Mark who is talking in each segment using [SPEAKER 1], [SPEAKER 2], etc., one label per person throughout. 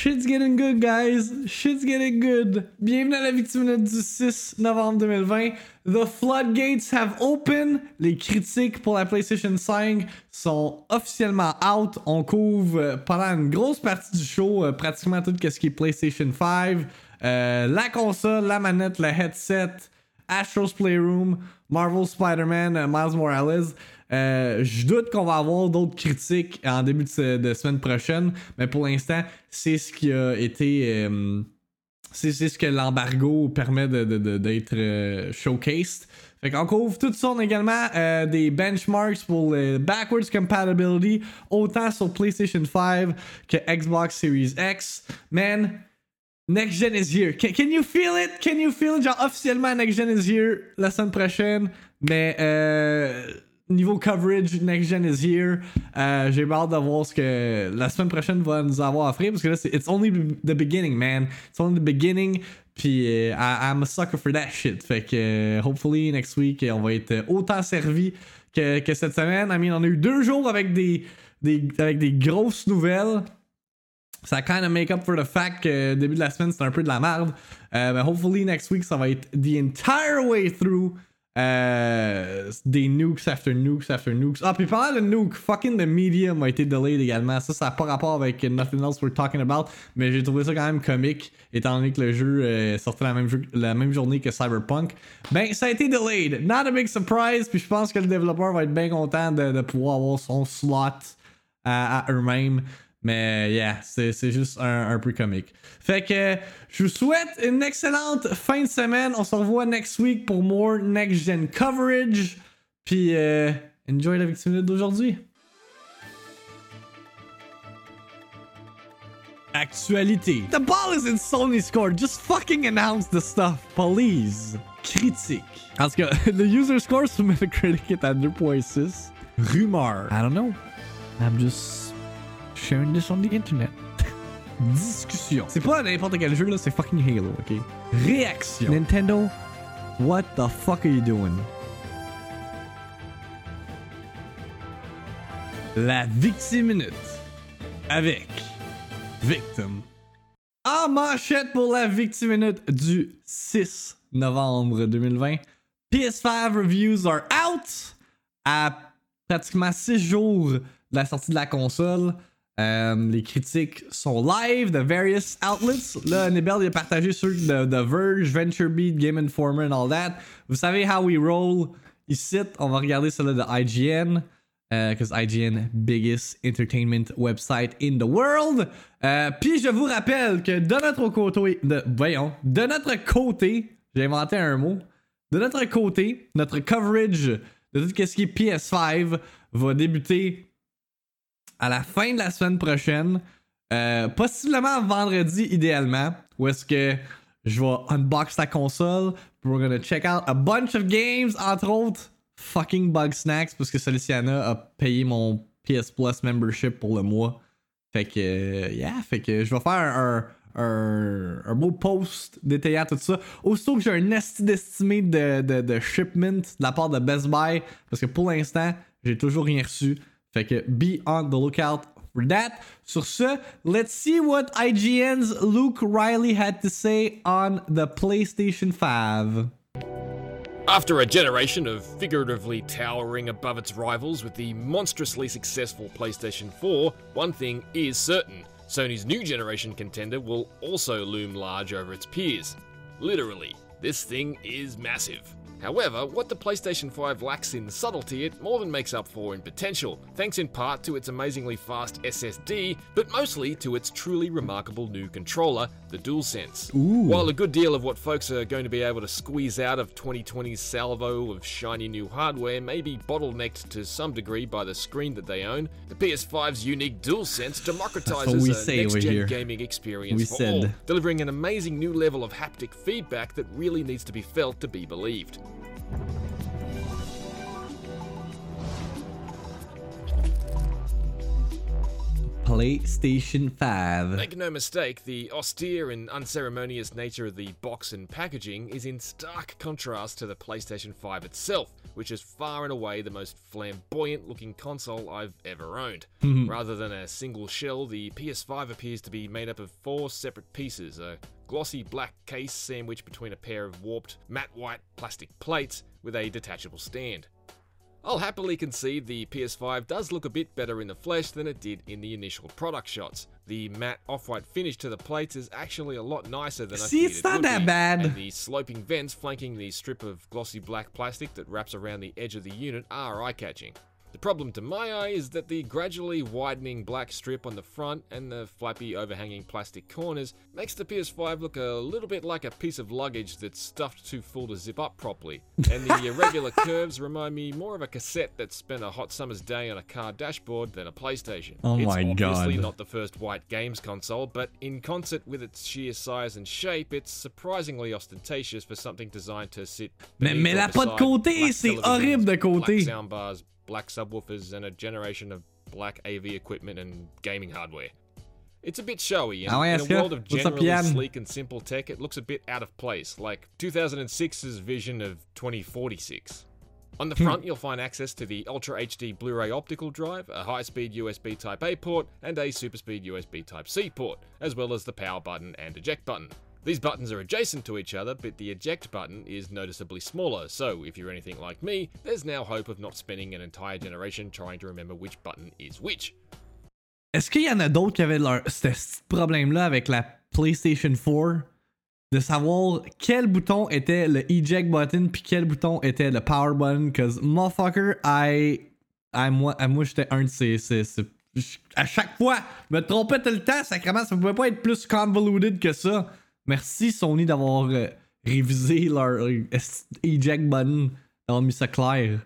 [SPEAKER 1] Shit's getting good, guys. Shit's getting good. Bienvenue à la victime du 6 novembre 2020. The floodgates have opened. Les critiques pour la PlayStation 5 sont officiellement out. On couvre euh, pendant une grosse partie du show euh, pratiquement tout ce qui est PlayStation 5. Euh, la console, la manette, le headset, Astro's Playroom, Marvel Spider-Man, euh, Miles Morales. Euh, je doute qu'on va avoir d'autres critiques en début de, semaine prochaine, mais pour l'instant, c'est ce qui a été. Euh, c'est ce que l'embargo permet d'être de, de, showcased. Fait qu'on couvre tout ça. On également des benchmarks pour le backwards compatibility, autant sur PlayStation 5 que Xbox Series X. Man, Next Gen is here. Can, you feel it? Can you feel it? Genre, officiellement, Next Gen is here la semaine prochaine. Mais, euh, niveau coverage, Next Gen is here. Euh, J'ai hâte de voir ce que la semaine prochaine va nous avoir à offrir parce que là, c'est It's only the beginning, man. It's only the beginning. Puis, euh, I, I'm a sucker for that shit. Fait que, euh, hopefully, next week, on va être autant servi que, cette semaine. I mean, on a eu deux jours avec des, avec des grosses nouvelles. Ça kind of make up for the fact que début de la semaine c'était un peu de la merde. Euh, mais hopefully next week ça va être the entire way through euh, des nukes after nukes after nukes. Ah, puis parlant de nuke, fucking the medium a été delayed également. Ça, ça n'a pas rapport avec nothing else we're talking about. Mais j'ai trouvé ça quand même comique, étant donné que le jeu euh, sortait la même, la même journée que Cyberpunk. Ben, ça a été delayed. Not a big surprise. Puis je pense que le développeur va être bien content de, de pouvoir avoir son slot à, à eux-mêmes. Mais yeah, c'est juste un, un, peu comique. Fait que je vous souhaite une excellente fin de semaine. On se revoit next week pour more next gen coverage. Puis euh, enjoy la victime d'aujourd'hui. Actualité. The ball is in Sony's court. Just fucking announce the stuff, please. Critique. En tout cas, le user score sur Metacritic est à 2.6. Rumeur. I don't know. I'm just sharing this on the internet. Discussion. C'est pas n'importe quel jeu là, c'est fucking Halo, ok? Réaction. Nintendo, what the fuck are you doing? La Victime Minute. Avec Victim. En manchette pour la Victime Minute du 6 novembre 2020. PS5 reviews are out à pratiquement 6 jours de la sortie de la console. Euh, les critiques sont live de various outlets. Là, Nebel a partagé sur de, The Verge, VentureBeat, Game Informer and all that. Vous savez how we roll ici. On va regarder celle de IGN. Because uh, IGN, biggest entertainment website in the world. Euh, Puis je vous rappelle que de notre côté, de, voyons, de notre côté, j'ai inventé un mot. De notre côté, notre coverage de tout ce qui est PS5 va débuter à la fin de la semaine prochaine, euh, possiblement vendredi idéalement, où est-ce que je vais unbox la console. We're gonna check out a bunch of games, entre autres fucking Bug Snacks, parce que Soliciana a payé mon PS Plus membership pour le mois. Fait que, euh, yeah, fait que je vais faire un, beau post détaillant tout ça. Aussitôt que j'ai un de, de shipment de la part de Best Buy, parce que pour l'instant, j'ai toujours rien reçu. Fait que be on the lookout for that. Sur ce, let's see what IGN's Luke Reilly had to say on the PlayStation 5.
[SPEAKER 2] After a generation of figuratively towering above its rivals with the monstrously successful PlayStation 4, one thing is certain Sony's new generation contender will also loom large over its peers. Literally, this thing is massive. However, what the PlayStation 5 lacks in subtlety, it more than makes up for in potential, thanks in part to its amazingly fast SSD, but mostly to its truly remarkable new controller, the DualSense.
[SPEAKER 1] Ooh.
[SPEAKER 2] While a good deal of what folks are going to be able to squeeze out of 2020's salvo of shiny new hardware may be bottlenecked to some degree by the screen that they own, the PS5's unique DualSense democratizes a next-gen gaming experience
[SPEAKER 1] we
[SPEAKER 2] for
[SPEAKER 1] said.
[SPEAKER 2] all, delivering an amazing new level of haptic feedback that really needs to be felt to be believed.
[SPEAKER 1] PlayStation 5.
[SPEAKER 2] Make no mistake, the austere and unceremonious nature of the box and packaging is in stark contrast to the PlayStation 5 itself, which is far and away the most flamboyant looking console I've ever owned. Mm-hmm. Rather than a single shell, the PS5 appears to be made up of four separate pieces a glossy black case sandwiched between a pair of warped matte white plastic plates with a detachable stand. I'll happily concede the PS5 does look a bit better in the flesh than it did in the initial product shots. The matte off-white finish to the plates is actually a lot nicer than I
[SPEAKER 1] See, it's not
[SPEAKER 2] would
[SPEAKER 1] that
[SPEAKER 2] be,
[SPEAKER 1] bad.
[SPEAKER 2] And the sloping vents flanking the strip of glossy black plastic that wraps around the edge of the unit are eye-catching. The problem to my eye is that the gradually widening black strip on the front and the flappy overhanging plastic corners makes the PS5 look a little bit like a piece of luggage that's stuffed too full to zip up properly. And the irregular curves remind me more of a cassette that spent a hot summer's day on a car dashboard than a PlayStation.
[SPEAKER 1] Oh
[SPEAKER 2] it's
[SPEAKER 1] my
[SPEAKER 2] obviously
[SPEAKER 1] God.
[SPEAKER 2] not the first white games console, but in concert with its sheer size and shape, it's surprisingly ostentatious for something designed to sit.
[SPEAKER 1] Mais- mais la pas de côté, c'est horrible de côté.
[SPEAKER 2] Soundbars, black subwoofers, and a generation of black AV equipment and gaming hardware. It's a bit showy, and in a world of generally sleek and simple tech, it looks a bit out of place, like 2006's vision of 2046. On the front, you'll find access to the Ultra HD Blu ray optical drive, a high speed USB Type A port, and a super speed USB Type C port, as well as the power button and eject button. These buttons are adjacent to each other, but the eject button is noticeably smaller, so if you're anything like me, there's now hope of not spending an entire generation trying to remember which button is which.
[SPEAKER 1] Est-ce qu'il y en a d'autres qui avaient leur, ce problème-là avec la PlayStation 4? De savoir quel bouton était le eject button puis quel bouton était le power button? Cause motherfucker, I. I moi, moi j'étais un de ces. ces- ces- à chaque fois, je me trompais tout le temps, sacrément, ça pouvait pas être plus convoluted que ça. Merci Sony d'avoir euh, révisé leur euh, eject button, d'avoir mis ça clair.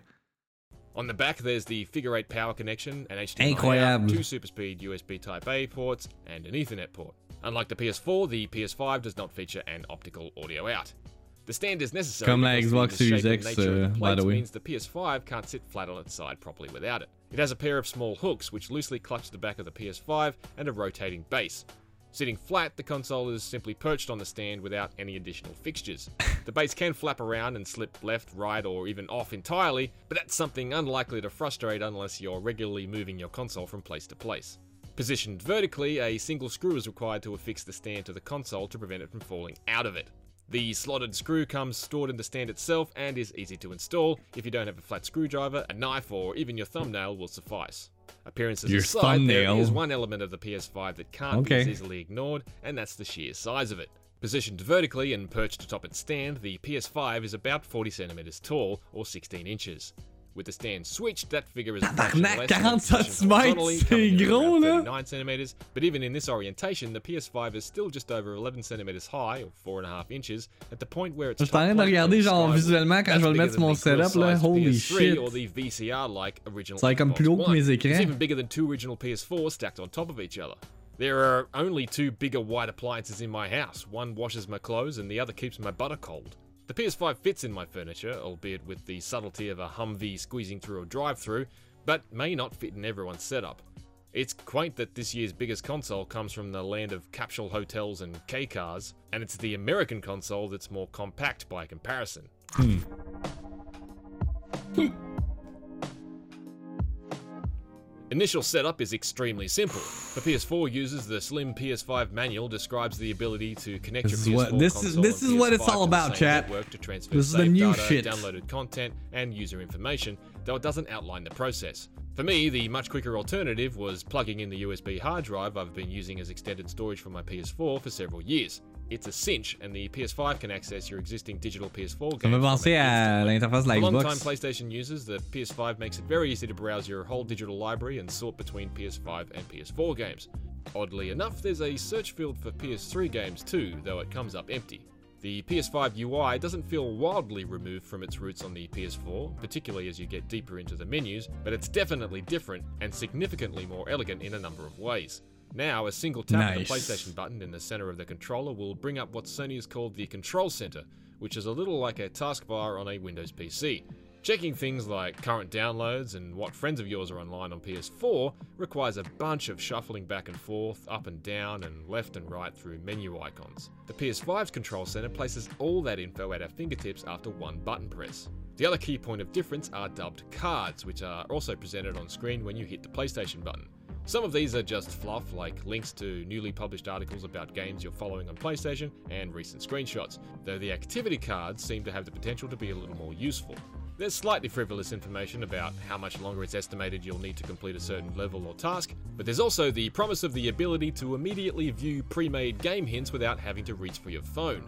[SPEAKER 2] On the back, there's the figure eight power connection, an HDMI
[SPEAKER 1] Incroyable.
[SPEAKER 2] out, two super speed USB Type A ports, and an Ethernet port. Unlike the PS4, the PS5 does not feature an optical audio out. The stand is necessary
[SPEAKER 1] Comme la
[SPEAKER 2] because
[SPEAKER 1] Xbox
[SPEAKER 2] the
[SPEAKER 1] Series X, uh, by the way.
[SPEAKER 2] means the PS5 can't sit flat on its side properly without it. It has a pair of small hooks which loosely clutch the back of the PS5 and a rotating base. Sitting flat, the console is simply perched on the stand without any additional fixtures. The base can flap around and slip left, right, or even off entirely, but that's something unlikely to frustrate unless you're regularly moving your console from place to place. Positioned vertically, a single screw is required to affix the stand to the console to prevent it from falling out of it. The slotted screw comes stored in the stand itself and is easy to install. If you don't have a flat screwdriver, a knife, or even your thumbnail will suffice. Appearances
[SPEAKER 1] Your
[SPEAKER 2] aside, there
[SPEAKER 1] thumbnail.
[SPEAKER 2] is one element of the PS5 that can't
[SPEAKER 1] Okay.
[SPEAKER 2] be as easily ignored, and that's the sheer size of it. Positioned vertically and perched atop its stand, the PS5 is about 40 centimeters tall, or 16 inches. With the stand switched, that figure is a
[SPEAKER 1] Tabarnak,
[SPEAKER 2] less than
[SPEAKER 1] 40 centimètres,
[SPEAKER 2] horizontally, coming in around 39 centimeters. But even in this orientation, the PS5 is still just over 11 centimeters high, or 4.5 inches, at the point where it's
[SPEAKER 1] Je suis en train de regarder genre visuellement quand je vais le mettre sur mon setup là. Holy shit.
[SPEAKER 2] Or the VCR-like original
[SPEAKER 1] Ça va comme plus haut que mes
[SPEAKER 2] It's even bigger than two original PS4s stacked on top of each other. There are only two bigger white appliances in my house. One washes my clothes and the other keeps my butter cold. The PS5 fits in my furniture, albeit with the subtlety of a Humvee squeezing through a drive-through, but may not fit in everyone's setup. It's quaint that this year's biggest console comes from the land of capsule hotels and K cars, and it's the American console that's more compact by comparison. Hmm. Hmm. Initial setup is extremely simple. The PS4 uses the slim PS5 manual describes the ability to connect
[SPEAKER 1] This is
[SPEAKER 2] your PS4
[SPEAKER 1] what- this is- this is what it's
[SPEAKER 2] PS5
[SPEAKER 1] all about, chat.
[SPEAKER 2] network to transfer
[SPEAKER 1] This is the new
[SPEAKER 2] data,
[SPEAKER 1] shit.
[SPEAKER 2] downloaded content, and user information, though it doesn't outline the process. For me, the much quicker alternative was plugging in the USB hard drive I've been using as extended storage for my PS4 for several years. It's a cinch, and the PS5 can access your existing digital PS4 games.
[SPEAKER 1] Ça me fait
[SPEAKER 2] from
[SPEAKER 1] penser
[SPEAKER 2] it
[SPEAKER 1] à l'interface de la
[SPEAKER 2] For long-time PlayStation users, the PS5 makes it very easy to browse your whole digital library and sort between PS5 and PS4 games. Oddly enough, there's a search field for PS3 games too, though it comes up empty. The PS5 UI doesn't feel wildly removed from its roots on the PS4, particularly as you get deeper into the menus, but it's definitely different and significantly more elegant in a number of ways. Now, a single tap of the PlayStation button in the center of the controller will bring up what Sony has called the Control Center, which is a little like a taskbar on a Windows PC. Checking things like current downloads and what friends of yours are online on PS4 requires a bunch of shuffling back and forth, up and down, and left and right through menu icons. The PS5's control center places all that info at our fingertips after one button press. The other key point of difference are dubbed cards, which are also presented on screen when you hit the PlayStation button. Some of these are just fluff, like links to newly published articles about games you're following on PlayStation and recent screenshots, though the activity cards seem to have the potential to be a little more useful. There's slightly frivolous information about how much longer it's estimated you'll need to complete a certain level or task, but there's also the promise of the ability to immediately view pre made game hints without having to reach for your phone.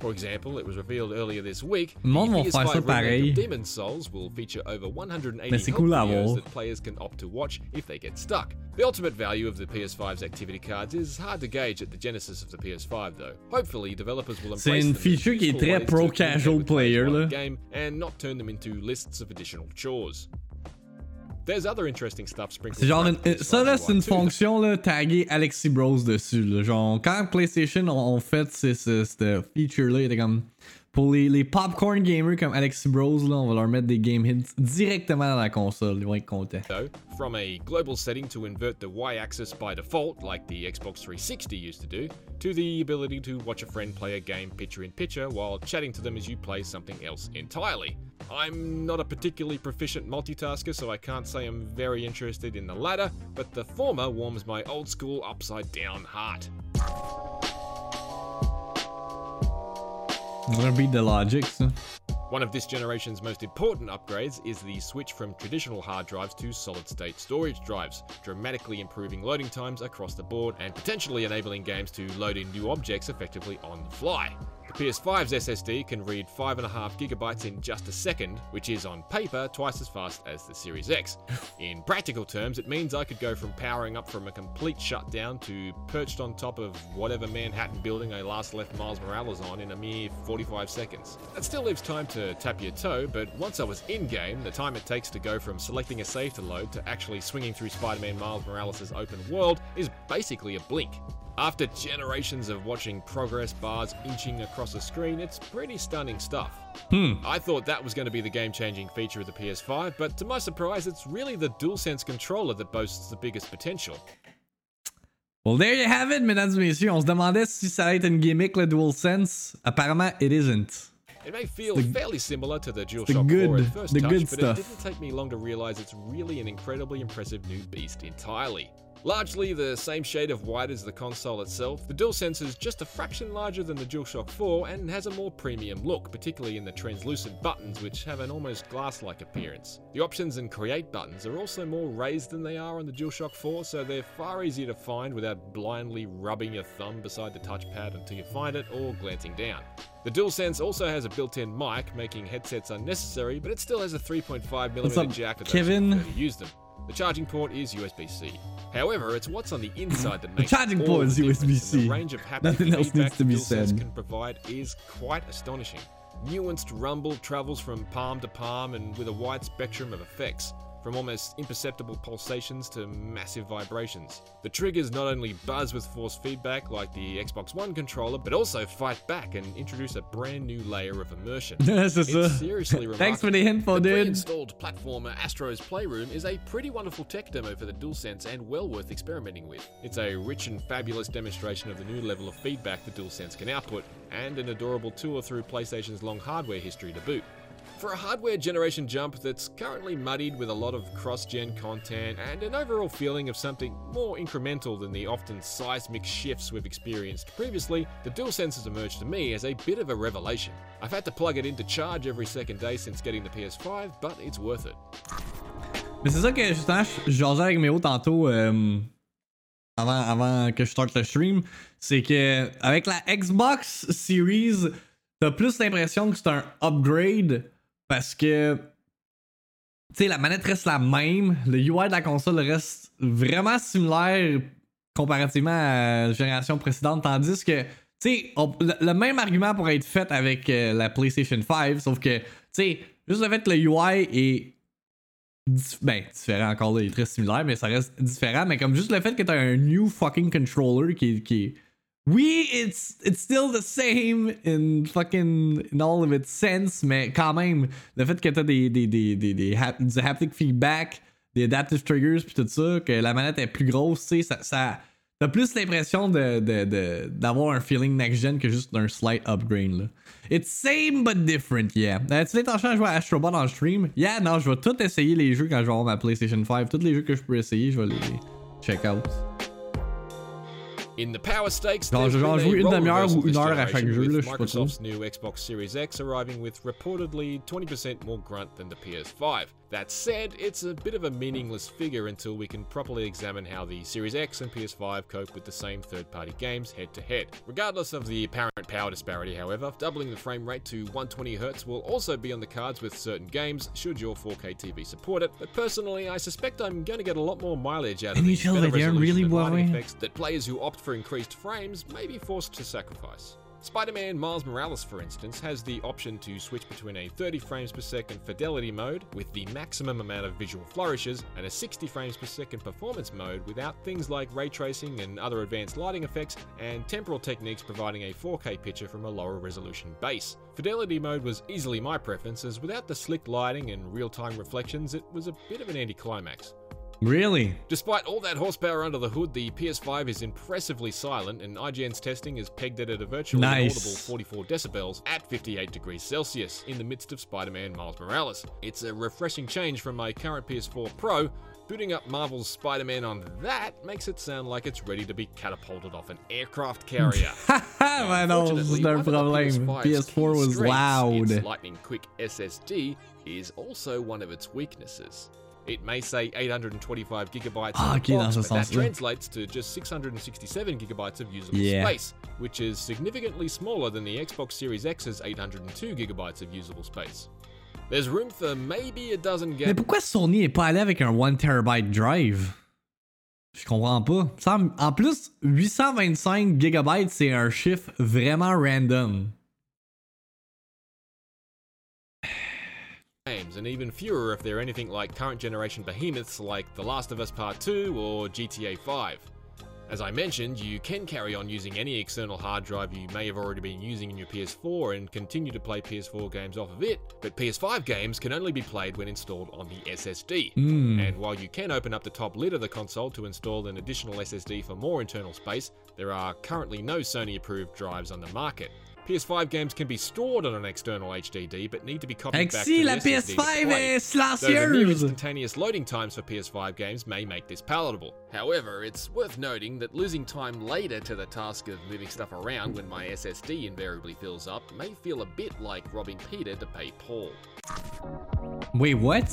[SPEAKER 2] For example, it was revealed earlier this week
[SPEAKER 1] Le monde
[SPEAKER 2] the
[SPEAKER 1] va faire ça
[SPEAKER 2] PS5 remake of Demon's Souls will feature over 180
[SPEAKER 1] Mais c'est
[SPEAKER 2] help videos that players can opt to watch if they get stuck. The ultimate value of the PS5's activity cards is hard to gauge at the genesis of the PS5 though. Hopefully, developers will embrace them
[SPEAKER 1] feature qui est très pro casual player, là.
[SPEAKER 2] game and not turn them into lists of additional chores.
[SPEAKER 1] C'est genre, une- ça là,
[SPEAKER 2] PS5
[SPEAKER 1] c'est une fonction là, taguée Alexi Bros dessus. Là. Genre, quand PlayStation ont, fait ce, ce- cette feature-là, il était comme. Pour les, les popcorn gamers comme Alexi Bros, là, on va leur mettre des game hints directement dans la console. Ils vont être contents.
[SPEAKER 2] though, from a global setting to invert the y axis by default, like the Xbox 360 used to do, to the ability to watch a friend play a game picture in picture while chatting to them as you play something else entirely. I'm not a particularly proficient multitasker, so I can't say I'm very interested in the latter, but the former warms my old school upside down heart.
[SPEAKER 1] The logic, ça.
[SPEAKER 2] One of this generation's most important upgrades is the switch from traditional hard drives to solid state storage drives, dramatically improving loading times across the board and potentially enabling games to load in new objects effectively on the fly. The PS5's SSD can read 5.5 gigabytes in just a second, which is on paper twice as fast as the Series X. In practical terms, it means I could go from powering up from a complete shutdown to perched on top of whatever Manhattan building I last left Miles Morales on in a mere 45 seconds. That still leaves time to tap your toe, but once I was in game, the time it takes to go from selecting a save to load to actually swinging through Spider Man Miles Morales' open world is basically a blink. After generations of watching progress bars inching across a screen, it's pretty stunning stuff. Hmm. I thought that was going to be the game changing feature of the PS5, but to my surprise, it's really the DualSense controller that boasts the biggest potential.
[SPEAKER 1] Well, there you have it, mesdames et messieurs. On se demandait si ça allait être une gimmick, le DualSense. Apparemment, it isn't.
[SPEAKER 2] It may feel
[SPEAKER 1] the-
[SPEAKER 2] fairly similar to the DualShock
[SPEAKER 1] the
[SPEAKER 2] 4
[SPEAKER 1] good-
[SPEAKER 2] at first
[SPEAKER 1] the
[SPEAKER 2] touch,
[SPEAKER 1] good
[SPEAKER 2] but
[SPEAKER 1] stuff.
[SPEAKER 2] it didn't take me long to realize it's really an incredibly impressive new beast entirely. Largely the same shade of white as the console itself, the DualSense is just a fraction larger than the DualShock 4 and has a more premium look, particularly in the translucent buttons which have an almost glass-like appearance. The options and create buttons are also more raised than they are on the DualShock 4, so they're far easier to find without blindly rubbing your thumb beside the touchpad until you find it or glancing down. The DualSense also has a built-in mic, making headsets unnecessary, but it still has a 3.5mm
[SPEAKER 1] What's up,
[SPEAKER 2] jack
[SPEAKER 1] Kevin?
[SPEAKER 2] use them. The charging port is USB-C. However, it's what's on the inside that makes
[SPEAKER 1] charging
[SPEAKER 2] all
[SPEAKER 1] port is USB-C.
[SPEAKER 2] The range of
[SPEAKER 1] Nothing else needs to be said.
[SPEAKER 2] can provide is quite astonishing. Nuanced rumble travels from palm to palm and with a wide spectrum of effects, from almost imperceptible pulsations to massive vibrations. The triggers not only buzz with force feedback like the Xbox One controller, but also fight back and introduce a brand new layer of immersion.
[SPEAKER 1] C'est ça.
[SPEAKER 2] It's uh, seriously remarkable.
[SPEAKER 1] Thanks for the info,
[SPEAKER 2] The
[SPEAKER 1] dude.
[SPEAKER 2] pre-installed platformer Astro's Playroom is a pretty wonderful tech demo for the DualSense and well worth experimenting with. It's a rich and fabulous demonstration of the new level of feedback the DualSense can output, and an adorable tour through PlayStation's long hardware history to boot. For a hardware generation jump that's currently muddied with a lot of cross gen content and an overall feeling of something more incremental than the often seismic shifts we've experienced previously, the DualSense has emerged to me as a bit of a revelation. I've had to plug it into charge every second day since getting the PS5, but it's worth it.
[SPEAKER 1] Mais c'est ça que je jasais avec Méo tantôt euh, avant, avant que je starte le stream. C'est que avec la Xbox Series, t'as plus l'impression que c'est un upgrade parce que tu sais, la manette reste la même, le UI de la console reste vraiment similaire comparativement à la génération précédente, tandis que tu sais, le, même argument pourrait être fait avec euh, la PlayStation 5, sauf que, tu sais, juste le fait que le UI est ben, différent encore là, il est très similaire, mais ça reste différent. Mais comme juste le fait que t'as un new fucking controller qui, qui oui, it's it's still the same in fucking in all of its sense, mais quand même, le fait que t'as des, des, des, des, des hap- du haptic feedback, des adaptive triggers puis tout ça, que la manette est plus grosse, tu sais, ça, ça t'as plus l'impression de, de, de, d'avoir un feeling next gen que juste un slight upgrade là. It's same but different, yeah. Euh, tu l'intention à jouer à Astrobot en stream? Yeah, non, je vais tout essayer les jeux quand je vais avoir ma PlayStation 5. Tous les jeux que je peux essayer, je vais les check out.
[SPEAKER 2] In the power stakes, there's been a
[SPEAKER 1] jouer une demi-heure ou une
[SPEAKER 2] this
[SPEAKER 1] heure à chaque
[SPEAKER 2] generation
[SPEAKER 1] jeu, là,
[SPEAKER 2] with
[SPEAKER 1] je sais pas trop.
[SPEAKER 2] Microsoft's new Xbox Series X arriving with reportedly 20% more grunt than the PS5. That said, it's a bit of a meaningless figure until we can properly examine how the Series X and PS5 cope with the same third-party games head-to-head. Regardless of the apparent power disparity, however, doubling the frame rate to 120Hz will also be on the cards with certain games, should your 4K TV support it. But personally, I suspect I'm going to get a lot more mileage out of these better resolution
[SPEAKER 1] really,
[SPEAKER 2] and lighting effects that players who opt for increased frames may be forced to sacrifice. Spider Man Miles Morales, for instance, has the option to switch between a 30 frames per second fidelity mode with the maximum amount of visual flourishes and a 60 frames per second performance mode without things like ray tracing and other advanced lighting effects and temporal techniques providing a 4K picture from a lower resolution base. Fidelity mode was easily my preference, as without the slick lighting and real time reflections, it was a bit of an anticlimax.
[SPEAKER 1] Really?
[SPEAKER 2] Despite all that horsepower under the hood, the PS5 is impressively silent, and IGN's testing is pegged it at a virtually
[SPEAKER 1] Nice.
[SPEAKER 2] inaudible 44 decibels at 58 degrees Celsius in the midst of Spider Man Miles Morales. It's a refreshing change from my current PS4 Pro. Booting up Marvel's Spider Man on that makes it sound like it's ready to be catapulted off an aircraft carrier.
[SPEAKER 1] Haha, non,
[SPEAKER 2] Unfortunately,
[SPEAKER 1] c'est un
[SPEAKER 2] one of. PS5's
[SPEAKER 1] PS4 was loud.
[SPEAKER 2] Its lightning quick SSD is also one of its weaknesses. It may say 825 gigabytes
[SPEAKER 1] Ah, ok,
[SPEAKER 2] the
[SPEAKER 1] dans
[SPEAKER 2] box,
[SPEAKER 1] ce
[SPEAKER 2] but that translates to just 667 gigabytes of usable
[SPEAKER 1] Yeah.
[SPEAKER 2] space, which is significantly smaller than the Xbox Series X's 802 gigabytes of usable space. There's room for maybe a dozen
[SPEAKER 1] Mais
[SPEAKER 2] games.
[SPEAKER 1] pourquoi Sony est pas allé avec un 1 terabyte drive? Je comprends pas. En plus, 825 GB, c'est un chiffre vraiment random.
[SPEAKER 2] Games, and even fewer if they're anything like current generation behemoths like The Last of Us Part 2 or GTA 5. As I mentioned, you can carry on using any external hard drive you may have already been using in your PS4 and continue to play PS4 games off of it, but PS5 games can only be played when installed on the SSD. Hmm. And while you can open up the top lid of the console to install an additional SSD for more internal space, there are currently no Sony approved drives on the market. PS5 games can be stored on an external HDD, but need to be copied back to the SSD to
[SPEAKER 1] PS5
[SPEAKER 2] play.
[SPEAKER 1] est
[SPEAKER 2] Though the
[SPEAKER 1] silencieuse!
[SPEAKER 2] instantaneous loading times for PS5 games may make this palatable. However, it's worth noting that losing time later to the task of moving stuff around when my SSD invariably fills up may feel a bit like robbing Peter to pay Paul.
[SPEAKER 1] Wait, what?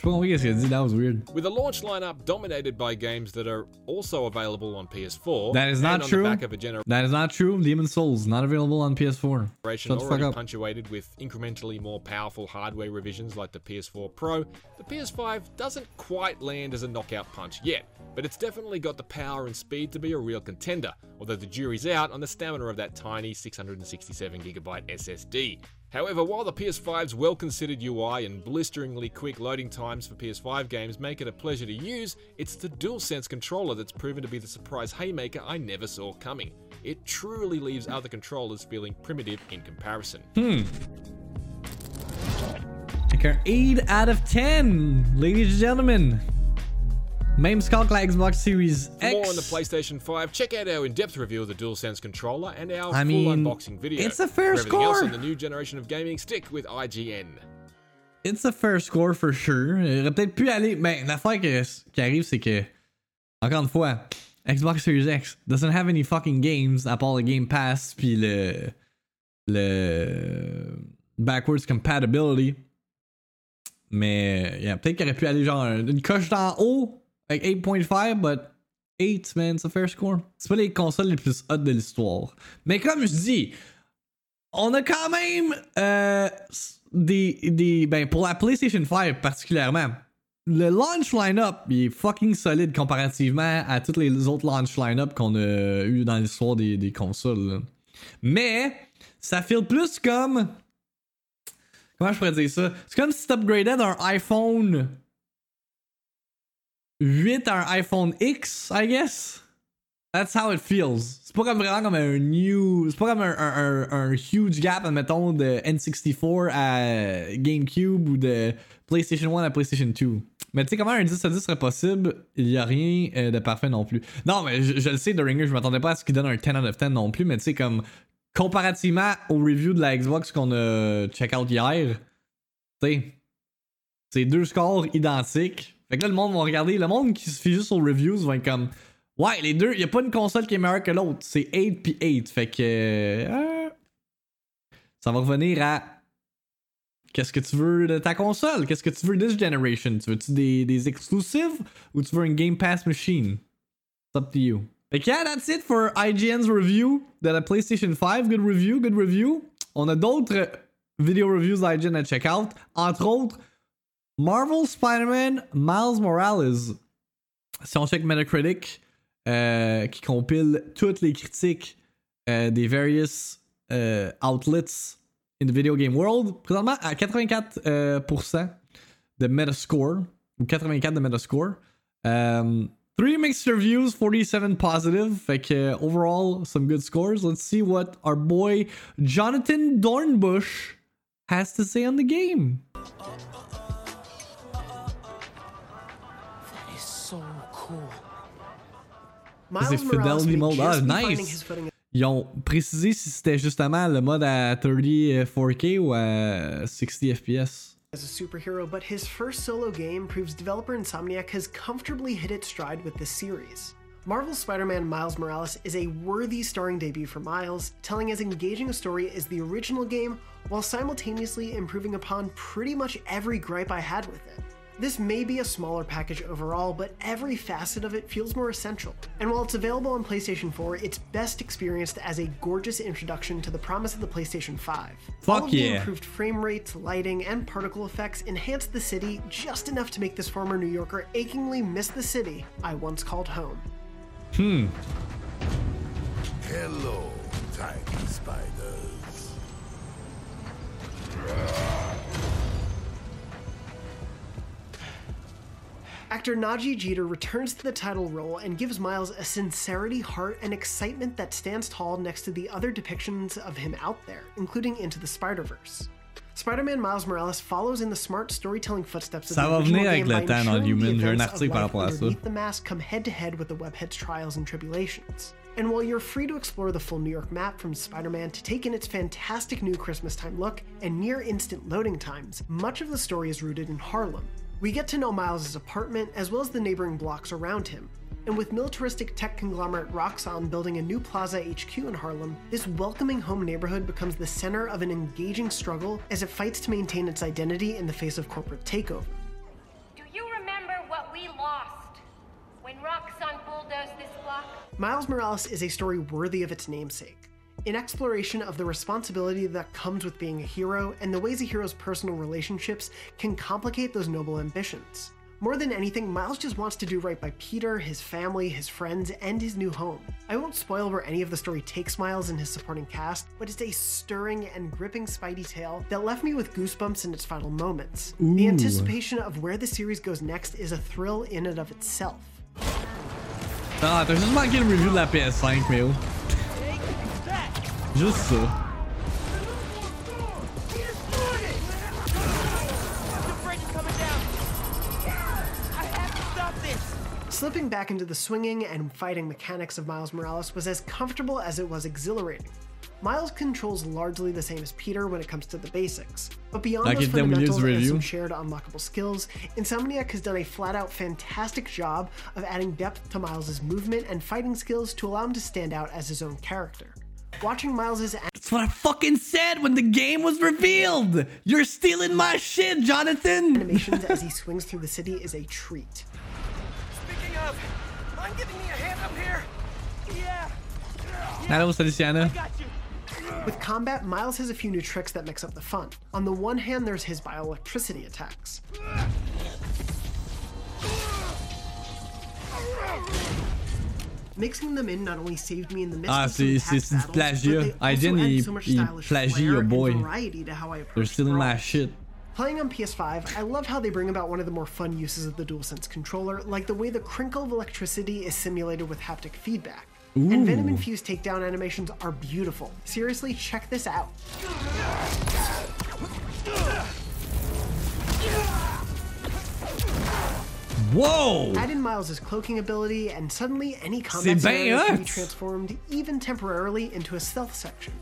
[SPEAKER 1] Je sais pas compris qu'est-ce qu'il a dit, that was weird.
[SPEAKER 2] With a launch lineup dominated by games that are also available on PS4,
[SPEAKER 1] That is not true.
[SPEAKER 2] the back of a generation
[SPEAKER 1] That is not true. Demon Souls, not available on PS4. Shut the fuck up.
[SPEAKER 2] punctuated with incrementally more powerful hardware revisions like the PS4 Pro, the PS5 doesn't quite land as a knockout punch yet, but it's definitely got the power and speed to be a real contender, although the jury's out on the stamina of that tiny 667GB SSD. However, while the PS5's well considered UI and blisteringly quick loading times for PS5 games make it a pleasure to use, it's the DualSense controller that's proven to be the surprise haymaker I never saw coming. It truly leaves other controllers feeling primitive in comparison. Hmm.
[SPEAKER 1] Like an 8 out of 10, ladies and gentlemen. Que la Xbox Series
[SPEAKER 2] For more on the PlayStation 5, check out our in-depth review of the DualSense controller and our
[SPEAKER 1] I
[SPEAKER 2] full
[SPEAKER 1] mean,
[SPEAKER 2] unboxing video.
[SPEAKER 1] it's a fair
[SPEAKER 2] For everything else
[SPEAKER 1] score.
[SPEAKER 2] on the new generation of gaming, stick with IGN.
[SPEAKER 1] It's a fair score for sure. Il aurait peut-être pu aller. Ben, l'affaire que- qui arrive, c'est que, encore une fois, Xbox Series X doesn't have any fucking games à part le Game Pass puis le. le. backwards compatibility. Mais, euh, yeah, peut-être qu'il aurait pu aller genre une coche d'en haut, avec 8.5, but 8, man, c'est fair score. C'est pas les consoles les plus hot de l'histoire. Mais comme je dis, on a quand même euh, des, des. Ben, pour la PlayStation 5 particulièrement, le launch line-up il est fucking solide comparativement à tous les autres launch line-up qu'on a eu dans l'histoire des, des consoles. Mais, ça feel plus comme. Comment je pourrais dire ça? C'est comme si tu upgradais d'un iPhone 8 à un iPhone X, I guess? That's how it feels. C'est pas comme vraiment comme un new. C'est pas comme un, un, huge gap, admettons, de N64 à GameCube ou de PlayStation 1 à PlayStation 2. Mais tu sais, comment un 10 à 10 serait possible? Il y a rien euh, de parfait non plus. Non, mais je, le sais, The Ringer, je m'attendais pas à ce qu'il donne un 10 out of 10 non plus, mais tu sais, comme comparativement au review de la Xbox qu'on a check out hier, tu sais, c'est deux scores identiques. Fait que là, le monde va regarder, le monde qui se fait juste aux reviews va être comme. Ouais, les deux, y a pas une console qui est meilleure que l'autre. C'est 8 puis 8. Fait que. euh, ça va revenir à. Qu'est-ce que tu veux de ta console? Qu'est-ce que tu veux this generation? Tu veux-tu des, des exclusives ou tu veux une Game Pass machine? It's up to you. Fait que yeah, that's it for IGN's review de la PlayStation 5. Good review, good review. On a d'autres video reviews d'IGN à check out. Entre autres, Marvel Spider-Man Miles Morales. Si on check Metacritic, euh, qui compile toutes les critiques euh, des various euh, outlets in the video game world, présentement à 84% euh, de Metascore, ou 84 de Metascore. Um, three mixed reviews, 47 positive. Fait que, overall, some good scores. Let's see what our boy Jonathan Dornbush has to say on the game.
[SPEAKER 3] So cool.
[SPEAKER 1] C'est Fidelity Mode. Ah, nice. Ils ont précisé si c'était justement le mode à 30 euh, 4K ou à 60 FPS.
[SPEAKER 3] as a superhero, but his first solo game proves developer Insomniac has comfortably hit its stride with this series. Marvel's Spider Man Miles Morales is a worthy starring debut for Miles, telling as engaging a story as the original game while simultaneously improving upon pretty much every gripe I had with it. This may be a smaller package overall, but every facet of it feels more essential. And while it's available on PlayStation 4, it's best experienced as a gorgeous introduction to the promise of the PlayStation 5. All
[SPEAKER 1] Fuck
[SPEAKER 3] of the improved frame rates, lighting, and particle effects enhance the city just enough to make this former New Yorker achingly miss the city I once called home. Hmm.
[SPEAKER 4] Hello, tiny spiders.
[SPEAKER 3] Actor Nadji Jeter returns to the title role and gives Miles a sincerity, heart, and excitement that stands tall next to the other depictions of him out there, including Into the Spider Verse. Spider Man Miles Morales follows in the smart storytelling footsteps of
[SPEAKER 1] Ça
[SPEAKER 3] the original game by ensuring the
[SPEAKER 1] Human. J'ai un
[SPEAKER 3] events of life underneath the mask come head to head with the Webhead's trials and tribulations. And while you're free to explore the full New York map from Spider Man to take in its fantastic new Christmas time look and near instant loading times, much of the story is rooted in Harlem. We get to know Miles' apartment as well as the neighboring blocks around him. And with militaristic tech conglomerate Roxxon building a new Plaza HQ in Harlem, this welcoming home neighborhood becomes the center of an engaging struggle as it fights to maintain its identity in the face of corporate takeover.
[SPEAKER 5] Do you remember what we lost when Roxxon bulldozed this block?
[SPEAKER 3] Miles Morales is a story worthy of its namesake. An exploration of the responsibility that comes with being a hero and the ways a hero's personal relationships can complicate those noble ambitions. More than anything, Miles just wants to do right by Peter, his family, his friends, and his new home. I won't spoil where any of the story takes Miles and his supporting cast, but it's a stirring and gripping Spidey tale that left me with goosebumps in its final moments. The anticipation of where the series goes next is a thrill in and of itself.
[SPEAKER 1] Ah, t'as juste manqué le review de la PS5, mais
[SPEAKER 3] Slipping back into the swinging and fighting mechanics of Miles Morales was as comfortable as it was exhilarating. Miles controls largely the same as Peter when it comes to the basics, but beyond
[SPEAKER 1] Like
[SPEAKER 3] those
[SPEAKER 1] if them use
[SPEAKER 3] fundamentals and some shared unlockable skills, Insomniac has done a flat-out fantastic job of adding depth to Miles' movement and fighting skills to allow him to stand out as his own character. Watching Miles'
[SPEAKER 1] That's what I fucking said when the game was revealed! You're stealing my shit, Jonathan!
[SPEAKER 3] animations as he swings through the city is a treat.
[SPEAKER 6] Speaking of, mind giving me a hand up here? Yeah,
[SPEAKER 1] Hello, Feliciana.
[SPEAKER 6] got you.
[SPEAKER 3] With combat, Miles has a few new tricks that mix up the fun. On the one hand, there's his bioelectricity attacks. Mixing them in not only saved me in the midst
[SPEAKER 1] Ah,
[SPEAKER 3] of some
[SPEAKER 1] c'est-
[SPEAKER 3] tax
[SPEAKER 1] c'est du
[SPEAKER 3] battles,
[SPEAKER 1] plagiat.
[SPEAKER 3] but they also
[SPEAKER 1] IGN, il-
[SPEAKER 3] so much
[SPEAKER 1] il
[SPEAKER 3] stylish
[SPEAKER 1] plagie your boy.
[SPEAKER 3] variety to how I
[SPEAKER 1] They're stealing my shit.
[SPEAKER 3] Playing on PS5, I love how they bring about one of the more fun uses of the DualSense controller, like the way the crinkle of electricity is simulated with haptic feedback. And Venom infused takedown animations are beautiful. Seriously, check this out.
[SPEAKER 1] Whoa!
[SPEAKER 3] Add in Miles' cloaking ability, and suddenly any combat scenario can be transformed, even temporarily, into a stealth section.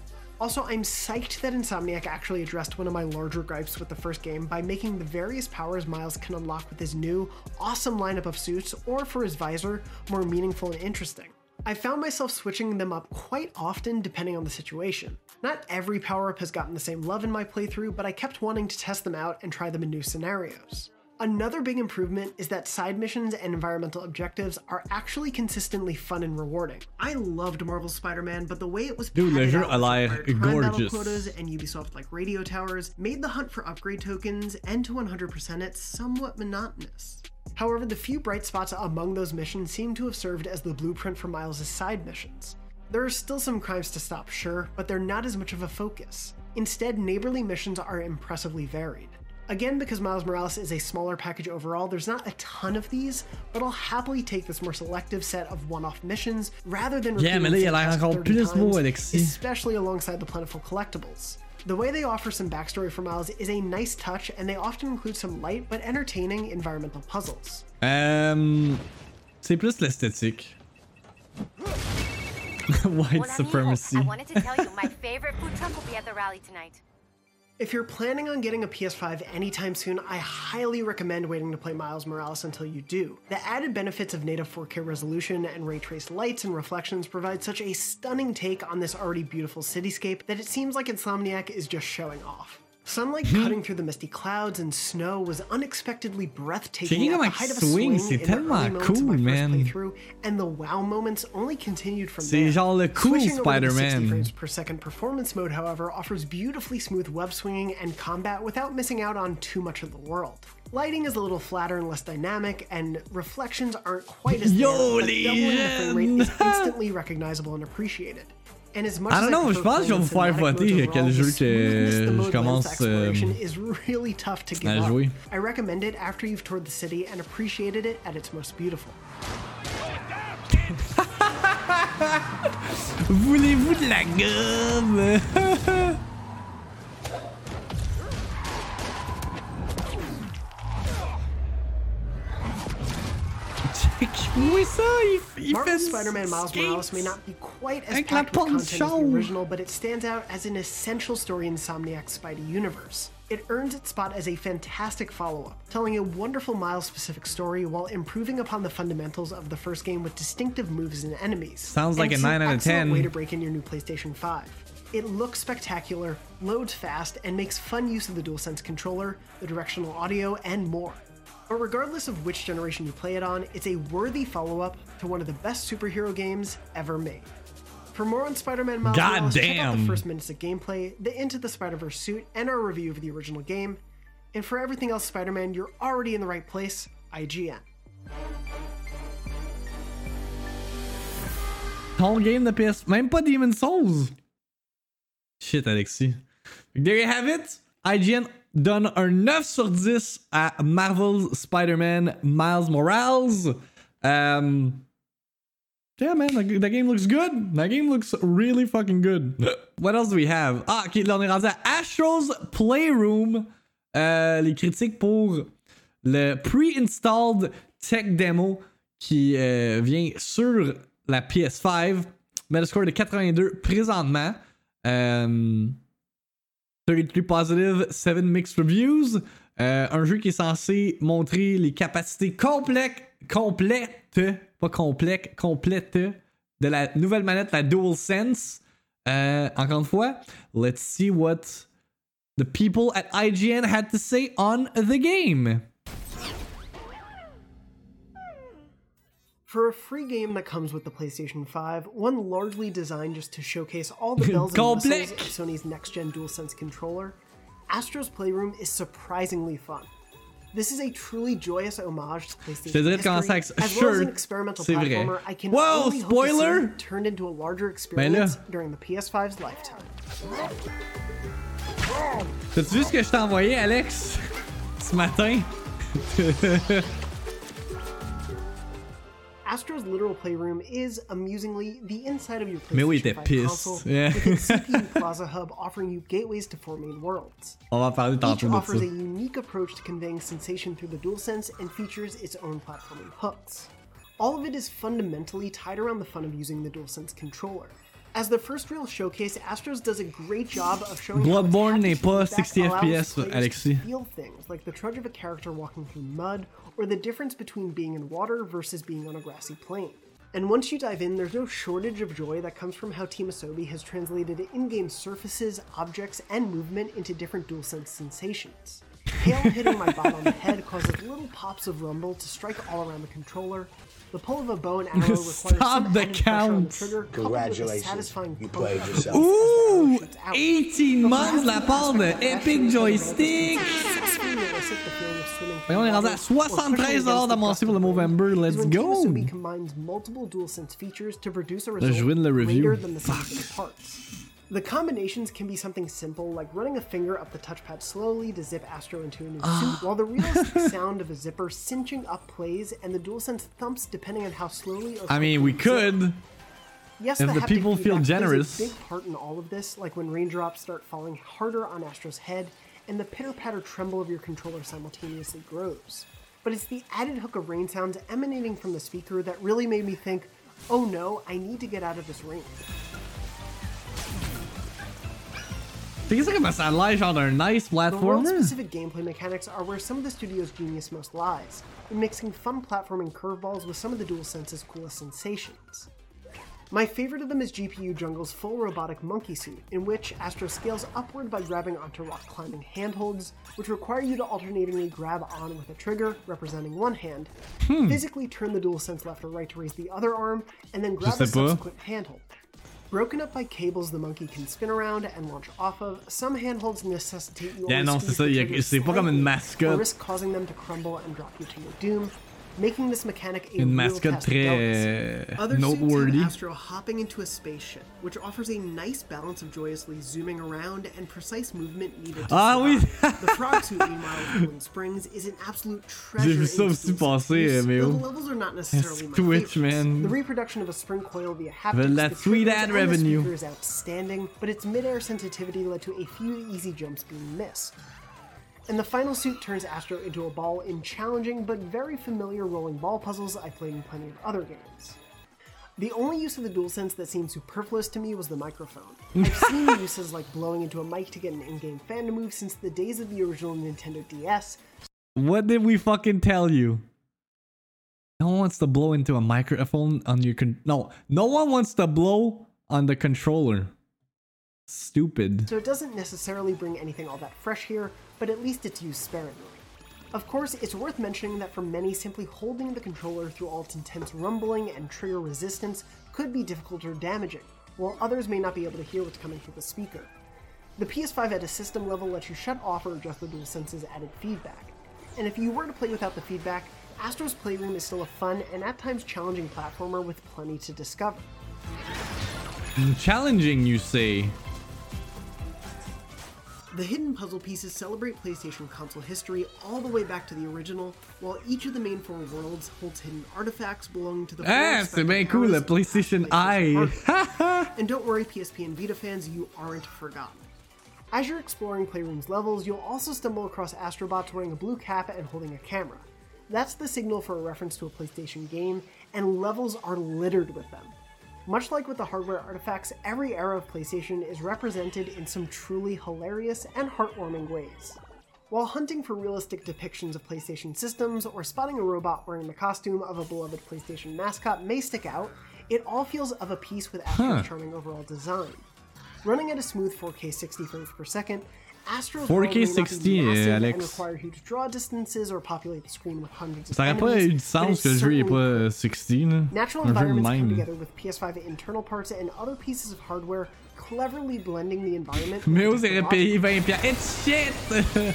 [SPEAKER 3] Also, I'm psyched that Insomniac actually addressed one of my larger gripes with the first game by making the various powers Miles can unlock with his new, awesome lineup of suits, or for his visor, more meaningful and interesting. I found myself switching them up quite often depending on the situation. Not every power up has gotten the same love in my playthrough, but I kept wanting to test them out and try them in new scenarios. Another big improvement is that side missions and environmental objectives are actually consistently fun and rewarding. I loved Marvel's Spider-Man, but the way it was
[SPEAKER 1] Dude, le
[SPEAKER 3] padded
[SPEAKER 1] jeu
[SPEAKER 3] out
[SPEAKER 1] a
[SPEAKER 3] with
[SPEAKER 1] l'air
[SPEAKER 3] required time battle
[SPEAKER 1] gorgeous.
[SPEAKER 3] quotas and Ubisoft-like radio towers made the hunt for upgrade tokens and to 100% it somewhat monotonous. However, the few bright spots among those missions seem to have served as the blueprint for Miles' side missions. There are still some crimes to stop, sure, but they're not as much of a focus. Instead, neighborly missions are impressively varied. Again, because Miles Morales is a smaller package overall, there's not a ton of these, but I'll happily take this more selective set of one-off missions rather than
[SPEAKER 1] Yeah,
[SPEAKER 3] repeating
[SPEAKER 1] mais là,
[SPEAKER 3] the
[SPEAKER 1] il a
[SPEAKER 3] same
[SPEAKER 1] l'air
[SPEAKER 3] task
[SPEAKER 1] encore plus
[SPEAKER 3] times,
[SPEAKER 1] Alexis.
[SPEAKER 3] especially alongside the plentiful collectibles. The way they offer some backstory for Miles is a nice touch, and they often include some light but entertaining environmental puzzles.
[SPEAKER 1] Euh, c'est plus l'esthétique. White
[SPEAKER 5] Mon ami,
[SPEAKER 1] supremacy.
[SPEAKER 5] I wanted to tell you my favorite food truck will be at the rally tonight.
[SPEAKER 3] If you're planning on getting a PS5 anytime soon, I highly recommend waiting to play Miles Morales until you do. The added benefits of native 4K resolution and ray traced lights and reflections provide such a stunning take on this already beautiful cityscape that it seems like Insomniac is just showing off. Sunlight
[SPEAKER 1] Hmm.
[SPEAKER 3] cutting through the misty clouds and snow was unexpectedly breathtaking at the height of a
[SPEAKER 1] swing,
[SPEAKER 3] swing
[SPEAKER 1] c'est
[SPEAKER 3] in the
[SPEAKER 1] tellement
[SPEAKER 3] early moments of my
[SPEAKER 1] cool,
[SPEAKER 3] first
[SPEAKER 1] man.
[SPEAKER 3] and the wow moments only continued from
[SPEAKER 1] C'est
[SPEAKER 3] there.
[SPEAKER 1] genre le cool
[SPEAKER 3] Switching over to the 60
[SPEAKER 1] Spider-Man.
[SPEAKER 3] frames per second performance mode, however, offers beautifully smooth web swinging and combat without missing out on too much of the world. Lighting is a little flatter and less dynamic, and reflections aren't quite as
[SPEAKER 1] Yo,
[SPEAKER 3] there, but doubling the frame rate is instantly recognizable and appreciated.
[SPEAKER 1] I don't know, je pense que je vais vous faire voter quel jeu que je commence, euh, à jouer.
[SPEAKER 3] I recommend it after you've toured the city and appreciated it at its most beautiful.
[SPEAKER 1] Voulez-vous de la gomme?
[SPEAKER 3] Marvel's Spider-Man Miles. Morales may not be quite as packed with content as the original, but it stands out as an essential story in Insomniac's Spidey universe. It earns its spot as a fantastic follow-up, telling a wonderful Miles-specific story while improving upon the fundamentals of the first game with distinctive moves and enemies.
[SPEAKER 1] Sounds like
[SPEAKER 3] And
[SPEAKER 1] a
[SPEAKER 3] it's an
[SPEAKER 1] 9 out of
[SPEAKER 3] excellent
[SPEAKER 1] 10.
[SPEAKER 3] way to break in your new PlayStation 5. It looks spectacular, loads fast, and makes fun use of the DualSense controller, the directional audio, and more. But regardless of which generation you play it on, it's a worthy follow up to one of the best superhero games ever made. For more on Spider-Man Miles
[SPEAKER 1] God
[SPEAKER 3] Morales, check out the first minutes of gameplay, the Into the Spider-Verse suit, and our review of the original game. And for everything else Spider-Man, you're already in the right place, IGN.
[SPEAKER 1] Ton game de PS... Même pas Demon Souls! Shit, Alexis. There you have it. IGN donne un 9 sur 10 à Marvel's Spider-Man Miles Morales. Um, yeah, man, the, the game looks good. That game looks really fucking good. What else do we have? Ah, ok, là on est rendu à Astro's Playroom. Euh, les critiques pour le pre-installed tech demo qui euh, vient sur la PS5. Metascore de 82 présentement. Euh, 33 positive, 7 mixed reviews. Euh, un jeu qui est censé montrer les capacités complètes, complètes, pas complètes, complètes de la nouvelle manette, la DualSense. Euh, encore une fois, let's see what the people at IGN had to say on the game.
[SPEAKER 3] For a free game that comes with the PlayStation 5, one largely designed just to showcase all the bells and whistles of Sony's next-gen DualSense controller, Astro's Playroom is surprisingly fun. This is a truly joyous homage to PlayStation
[SPEAKER 1] te dirais de
[SPEAKER 3] history, as well as an experimental
[SPEAKER 1] c'est vrai.
[SPEAKER 3] platformer I can
[SPEAKER 1] Whoa,
[SPEAKER 3] only hope to see turned into a larger experience during the PS5's lifetime.
[SPEAKER 1] T'as-tu vu ce que je t'ai envoyé, Alex? Ce matin?
[SPEAKER 3] Astro's literal playroom is, amusingly, the inside of your
[SPEAKER 1] Mais oui, il
[SPEAKER 3] PlayStation 5 console,
[SPEAKER 1] Yeah.
[SPEAKER 3] with its CPU Plaza Hub offering you gateways to four main worlds.
[SPEAKER 1] On va parler
[SPEAKER 3] Each offers a unique approach to conveying sensation through the DualSense and features its own platforming hooks. All of it is fundamentally tied around the fun of using the DualSense controller. As the first real showcase, Astros does a great job of showing
[SPEAKER 1] Bloodborne n'est pas 60
[SPEAKER 3] allows
[SPEAKER 1] FPS, Alexis.
[SPEAKER 3] Feel things like the trudge of a character walking through mud, or the difference between being in water versus being on a grassy plain. And once you dive in, there's no shortage of joy that comes from how Team Asobi has translated in-game surfaces, objects, and movement into different DualSense sensations. Hail hitting my bot on the head causes little pops of rumble to strike all around the controller. The pull of a bow and arrow requires
[SPEAKER 1] Stop
[SPEAKER 3] some
[SPEAKER 1] the
[SPEAKER 3] added pressure on the
[SPEAKER 1] count.
[SPEAKER 3] trigger, coupled with a
[SPEAKER 7] Congratulations,
[SPEAKER 3] satisfying
[SPEAKER 7] you played yourself.
[SPEAKER 3] bow as the arrow
[SPEAKER 1] Ouh!
[SPEAKER 3] shoots out.
[SPEAKER 1] 18 months de la part de Epic Joystick!
[SPEAKER 3] Mais
[SPEAKER 1] on est rendu à 73 d'avancée pour le Movember, let's go!
[SPEAKER 3] combines multiple DualSense features to produce a
[SPEAKER 1] je
[SPEAKER 3] result
[SPEAKER 1] win le review.
[SPEAKER 3] greater than the sum of the parts. The combinations can be something simple, like running a finger up the touchpad slowly to zip Astro into a new
[SPEAKER 1] Ah.
[SPEAKER 3] suit, while the realistic sound of a zipper cinching up plays and the DualSense thumps depending on how slowly or
[SPEAKER 1] I mean, we
[SPEAKER 3] zip.
[SPEAKER 1] could.
[SPEAKER 3] Yes,
[SPEAKER 1] If the
[SPEAKER 3] haptic
[SPEAKER 1] people feel generous.
[SPEAKER 3] plays a big part in all of this, like when raindrops start falling harder on Astro's head and the pitter-patter tremble of your controller simultaneously grows. But it's the added hook of rain sounds emanating from the speaker that really made me think, oh no, I need to get out of this rain.
[SPEAKER 1] Comme ça a l'air genre d'un nice
[SPEAKER 3] The world-specific gameplay mechanics are where some of the studio's genius most lies, in mixing fun platforming curveballs with some of the DualSense's coolest sensations. My favorite of them is GPU Jungle's full robotic monkey suit, in which Astro scales upward by grabbing onto rock climbing handholds, which require you to alternatingly grab on with a trigger, representing one hand, physically turn the DualSense left or right to raise the other arm, and then grab a
[SPEAKER 1] sais
[SPEAKER 3] subsequent handhold. Broken up by cables the monkey can spin around and launch off of, some handholds necessitate you
[SPEAKER 1] Yeah, non, c'est ça,
[SPEAKER 3] the
[SPEAKER 1] y a-
[SPEAKER 3] trigger
[SPEAKER 1] c'est pas comme une mascotte.
[SPEAKER 3] or risk causing them to crumble and drop you to your doom, making this mechanic a
[SPEAKER 1] Une
[SPEAKER 3] real
[SPEAKER 1] mascotte
[SPEAKER 3] test of
[SPEAKER 1] très
[SPEAKER 3] delicacy.
[SPEAKER 1] euh,
[SPEAKER 3] Other
[SPEAKER 1] noteworthy.
[SPEAKER 3] Astro hopping into a spaceship, which offers a nice balance of joyously zooming around and precise movement needed to
[SPEAKER 1] Ah oui.
[SPEAKER 3] The frog suit, meanwhile, with Golden Springs, is an absolute treasure.
[SPEAKER 1] vu ça
[SPEAKER 3] in
[SPEAKER 1] aussi passer, mais oh.
[SPEAKER 3] The levels are not necessarily my
[SPEAKER 1] Twitch, man.
[SPEAKER 3] The reproduction of a spring coil via haptics, the
[SPEAKER 1] sweet ad
[SPEAKER 3] and
[SPEAKER 1] revenue.
[SPEAKER 3] The is outstanding, but its mid-air sensitivity led to a few easy jumps being missed. And the final suit turns Astro into a ball in challenging but very familiar rolling ball puzzles I've played in plenty of other games. The only use of the DualSense that seemed superfluous to me was the microphone. I've seen uses like blowing into a mic to get an in-game fan to move since the days of the original Nintendo DS,
[SPEAKER 1] What did we fucking tell you? No one wants to blow into a microphone on your con- no. No one wants to blow on the controller. Stupid.
[SPEAKER 3] so it doesn't necessarily bring anything all that fresh here, but at least it's used sparingly. Of course, it's worth mentioning that for many, simply holding the controller through all its intense rumbling and trigger resistance could be difficult or damaging, while others may not be able to hear what's coming through the speaker. The PS5 at a system level lets you shut off or adjust the DualSense's added feedback. And if you were to play without the feedback, Astro's Playroom is still a fun and at times challenging platformer with plenty to discover.
[SPEAKER 1] Challenging, you say?
[SPEAKER 3] The hidden puzzle pieces celebrate PlayStation console history all the way back to the original, while each of the main four worlds holds hidden artifacts belonging to the four
[SPEAKER 1] Ah, c'est bien
[SPEAKER 3] respective
[SPEAKER 1] cool, le
[SPEAKER 3] eras
[SPEAKER 1] PlayStation Eye.
[SPEAKER 3] and don't worry, PSP and Vita fans, you aren't forgotten. As you're exploring Playroom's levels, you'll also stumble across Astrobots wearing a blue cap and holding a camera. That's the signal for a reference to a PlayStation game, and levels are littered with them. Much like with the hardware artifacts, every era of PlayStation is represented in some truly hilarious and heartwarming ways. While hunting for realistic depictions of PlayStation systems or spotting a robot wearing the costume of a beloved PlayStation mascot may stick out, it all feels of a piece with Astro's charming overall design. Running at a smooth 4K 60 frames per second, Astro's
[SPEAKER 1] 4K
[SPEAKER 3] world may not be
[SPEAKER 1] 60,
[SPEAKER 3] massive and
[SPEAKER 1] Alex.
[SPEAKER 3] require huge draw distances or populate the screen with hundreds of
[SPEAKER 1] Ça aurait pas eu de sens que le jeu est pas 60 là.
[SPEAKER 3] Natural
[SPEAKER 1] Un jeu de
[SPEAKER 3] environments come
[SPEAKER 1] même.
[SPEAKER 3] together with PS5 internal parts and other pieces of hardware, cleverly blending the environment.
[SPEAKER 1] Mais vous aurez payé 20 piastres. It's shit!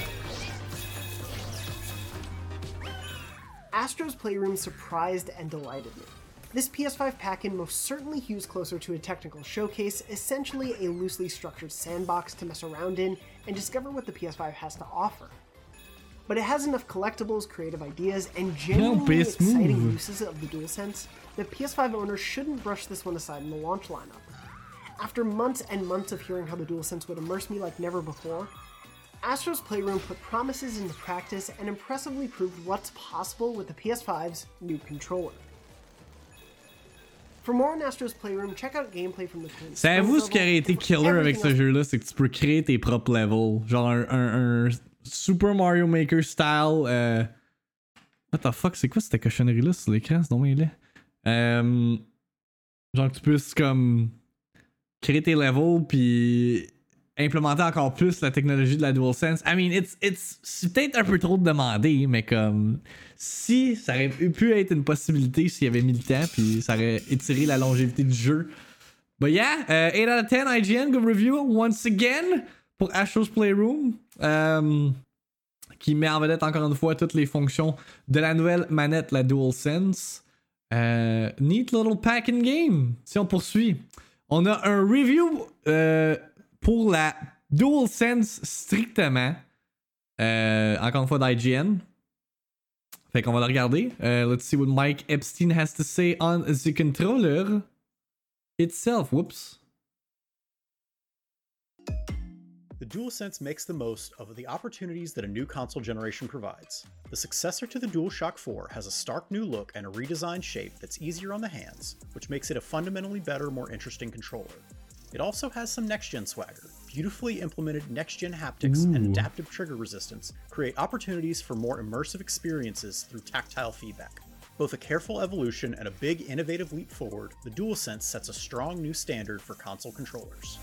[SPEAKER 3] Astro's Playroom surprised and delighted me. This PS5 pack-in most certainly hews closer to a technical showcase, essentially a loosely structured sandbox to mess around in and discover what the PS5 has to offer. But it has enough collectibles, creative ideas, and genuinely
[SPEAKER 1] best
[SPEAKER 3] exciting
[SPEAKER 1] move.
[SPEAKER 3] uses of the DualSense that PS5 owners shouldn't brush this one aside in the launch lineup. After months and months of hearing how the DualSense would immerse me like never before, Astro's Playroom put promises into practice and impressively proved what's possible with the PS5's new controller.
[SPEAKER 1] Savez-vous ce qui aurait été killer avec ce jeu-là? C'est que tu peux créer tes propres levels. Genre un, un- un Super Mario Maker style. euh, What the fuck? C'est quoi cette cochonnerie-là sur l'écran? C'est bien laid. Euh, Genre que tu puisses comme créer tes levels puis implémenter encore plus la technologie de la DualSense. I mean, it's, it's, c'est peut-être un peu trop de demander, mais comme si ça aurait pu être une possibilité s'il y avait mis le temps puis ça aurait étiré la longévité du jeu. But yeah, uh, 8 out of 10 IGN, good review once again pour Astro's Playroom. Um, qui met en vedette encore une fois toutes les fonctions de la nouvelle manette, la DualSense. Euh, neat little pack in game. Si on poursuit, on a un review euh, pour la DualSense strictement. Euh, encore une fois d'IGN. Fait qu'on va le regarder. Euh, let's see what Mike Epstein has to say on the controller itself. Whoops.
[SPEAKER 7] The DualSense makes the most of the opportunities that a new console generation provides. The successor to the DualShock 4 has a stark new look and a redesigned shape that's easier on the hands, which makes it a fundamentally better, more interesting controller. It also has some next gen swagger. Beautifully implemented next gen haptics and adaptive trigger resistance create opportunities for more immersive experiences through tactile feedback. Both a careful evolution and a big innovative leap forward, the DualSense sets a strong new standard for console controllers.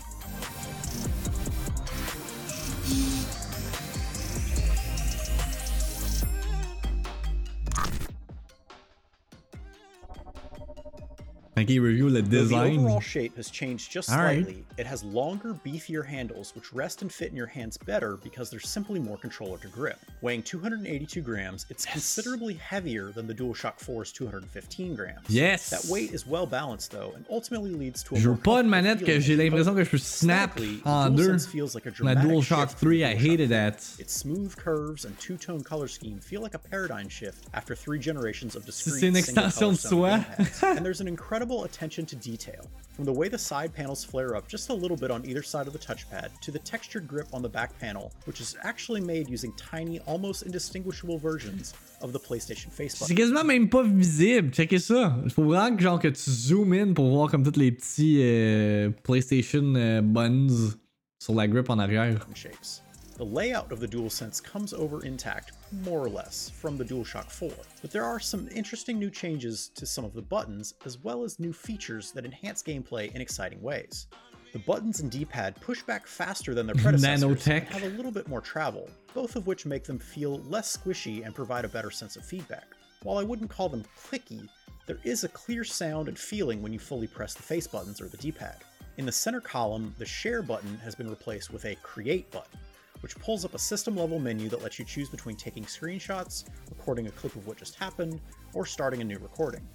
[SPEAKER 1] Review le
[SPEAKER 7] Though the overall shape has changed just
[SPEAKER 1] All right.
[SPEAKER 7] slightly, it has longer, beefier handles which rest and fit in your hands better because there's simply more controller to grip. Weighing 282 grams, it's considerably heavier than the DualShock 4's 215 grams.
[SPEAKER 1] Yes.
[SPEAKER 7] That weight is well balanced though, and ultimately leads to a
[SPEAKER 1] Je veux pas une manette que j'ai l'impression que je peux snap en deux.
[SPEAKER 7] Feels like a
[SPEAKER 1] La DualShock
[SPEAKER 7] shift
[SPEAKER 1] 3, I
[SPEAKER 7] DualShock
[SPEAKER 1] hated
[SPEAKER 7] 4.
[SPEAKER 1] that.
[SPEAKER 7] Its smooth curves and two-tone color scheme feel like a paradigm shift after three generations of discrete
[SPEAKER 1] c'est une extension de soi.
[SPEAKER 7] and there's an incredible attention to detail. From the way the side panels flare up just a little bit on either side of the touchpad, to the textured grip on the back panel, which is actually made using tiny, almost indistinguishable versions of the PlayStation face
[SPEAKER 1] C'est quasiment même pas visible. Checkez ça. Il faut vraiment que, genre, que tu zoom in pour voir comme tous les petits euh, PlayStation euh, buttons sur la grip en arrière.
[SPEAKER 7] shapes. The layout of the DualSense comes over intact, more or less, from the DualShock 4, but there are some interesting new changes to some of the buttons, as well as new features that enhance gameplay in exciting ways. The buttons and D-pad push back faster than their predecessors
[SPEAKER 1] Nanotech.
[SPEAKER 7] and have a little bit more travel, both of which make them feel less squishy and provide a better sense of feedback. While I wouldn't call them clicky, there is a clear sound and feeling when you fully press the face buttons or the D-pad. In the center column, the share button has been replaced with a create button, which pulls up a system level menu that lets you choose between taking screenshots, recording a clip of what just happened, or starting a new recording.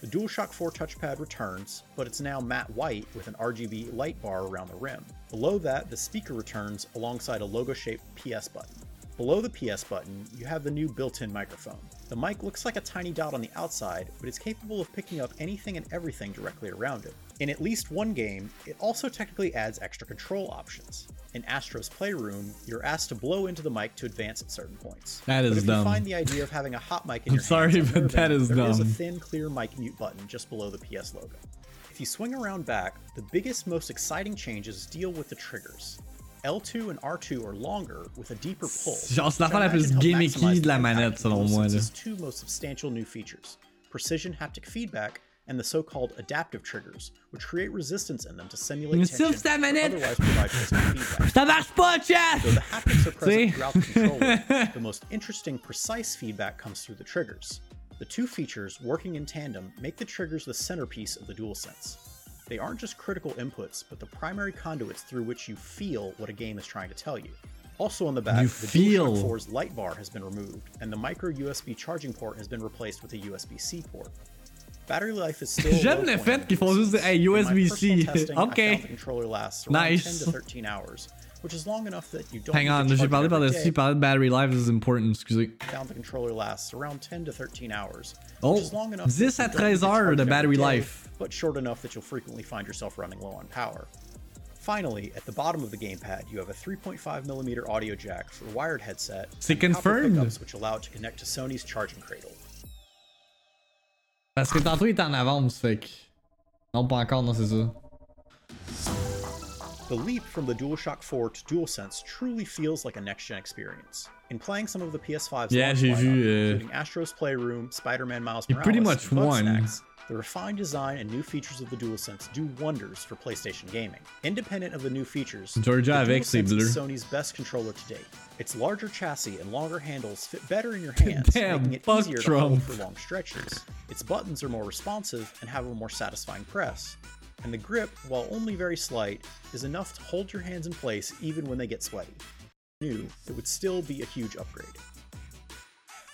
[SPEAKER 7] The DualShock 4 touchpad returns, but it's now matte white with an RGB light bar around the rim. Below that, the speaker returns alongside a logo shaped PS button. Below the PS button, you have the new built in microphone. The mic looks like a tiny dot on the outside, but it's capable of picking up anything and everything directly around it. In at least one game, it also technically adds extra control options. In Astro's Playroom, you're asked to blow into the mic to advance at certain points.
[SPEAKER 1] That
[SPEAKER 7] but if
[SPEAKER 1] dumb.
[SPEAKER 7] you find the idea of having a hot mic in
[SPEAKER 1] I'm
[SPEAKER 7] your
[SPEAKER 1] sorry,
[SPEAKER 7] hands
[SPEAKER 1] but that is
[SPEAKER 7] there is a thin, clear mic mute button just below the PS logo. If you swing around back, the biggest, most exciting changes deal with the triggers. L2 and R2 are longer with a deeper pull.
[SPEAKER 1] Genre, c'est l'affaire la plus gimmicky de la manette, selon moi, là.
[SPEAKER 7] two most substantial new features precision haptic feedback and the so-called adaptive triggers, which create resistance in them to simulate tension
[SPEAKER 1] sauf ta
[SPEAKER 7] and otherwise provide feedback.
[SPEAKER 1] Ça marche pas, chat!
[SPEAKER 7] Though the haptics are
[SPEAKER 1] See?
[SPEAKER 7] present throughout the controller, the most interesting, precise feedback comes through the triggers. The two features, working in tandem, make the triggers the centerpiece of the DualSense. They aren't just critical inputs, but the primary conduits through which you feel what a game is trying to tell you. Also on the back,
[SPEAKER 1] You
[SPEAKER 7] the
[SPEAKER 1] feel.
[SPEAKER 7] DualShock 4's light bar has been removed, and the micro USB charging port has been replaced with a USB-C port. Battery life is still
[SPEAKER 1] J'aime le fait qu'ils font juste Hey, USB-C.
[SPEAKER 7] personal testing, I
[SPEAKER 1] Okay.
[SPEAKER 7] controller lasts
[SPEAKER 1] Nice.
[SPEAKER 7] 10 to 13 hours, which is long enough that you don't
[SPEAKER 1] Hang on, j'ai parlé par-dessus, parlé de battery life, is important, excusez.
[SPEAKER 7] found the controller lasts around 10 to 13 hours,
[SPEAKER 1] Oh,
[SPEAKER 7] which is long enough
[SPEAKER 1] 10
[SPEAKER 7] that
[SPEAKER 1] à
[SPEAKER 7] you don't need
[SPEAKER 1] 13
[SPEAKER 7] to
[SPEAKER 1] heures de battery life.
[SPEAKER 7] but short enough that you'll frequently find yourself running low on power. Finally, at the bottom of the gamepad, you have a 3.5mm audio jack for a wired headset
[SPEAKER 1] C'est confirmed.
[SPEAKER 7] pickups which allow it to connect to Sony's charging cradle.
[SPEAKER 1] Parce que tantôt il était en avance, fait que. Non, pas encore, non, c'est ça.
[SPEAKER 7] The leap from the DualShock 4 to DualSense truly feels like a next-gen experience. In playing some of the PS5's
[SPEAKER 1] Yeah,
[SPEAKER 7] launch
[SPEAKER 1] j'ai
[SPEAKER 7] lineup,
[SPEAKER 1] vu, euh,
[SPEAKER 7] including Astro's Playroom, Spider-Man Miles Morales,
[SPEAKER 1] pretty much
[SPEAKER 7] and
[SPEAKER 1] won.
[SPEAKER 7] The refined design and new features of the DualSense do wonders for PlayStation gaming. Independent of the new features, the DualSense is Sony's best controller to date. Its larger chassis and longer handles fit better in your hands,
[SPEAKER 1] Damn,
[SPEAKER 7] making it easier to hold for long stretches. Its buttons are more responsive and have a more satisfying press. And the grip, while only very slight, is enough to hold your hands in place even when they get sweaty. New, it would still be a huge upgrade.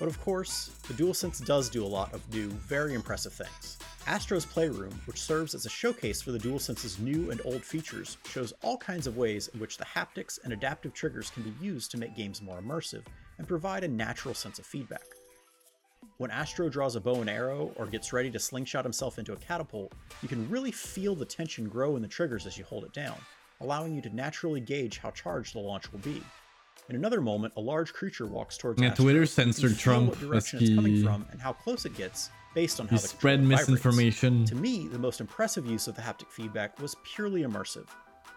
[SPEAKER 7] But of course, the DualSense does do a lot of new, very impressive things. Astro's Playroom, which serves as a showcase for the DualSense's new and old features, shows all kinds of ways in which the haptics and adaptive triggers can be used to make games more immersive and provide a natural sense of feedback. When Astro draws a bow and arrow or gets ready to slingshot himself into a catapult, you can really feel the tension grow in the triggers as you hold it down, allowing you to naturally gauge how charged the launch will be. In another moment, a large creature walks towards
[SPEAKER 1] Yeah,
[SPEAKER 7] Astro.
[SPEAKER 1] Twitter censored Trump
[SPEAKER 7] what direction it's coming from and how close it gets based on how
[SPEAKER 1] He
[SPEAKER 7] the
[SPEAKER 1] spread
[SPEAKER 7] controller vibrates.
[SPEAKER 1] misinformation.
[SPEAKER 7] To me, the most impressive use of the haptic feedback was purely immersive.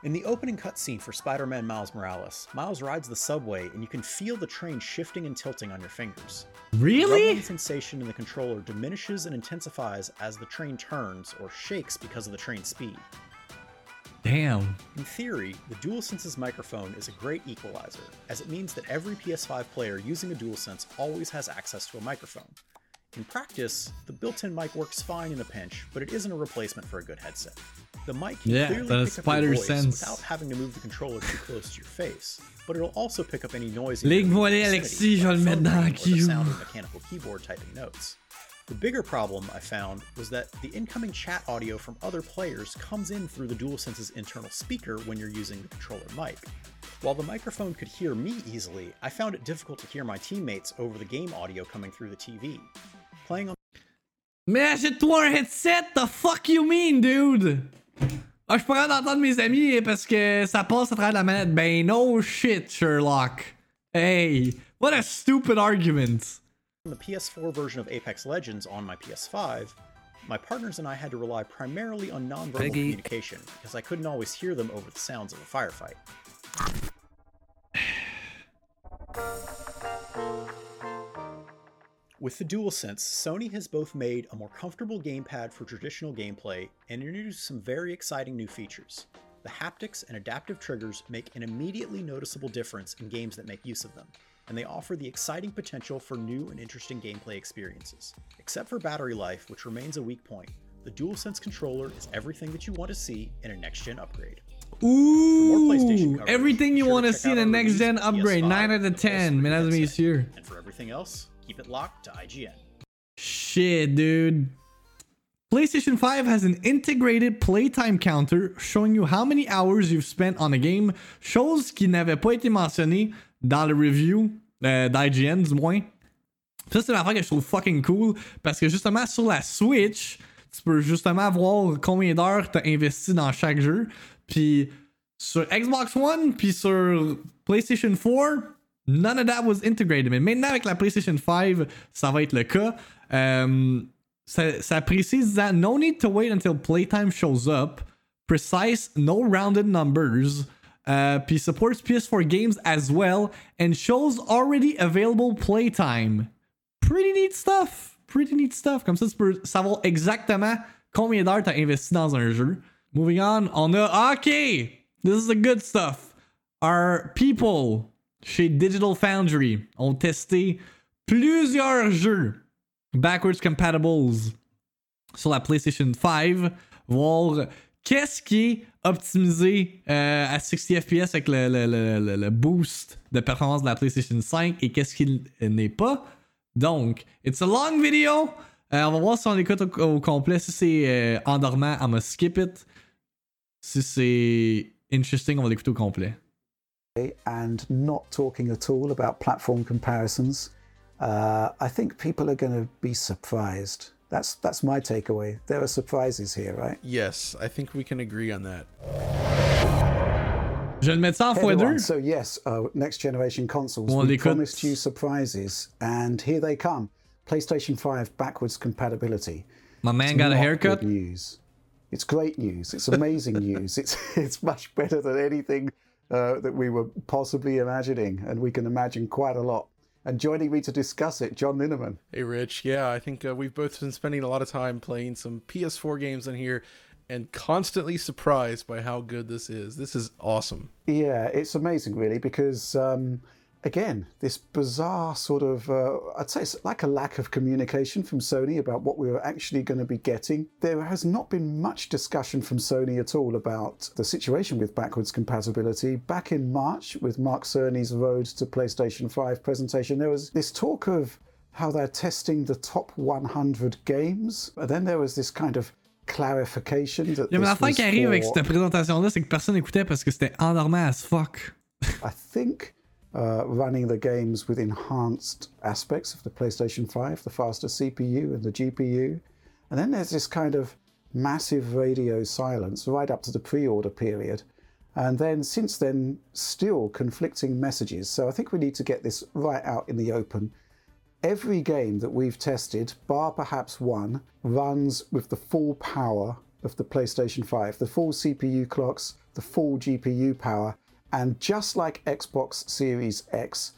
[SPEAKER 7] In the opening cutscene for Spider-Man Miles Morales, Miles rides the subway and you can feel the train shifting and tilting on your fingers. The
[SPEAKER 1] Really?
[SPEAKER 7] rumbling sensation in the controller diminishes and intensifies as the train turns or shakes because of the train's speed.
[SPEAKER 1] Damn.
[SPEAKER 7] In theory, the DualSense's microphone is a great equalizer, as it means that every PS5 player using a DualSense always has access to a microphone. In practice, the built-in mic works fine in a pinch, but it isn't a replacement for a good headset. The mic can
[SPEAKER 1] Yeah,
[SPEAKER 7] clearly
[SPEAKER 1] the
[SPEAKER 7] pick up your voice
[SPEAKER 1] sense.
[SPEAKER 7] without having to move the controller too close to your face, but it'll also pick up any noise. In
[SPEAKER 1] voilée,
[SPEAKER 7] vicinity,
[SPEAKER 1] Alexis, je vais
[SPEAKER 7] like
[SPEAKER 1] le mettre dans la
[SPEAKER 7] the
[SPEAKER 1] queue.
[SPEAKER 7] sound of mechanical keyboard typing notes. The bigger problem I found was that the incoming chat audio from other players comes in through the DualSense's internal speaker when you're using the controller mic. While the microphone could hear me easily, I found it difficult to hear my teammates over the game audio coming through the TV. Playing on
[SPEAKER 1] achète-toi un headset, the fuck you mean, dude? Ah, je capable d'entendre mes amis parce que ça passe à travers la manette. Ben no shit, Sherlock. Hey, what a stupid argument.
[SPEAKER 7] The PS4 version of Apex Legends on my PS5, my partners and I had to rely primarily on nonverbal
[SPEAKER 8] Peggy.
[SPEAKER 7] communication because I couldn't always hear them over the sounds of a firefight. With the DualSense, Sony has both made a more comfortable gamepad for traditional gameplay and introduced some very exciting new features. The haptics and adaptive triggers make an immediately noticeable difference in games that make use of them, and they offer the exciting potential for new and interesting gameplay experiences. Except for battery life, which remains a weak point, the DualSense controller is everything that you want to see in a next gen upgrade.
[SPEAKER 1] Ooh,
[SPEAKER 7] coverage,
[SPEAKER 1] everytheen you
[SPEAKER 7] sure
[SPEAKER 1] want to see in a next gen upgrade.
[SPEAKER 7] PS5
[SPEAKER 1] 9 out of 10,
[SPEAKER 7] PS4
[SPEAKER 1] mesdames et
[SPEAKER 7] headset. And for everything else, keep it locked to IGN.
[SPEAKER 1] Shit, dude. PlayStation 5 has an integrated playtime counter showing you how many hours you've spent on a game, chose qui n'avait pas été mentionnée dans le review euh, d'IGN du moins. Ça, c'est une affaire que je trouve fucking cool parce que justement sur la Switch, tu peux justement voir combien d'heures t'as investi dans chaque jeu. Puis sur Xbox One, puis sur PlayStation 4, none of that was integrated. Mais maintenant avec la PlayStation 5, ça va être le cas. Euh, ça, précise that no need to wait until playtime shows up. Precise, no rounded numbers. Uh, puis supports PS4 games as well and shows already available playtime. Pretty neat stuff. Pretty neat stuff. Comme ça, tu peux savoir exactement combien d'heures t'as investi dans un jeu. Moving on, on a. Ok! This is the good stuff. Our people chez Digital Foundry ont testé plusieurs jeux backwards compatibles sur la PlayStation 5, voir qu'est-ce qui est optimisé euh, à 60 FPS avec le, le- le- le- boost de performance de la PlayStation 5 et qu'est-ce qui n'est pas? Donc, it's a long video. Euh, on va voir si on l'écoute au, au complet. Si c'est euh, endormant, on va skip it. Si c'est interesting, on va l'écouter au complet.
[SPEAKER 8] and not talking at all about platform comparisons, uh, I think people are going to be surprised. That's that's my takeaway. There are surprises here, right?
[SPEAKER 9] Yes, I think we can agree on that.
[SPEAKER 1] Je vais le mettre ça en
[SPEAKER 8] Hey,
[SPEAKER 1] fois
[SPEAKER 8] everyone,
[SPEAKER 1] deux.
[SPEAKER 8] So yes, uh, next generation consoles.
[SPEAKER 1] On
[SPEAKER 8] we
[SPEAKER 1] l'écoute.
[SPEAKER 8] promised you surprises, and here they come. PlayStation 5 backwards compatibility.
[SPEAKER 1] My man
[SPEAKER 8] It's
[SPEAKER 1] got a haircut.
[SPEAKER 8] good news. It's great news. It's amazing news. It's it's much better than anything uh, that we were possibly imagining, and we can imagine quite a lot. And joining me to discuss it, John Linneman.
[SPEAKER 9] Hey, Rich. Yeah, I think uh, we've both been spending a lot of time playing some PS4 games in here and constantly surprised by how good this is. This is awesome.
[SPEAKER 8] Yeah, it's amazing, really, because um, again, this bizarre sort of, uh, I'd say it's like a lack of communication from Sony about what we were actually going to be getting. There has not been much discussion from Sony at all about the situation with backwards compatibility. Back in March, with Mark Cerny's Road to PlayStation 5 presentation, there was this talk of how they're testing the top 100 games. And then there was this kind of clarification that
[SPEAKER 1] Il y a une
[SPEAKER 8] this
[SPEAKER 1] affaire
[SPEAKER 8] was
[SPEAKER 1] qui arrive avec
[SPEAKER 8] for-
[SPEAKER 1] cette présentation-là, c'est que personne n'écoutait parce que c'était endormant as fuck.
[SPEAKER 8] I think uh, running the games with enhanced aspects of the PlayStation 5, the faster CPU and the GPU. And then there's this kind of massive radio silence right up to the pre order period. And then since then, still conflicting messages. So I think we need to get this right out in the open. Every game that we've tested, bar perhaps one, runs with the full power of the PlayStation 5, the full CPU clocks, the full GPU power, and just like Xbox Series X,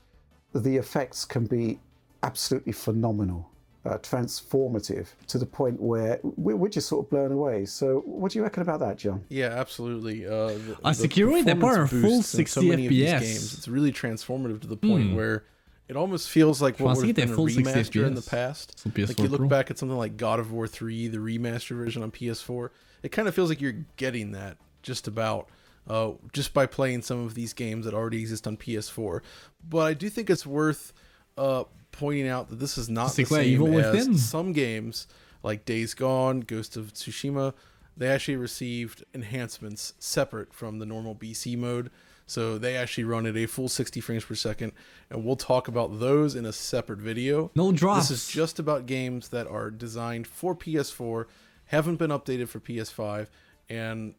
[SPEAKER 8] the effects can be absolutely phenomenal, uh, transformative to the point where we're, we're just sort of blown away. So, what do you reckon about that, John?
[SPEAKER 9] Yeah, absolutely. Uh, the, the
[SPEAKER 1] Sekiro était pas
[SPEAKER 9] performance
[SPEAKER 1] full
[SPEAKER 9] boosts in so
[SPEAKER 1] 60
[SPEAKER 9] many of these
[SPEAKER 1] FPS.
[SPEAKER 9] games, it's really transformative to the point where it almost feels like what
[SPEAKER 1] pensais
[SPEAKER 9] would have
[SPEAKER 1] qu'il
[SPEAKER 9] been a
[SPEAKER 1] full
[SPEAKER 9] remaster in the past.
[SPEAKER 1] sur
[SPEAKER 9] Like you look
[SPEAKER 1] Pro.
[SPEAKER 9] back at something like God of War 3, the remaster version on PS4, it kind of feels like you're getting that just about uh, just by playing some of these games that already exist on PS4. But I do think it's worth uh, pointing out that this is not
[SPEAKER 1] C'est
[SPEAKER 9] the same
[SPEAKER 1] Evil
[SPEAKER 9] as
[SPEAKER 1] Within?
[SPEAKER 9] some games like Days Gone, Ghost of Tsushima. They actually received enhancements separate from the normal BC mode. So they actually run at a full 60 frames per second, and we'll talk about those in a separate video.
[SPEAKER 1] No drops.
[SPEAKER 9] This is just about games that are designed for PS4, haven't been updated for PS5, and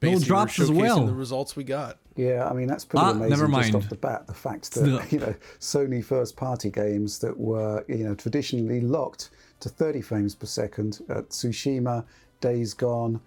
[SPEAKER 9] basically we're
[SPEAKER 1] drops as well.
[SPEAKER 9] the results we got.
[SPEAKER 8] Yeah, I mean that's pretty
[SPEAKER 1] Ah,
[SPEAKER 8] amazing
[SPEAKER 1] never
[SPEAKER 8] just
[SPEAKER 1] mind.
[SPEAKER 8] off the bat. The fact that
[SPEAKER 1] No.
[SPEAKER 8] you know Sony first-party games that were you know traditionally locked to 30 frames per second at Tsushima, Days Gone.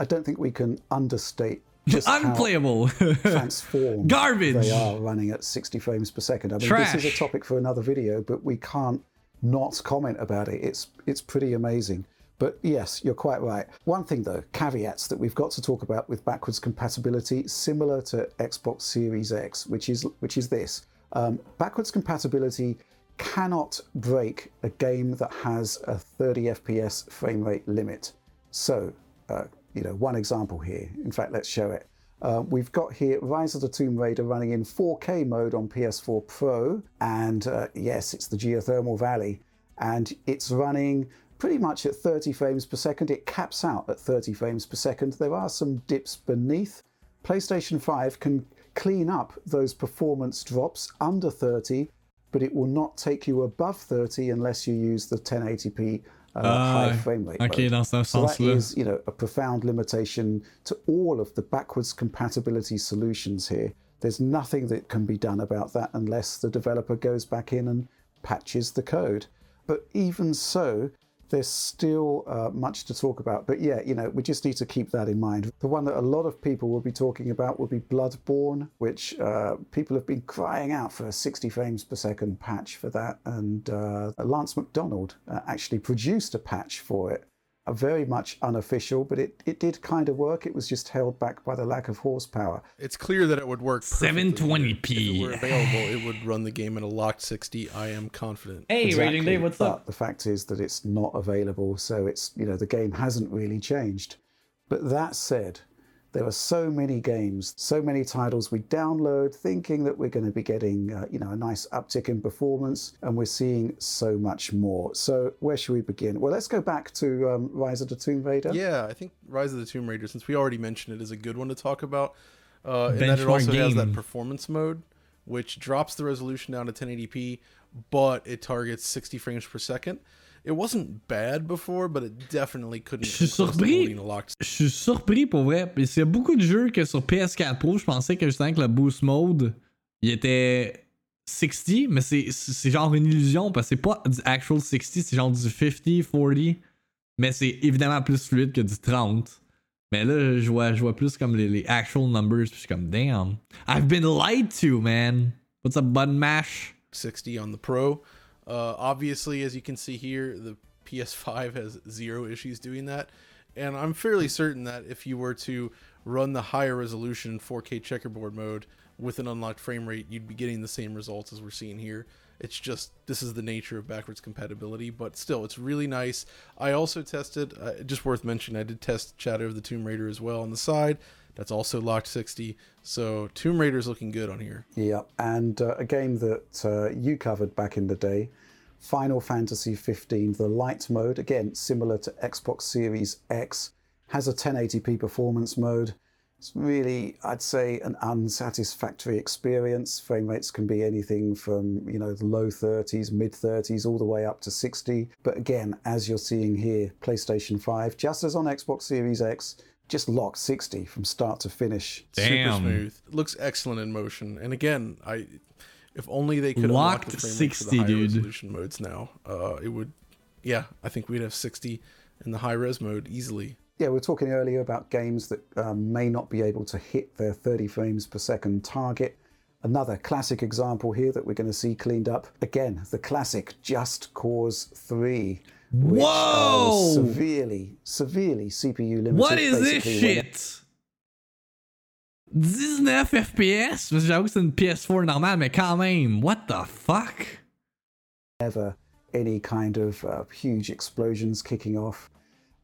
[SPEAKER 8] I don't think we can understate just
[SPEAKER 1] Unplayable.
[SPEAKER 8] transformed
[SPEAKER 1] Garbage.
[SPEAKER 8] they are running at 60 frames per second. I mean,
[SPEAKER 1] Trash.
[SPEAKER 8] this is a topic for another video, but we can't not comment about it. It's it's pretty amazing. But yes, you're quite right. One thing though, caveats that we've got to talk about with backwards compatibility, similar to Xbox Series X, which is which is this: um, backwards compatibility cannot break a game that has a 30 FPS frame rate limit. So, uh, you know, one example here. In fact, let's show it. Uh, we've got here Rise of the Tomb Raider running in 4K mode on PS4 Pro, and uh, yes, it's the geothermal valley, and it's running pretty much at 30 frames per second. It caps out at 30 frames per second. There are some dips beneath. PlayStation 5 can clean up those performance drops under 30, but it will not take you above 30 unless you use the 1080p uh, high frame rate.
[SPEAKER 1] ok,
[SPEAKER 8] mode.
[SPEAKER 1] dans ce
[SPEAKER 8] So that you know, a profound limitation to all of the backwards compatibility solutions here. There's nothing that can be done about that unless the developer goes back in and patches the code. But even so, there's still uh, much to talk about. But yeah, you know, we just need to keep that in mind. The one that a lot of people will be talking about will be Bloodborne, which uh, people have been crying out for a 60 frames per second patch for that. And uh, Lance McDonald uh, actually produced a patch for it. Very much unofficial, but it, it did kind of work. It was just held back by the lack of horsepower.
[SPEAKER 9] It's clear that it would work.
[SPEAKER 1] 720p.
[SPEAKER 9] If it were available, it would run the game at a locked 60. I am confident.
[SPEAKER 1] Hey, Raging Dave, what's
[SPEAKER 8] but
[SPEAKER 1] up?
[SPEAKER 8] the fact is that it's not available, so it's you know the game hasn't really changed. But that said, there are so many games, so many titles we download thinking that we're going to be getting uh, you know a nice uptick in performance, and we're seeing so much more. So where should we begin? Well, let's go back to um, Rise of the Tomb Raider.
[SPEAKER 9] Yeah, I think Rise of the Tomb Raider, since we already mentioned it, is a good one to talk about. Uh, and then it
[SPEAKER 1] Benchmark
[SPEAKER 9] also has that performance mode, which drops the resolution down to 1080p, but it targets 60 frames per second. It wasn't bad before, but it definitely couldn't.
[SPEAKER 1] Je suis surpris. Je suis surpris pour vrai. Il y a beaucoup de jeux que sur PS4 Pro, je pensais que justement que le boost mode, il était 60, mais c'est genre une illusion parce que c'est pas du actual 60, c'est genre du 50, 40. Mais c'est évidemment plus fluide que du 30. Mais là, je vois, je vois plus comme les, les actual numbers. Puis je suis comme, damn. I've been lied to, man. What's a button mash?
[SPEAKER 9] 60 on the Pro. Uh, obviously, as you can see here, the PS5 has zero issues doing that. And I'm fairly certain that if you were to run the higher resolution 4K checkerboard mode with an unlocked frame rate, you'd be getting the same results as we're seeing here. It's just this is the nature of backwards compatibility, but still, it's really nice. I also tested, uh, just worth mentioning, I did test Shadow of the Tomb Raider as well on the side. That's also locked 60. So Tomb Raider's looking good on here.
[SPEAKER 8] Yeah, and uh, a game that uh, you covered back in the day, Final Fantasy 15, the light mode, again similar to Xbox Series X, has a 1080p performance mode. It's really, I'd say, an unsatisfactory experience. Frame rates can be anything from you know the low 30s, mid 30s, all the way up to 60. But again, as you're seeing here, PlayStation 5, just as on Xbox Series X, just locked 60 from start to finish.
[SPEAKER 9] super
[SPEAKER 1] Damn.
[SPEAKER 9] smooth. It looks excellent in motion. And again, I if only they could unlock
[SPEAKER 1] Locked
[SPEAKER 9] the frame rate for
[SPEAKER 1] 60,
[SPEAKER 9] the higher
[SPEAKER 1] dude.
[SPEAKER 9] resolution modes now. Uh, it would, yeah, I think we'd have 60 in the high res mode easily.
[SPEAKER 8] Yeah, we were talking earlier about games that um, may not be able to hit their 30 frames per second target. Another classic example here that we're going to see cleaned up. Again, the classic Just Cause 3. Which, uh,
[SPEAKER 1] Whoa!
[SPEAKER 8] severely, severely CPU limited.
[SPEAKER 1] What is this shit? 19 FPS? Parce que J'avoue que c'est une PS4 normale, mais quand même, what the fuck?
[SPEAKER 8] Never any kind of uh, huge explosions kicking off.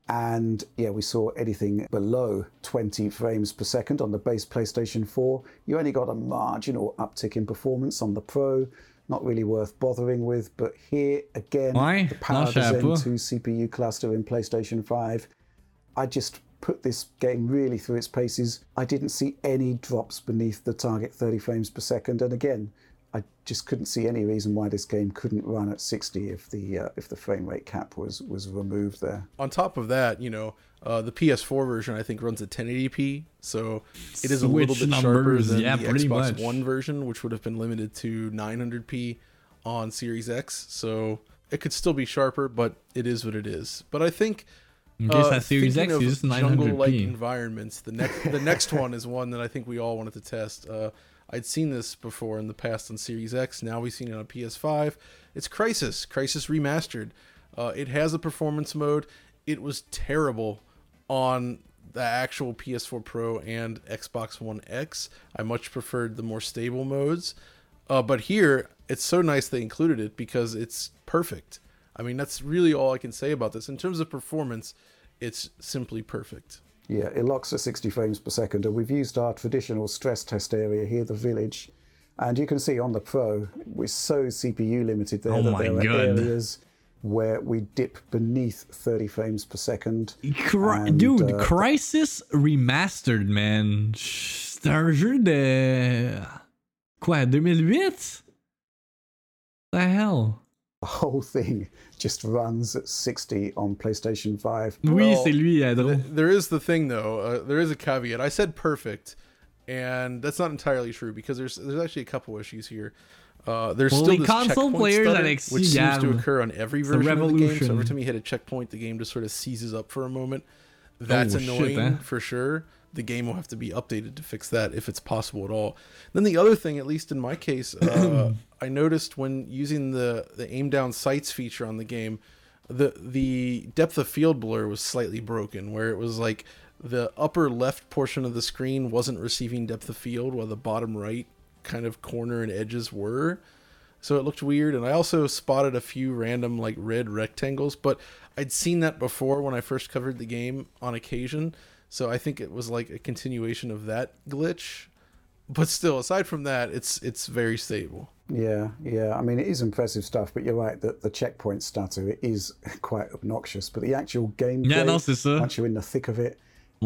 [SPEAKER 8] And yeah, we saw anything below 20 frames per second on the base PlayStation 4. You only got a marginal uptick in performance on the Pro. Not really worth bothering with. But here again,
[SPEAKER 1] Ouais,
[SPEAKER 8] the power of the
[SPEAKER 1] savais.
[SPEAKER 8] Zen 2 CPU cluster in PlayStation 5. I just put this game really through its paces. I didn't see any drops beneath the target 30 frames per second. And again, I just couldn't see any reason why this game couldn't run at 60 if the uh, if the frame rate cap was was removed there.
[SPEAKER 9] On top of that, you know, uh, the PS4 version I think runs at 1080p, so it is a little
[SPEAKER 1] Switch
[SPEAKER 9] bit sharper than
[SPEAKER 1] yeah,
[SPEAKER 9] the
[SPEAKER 1] pretty
[SPEAKER 9] Xbox
[SPEAKER 1] much.
[SPEAKER 9] One version, which would have been limited to 900p on Series X. So it could still be sharper, but it is what it is. But I think
[SPEAKER 1] In case
[SPEAKER 9] Uh,
[SPEAKER 1] that Series X
[SPEAKER 9] of
[SPEAKER 1] is just
[SPEAKER 9] jungle-like environments. The next, the next one is one that I think we all wanted to test. Uh, I'd seen this before in the past on Series X. Now we've seen it on PS5. It's Crysis, Crysis Remastered. Uh, it has a performance mode. It was terrible on the actual PS4 Pro and Xbox One X. I much preferred the more stable modes. Uh, but here, it's so nice they included it because it's perfect. I mean, that's really all I can say about this. In terms of performance, it's simply perfect.
[SPEAKER 8] Yeah, it locks at 60 frames per second, and we've used our traditional stress test area here, the village. And you can see on the Pro, we're so CPU limited there
[SPEAKER 1] Oh
[SPEAKER 8] that
[SPEAKER 1] my
[SPEAKER 8] there are
[SPEAKER 1] God.
[SPEAKER 8] areas where we dip beneath 30 frames per second.
[SPEAKER 1] Cri-
[SPEAKER 8] And,
[SPEAKER 1] Dude,
[SPEAKER 8] uh,
[SPEAKER 1] Crysis Remastered, man. C'est un jeu de. Quoi, 2008? The hell?
[SPEAKER 8] The whole thing just runs at 60 on PlayStation 5.
[SPEAKER 1] Oui,
[SPEAKER 9] Well,
[SPEAKER 1] c'est lui, Adro.
[SPEAKER 9] Th- There is the thing, though. Uh, there is a caveat. I said perfect, and that's not entirely true because there's there's actually a couple issues here. Uh, there's
[SPEAKER 1] Well,
[SPEAKER 9] still
[SPEAKER 1] les
[SPEAKER 9] this
[SPEAKER 1] console players,
[SPEAKER 9] stutter,
[SPEAKER 1] Alexis,
[SPEAKER 9] which seems to occur on every
[SPEAKER 1] It's a
[SPEAKER 9] version of the game. So every time you hit a checkpoint, the game just sort of seizes up for a moment. That's
[SPEAKER 1] Oh, shit,
[SPEAKER 9] annoying
[SPEAKER 1] eh?
[SPEAKER 9] for sure. The game will have to be updated to fix that if it's possible at all. Then the other thing, at least in my case, uh, I noticed when using the the aim down sights feature on the game, the the depth of field blur was slightly broken, where it was like the upper left portion of the screen wasn't receiving depth of field, while the bottom right kind of corner and edges were. So it looked weird, and I also spotted a few random like red rectangles, but I'd seen that before when I first covered the game on occasion. So I think it was like a continuation of that glitch. But still, aside from that, it's it's very stable.
[SPEAKER 8] Yeah, yeah. I mean, it is impressive stuff, but you're right that the checkpoint stutter it is quite obnoxious. But the actual game,
[SPEAKER 1] Yeah, non, c'est ça.
[SPEAKER 8] once you're in the thick of it,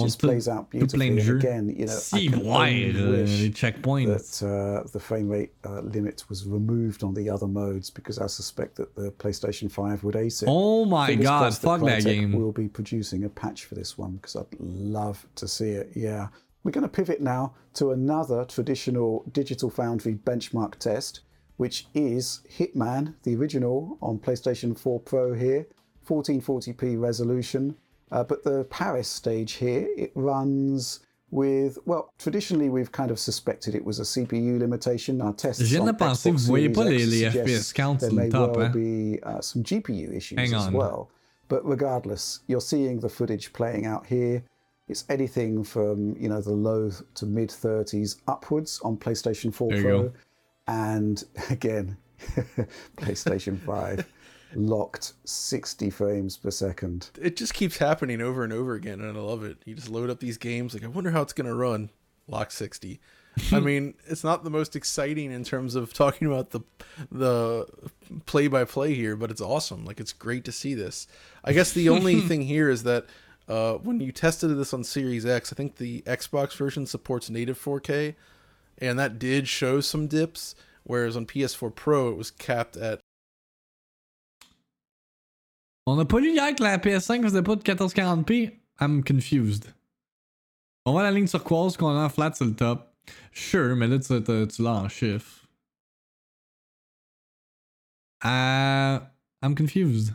[SPEAKER 8] just
[SPEAKER 1] tout-
[SPEAKER 8] plays out beautifully.
[SPEAKER 1] de
[SPEAKER 8] And again, you know, I
[SPEAKER 1] Si,
[SPEAKER 8] can
[SPEAKER 1] ouais,
[SPEAKER 8] only
[SPEAKER 1] euh,
[SPEAKER 8] wish
[SPEAKER 1] les
[SPEAKER 8] that uh, the frame rate uh, limit was removed on the other modes because I suspect that the PlayStation 5 would ace it.
[SPEAKER 1] Oh my
[SPEAKER 8] Fingers
[SPEAKER 1] god, fuck that
[SPEAKER 8] Crytek
[SPEAKER 1] game.
[SPEAKER 8] We'll be producing a patch for this one because I'd love to see it. Yeah. We're going to pivot now to another traditional Digital Foundry benchmark test, which is Hitman, the original on PlayStation 4 Pro here, 1440p resolution. Uh, but the Paris stage here, it runs with, well, traditionally we've kind of suspected it was a CPU limitation. Our tests
[SPEAKER 1] Je
[SPEAKER 8] on
[SPEAKER 1] penser,
[SPEAKER 8] Xbox
[SPEAKER 1] vous voyez pas les- les FPS counts
[SPEAKER 8] there may
[SPEAKER 1] top,
[SPEAKER 8] well
[SPEAKER 1] hein?
[SPEAKER 8] be uh, some GPU issues
[SPEAKER 1] Hang
[SPEAKER 8] as
[SPEAKER 1] on.
[SPEAKER 8] well. But regardless, you're seeing the footage playing out here. It's anything from you know the low to mid 30s upwards on PlayStation 4
[SPEAKER 1] There you
[SPEAKER 8] Pro,
[SPEAKER 1] go.
[SPEAKER 8] and again, PlayStation 5 locked 60 frames per second.
[SPEAKER 9] It just keeps happening over and over again, and I love it. You just load up these games, like I wonder how it's gonna run. Lock sixty. I mean, it's not the most exciting in terms of talking about the the play by play here, but it's awesome. Like it's great to see this. I guess the only thing here is that uh, when you tested this on Series X, I think the Xbox version supports native 4K, and that did show some dips. Whereas on PS4 Pro, it was capped at
[SPEAKER 1] On n'a pas lu hier que la PS5 faisait pas de 1440p. I'm confused. On voit la ligne turquoise qu'on a en flat sur le top. Sure, mais là tu, tu- tu l'as en chiffre. Uh, I'm confused.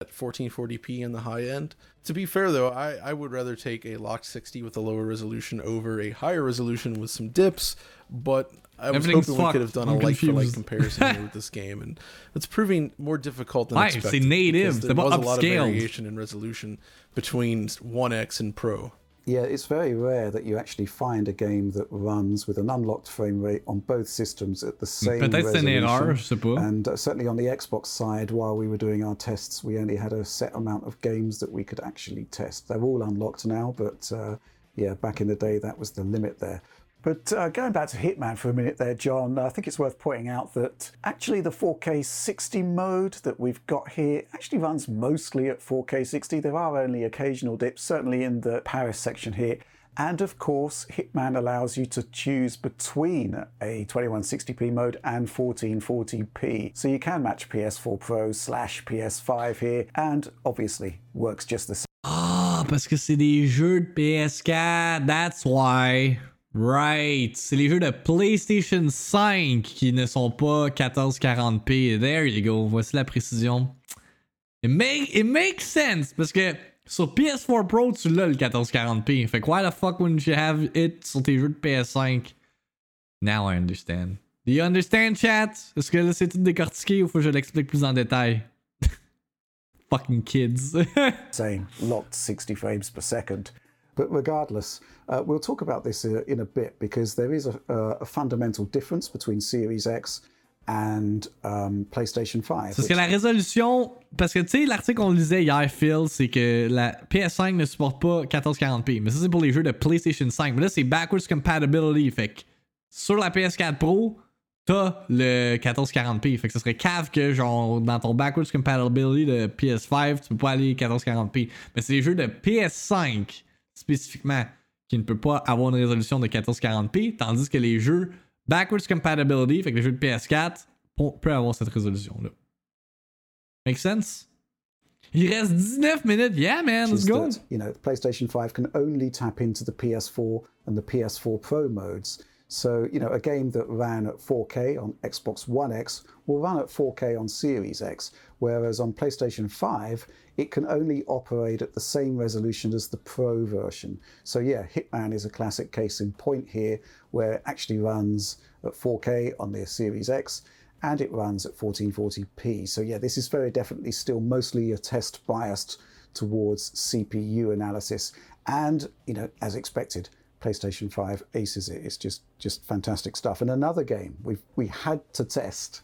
[SPEAKER 9] at 1440p in the high end. To be fair though, I, I would rather take a locked 60 with a lower resolution over a higher resolution with some dips, but I was
[SPEAKER 1] Everything's
[SPEAKER 9] hoping we could have done
[SPEAKER 1] I'm
[SPEAKER 9] a like for like comparison here with this game, and it's proving more difficult than
[SPEAKER 1] Ouais,
[SPEAKER 9] expected.
[SPEAKER 1] c'est native,
[SPEAKER 9] because
[SPEAKER 1] c'est
[SPEAKER 9] There
[SPEAKER 1] pas
[SPEAKER 9] was a lot of variation in resolution between 1X and Pro.
[SPEAKER 8] Yeah, it's very rare that you actually find a game that runs with an unlocked frame rate on both systems at the same
[SPEAKER 1] Peut-être c'est une
[SPEAKER 8] resolution.
[SPEAKER 1] erreur, je sais.
[SPEAKER 8] And uh, certainly on the Xbox side, while we were doing our tests, we only had a set amount of games that we could actually test. They're all unlocked now, but uh, yeah, back in the day, that was the limit there. But uh, going back to Hitman for a minute there, John, I think it's worth pointing out that actually the 4K 60 mode that we've got here actually runs mostly at 4K 60. There are only occasional dips, certainly in the Paris section here. And of course, Hitman allows you to choose between a 2160p mode and 1440p. So you can match PS4 Pro slash PS5 here, and obviously works just the same.
[SPEAKER 1] Ah, parce que c'est des jeux de PS4, that's why. Right, c'est les jeux de PlayStation 5 qui ne sont pas 1440p. There you go, voici la précision. It, make, it makes sense parce que sur PS4 Pro, tu l'as le 1440p. Fait que why the fuck wouldn't you have it sur tes jeux de PS5? Now I understand. Do you understand, chat? Est-ce que là c'est tout décortiqué ou faut que je l'explique plus en détail? Fucking kids.
[SPEAKER 8] same, locked 60 frames per second. But regardless, uh, we'll talk about this uh, in a bit because there is a, a, fundamental difference between Series X and um, PlayStation 5.
[SPEAKER 1] C'est parce que la résolution. Parce que tu sais, l'article qu'on lisait hier, Phil, c'est que la PS5 ne supporte pas 1440p. Mais ça, c'est pour les jeux de PlayStation 5. Mais là, c'est backwards compatibility. Fait que sur la PS4 Pro, t'as le 1440p. Fait que ce serait cave que, genre, dans ton backwards compatibility de PS5, tu peux pas aller 1440p. Mais c'est les jeux de PS5 spécifiquement qui ne peut pas avoir une résolution de 1440p. Tandis que les jeux backwards compatibility, fait que les jeux de PS4, po- peuvent avoir cette résolution-là. Make sense? Il reste 19 minutes. Yeah, man, let's go.
[SPEAKER 8] that, you know, the PlayStation 5 can only tap into the PS4 and the PS4 Pro modes. So, you know, a game that ran at 4K on Xbox One X will run at 4K on Series X, whereas on PlayStation 5, it can only operate at the same resolution as the Pro version. So, yeah, Hitman is a classic case in point here, where it actually runs at 4K on the Series X and it runs at 1440p. So, yeah, this is very definitely still mostly a test biased towards CPU analysis. And, you know, as expected, PlayStation 5 aces it. It's just just fantastic stuff. And another game we we had to test.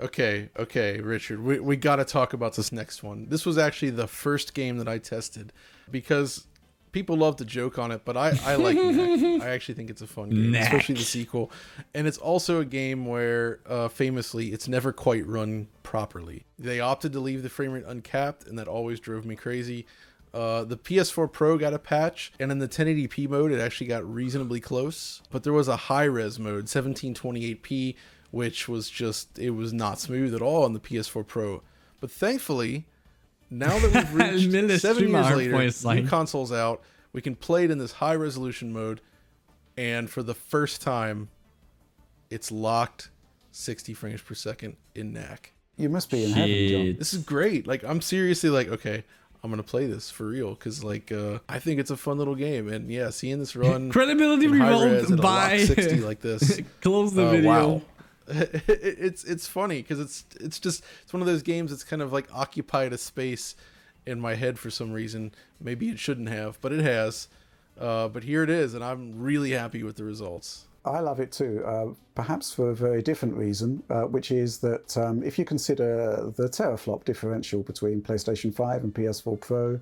[SPEAKER 9] Okay, okay, Richard, we, we got to talk about this next one. This was actually the first game that I tested because people love to joke on it, but I, I like Knack. I actually think it's a fun game,
[SPEAKER 1] Knack.
[SPEAKER 9] especially the sequel. And it's also a game where, uh, famously, it's never quite run properly. They opted to leave the frame rate uncapped, and that always drove me crazy. Uh, the PS4 Pro got a patch, and in the 1080p mode, it actually got reasonably close. But there was a high res mode, 1728p, which was just, it was not smooth at all on the PS4 Pro. But thankfully, now that we've reached
[SPEAKER 1] Mille
[SPEAKER 9] seven years later,
[SPEAKER 1] points,
[SPEAKER 9] new
[SPEAKER 1] like-
[SPEAKER 9] consoles out, we can play it in this high resolution mode, and for the first time, it's locked 60 frames per second in Knack.
[SPEAKER 8] You must be in heaven, John.
[SPEAKER 9] This is great. Like I'm seriously like, okay, I'm gonna play this for real because like uh, I think it's a fun little game, and yeah, seeing this run
[SPEAKER 1] Credibility
[SPEAKER 9] in
[SPEAKER 1] revoked
[SPEAKER 9] at a lock
[SPEAKER 1] by
[SPEAKER 9] 60 like this.
[SPEAKER 1] close the
[SPEAKER 9] uh,
[SPEAKER 1] video.
[SPEAKER 9] wow. It- it's it's funny because it's it's just it's one of those games that's kind of like occupied a space in my head for some reason. Maybe it shouldn't have, but it has. Uh, but here it is, and I'm really happy with the results.
[SPEAKER 8] I love it too, uh, perhaps for a very different reason, uh, which is that um, if you consider the teraflop differential between PlayStation 5 and PS4 Pro,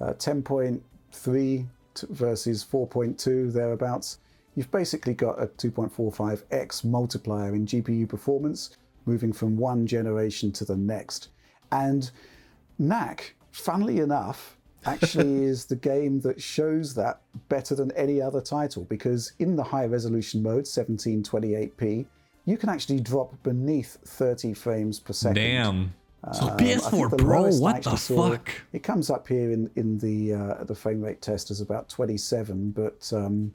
[SPEAKER 8] uh, 10.3 t- versus 4.2 thereabouts, you've basically got a 2.45x multiplier in GPU performance, moving from one generation to the next. And Knack, funnily enough, actually is the game that shows that better than any other title because in the high resolution mode, 1728p, you can actually drop beneath 30 frames per second.
[SPEAKER 1] Damn. So
[SPEAKER 8] Um,
[SPEAKER 1] PS4
[SPEAKER 8] the
[SPEAKER 1] Pro, what the fuck?
[SPEAKER 8] It comes up here in in the uh, the frame rate test as about 27, but um,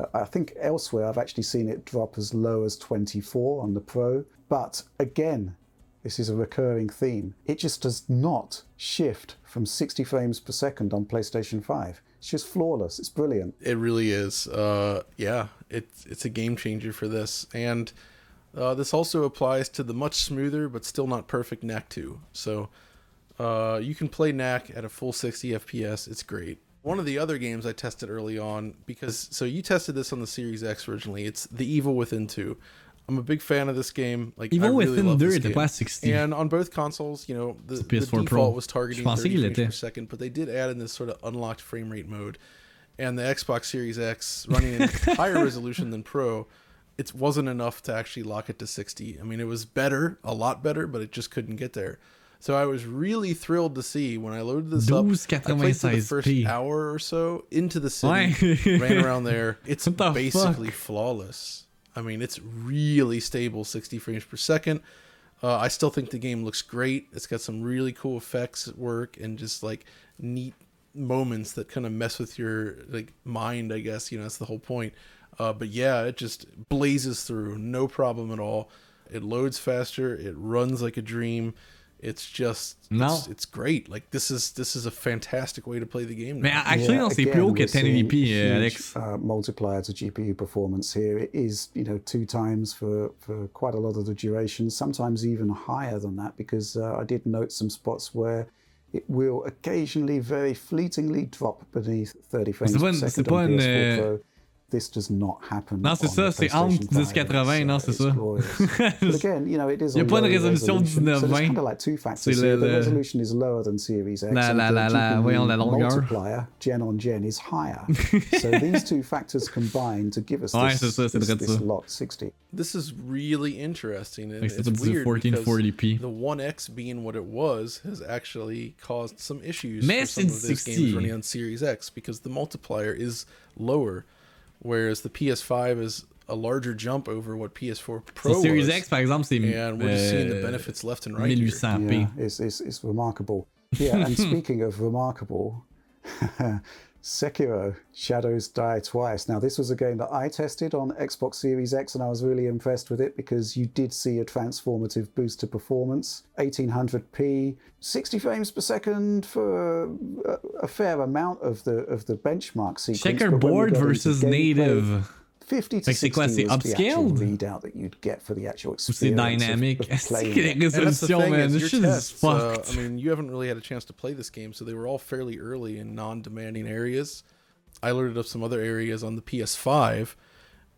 [SPEAKER 8] uh, I think elsewhere I've actually seen it drop as low as 24 on the Pro. But again, this is a recurring theme. It just does not shift from 60 frames per second on PlayStation 5. It's just flawless. It's brilliant.
[SPEAKER 9] It really is. Uh, yeah, it's it's a game changer for this, and uh, this also applies to the much smoother but still not perfect Knack 2. So uh, you can play Knack at a full 60 FPS. It's great. One of the other games I tested early on because so you tested this on the Series X originally. It's The Evil Within 2. I'm a big fan of this game. Like
[SPEAKER 1] Evil
[SPEAKER 9] I really
[SPEAKER 1] Within
[SPEAKER 9] love
[SPEAKER 1] 2
[SPEAKER 9] this
[SPEAKER 1] était
[SPEAKER 9] game.
[SPEAKER 1] pas à 60.
[SPEAKER 9] And on both consoles, you know, the, the
[SPEAKER 1] PS4
[SPEAKER 9] default
[SPEAKER 1] Pro.
[SPEAKER 9] was targeting 30 frames per second, but they did add in this sort of unlocked frame rate mode. And the Xbox Series X running in higher resolution than Pro, it wasn't enough to actually lock it to 60. I mean, it was better, a lot better, but it just couldn't get there. So I was really thrilled to see when I loaded this up. I played for the first
[SPEAKER 1] 12,96p.
[SPEAKER 9] hour or so into the city, ran around there. It's
[SPEAKER 1] the
[SPEAKER 9] basically
[SPEAKER 1] fuck?
[SPEAKER 9] flawless. I mean, it's really stable, 60 frames per second. Uh, I still think the game looks great. It's got some really cool effects at work and just like neat moments that kind of mess with your like mind. I guess you know that's the whole point. Uh, but yeah, it just blazes through, no problem at all. It loads faster. It runs like a dream. It's just
[SPEAKER 1] No.
[SPEAKER 9] it's, it's great. Like this is this is a fantastic way to play the game.
[SPEAKER 1] Mais
[SPEAKER 9] now.
[SPEAKER 1] actually, non, c'est plus haut que
[SPEAKER 8] we're
[SPEAKER 1] 1080p,
[SPEAKER 8] huge,
[SPEAKER 1] euh, Alex.
[SPEAKER 8] Uh, multiplier to GPU performance here. It is, you know, two times for, for quite a lot of the duration, sometimes even higher than that, because uh, I did note some spots where it will occasionally, very fleetingly drop beneath 30 frames per second
[SPEAKER 1] c'est pas
[SPEAKER 8] on PS4
[SPEAKER 1] euh,
[SPEAKER 8] Pro. This does not happen.
[SPEAKER 1] Non, c'est ça, c'est entre 1080, non, c'est ça.
[SPEAKER 8] it's glorious. but again, you know, it is
[SPEAKER 1] Y a
[SPEAKER 8] a
[SPEAKER 1] pas une
[SPEAKER 8] low
[SPEAKER 1] résolution
[SPEAKER 8] resolution, so
[SPEAKER 1] 1920.
[SPEAKER 8] there's kind of like two factors
[SPEAKER 1] C'est
[SPEAKER 8] here.
[SPEAKER 1] le-
[SPEAKER 8] The resolution is lower than Series X.
[SPEAKER 1] La-
[SPEAKER 8] and
[SPEAKER 1] la-
[SPEAKER 8] the
[SPEAKER 1] la- la- voyons la longueur.
[SPEAKER 8] multiplier, gen on gen, is higher. so these two factors combine to give us
[SPEAKER 1] Ouais,
[SPEAKER 8] this,
[SPEAKER 1] c'est ça,
[SPEAKER 8] this, this
[SPEAKER 1] ça.
[SPEAKER 8] 60.
[SPEAKER 9] this is really interesting. And
[SPEAKER 1] Like,
[SPEAKER 9] it's weird
[SPEAKER 1] 1440p.
[SPEAKER 9] because the One X being what it was has actually caused some issues
[SPEAKER 1] Mais
[SPEAKER 9] for some of those
[SPEAKER 1] 60.
[SPEAKER 9] games running on Series X because the multiplier is lower, whereas the PS5 is a larger jump over what PS4 Pro
[SPEAKER 1] Sur Series
[SPEAKER 9] was.
[SPEAKER 1] X, par exemple, c'est
[SPEAKER 9] and we're just seeing the
[SPEAKER 1] euh,
[SPEAKER 9] benefits left and right. here.
[SPEAKER 1] 1800p.
[SPEAKER 8] Yeah, it's, it's, it's remarkable. Yeah, and speaking of remarkable, Sekiro Shadows Die Twice. Now, this was a game that I tested on Xbox Series X, and I was really impressed with it because you did see a transformative boost to performance. 1800p, 60 frames per second for a, a fair amount of the of the benchmark sequence. but when we
[SPEAKER 1] Checkerboard versus
[SPEAKER 8] gameplay,
[SPEAKER 1] native.
[SPEAKER 8] 50 to
[SPEAKER 1] Fait que c'est
[SPEAKER 8] 60
[SPEAKER 1] quoi, c'est
[SPEAKER 8] was the actual readout that you'd get for the actual
[SPEAKER 1] Ou c'est
[SPEAKER 8] experience. of-
[SPEAKER 1] dynamic.
[SPEAKER 8] of
[SPEAKER 1] Est-ce
[SPEAKER 8] playing it.
[SPEAKER 9] And that's the
[SPEAKER 1] résolutions,
[SPEAKER 9] thing,
[SPEAKER 1] man,
[SPEAKER 9] is
[SPEAKER 1] this
[SPEAKER 9] your
[SPEAKER 1] shit is
[SPEAKER 9] tests, uh,
[SPEAKER 1] fucked.
[SPEAKER 9] I mean, you haven't really had a chance to play this game, so they were all fairly early in non-demanding areas. I loaded up some other areas on the PS5,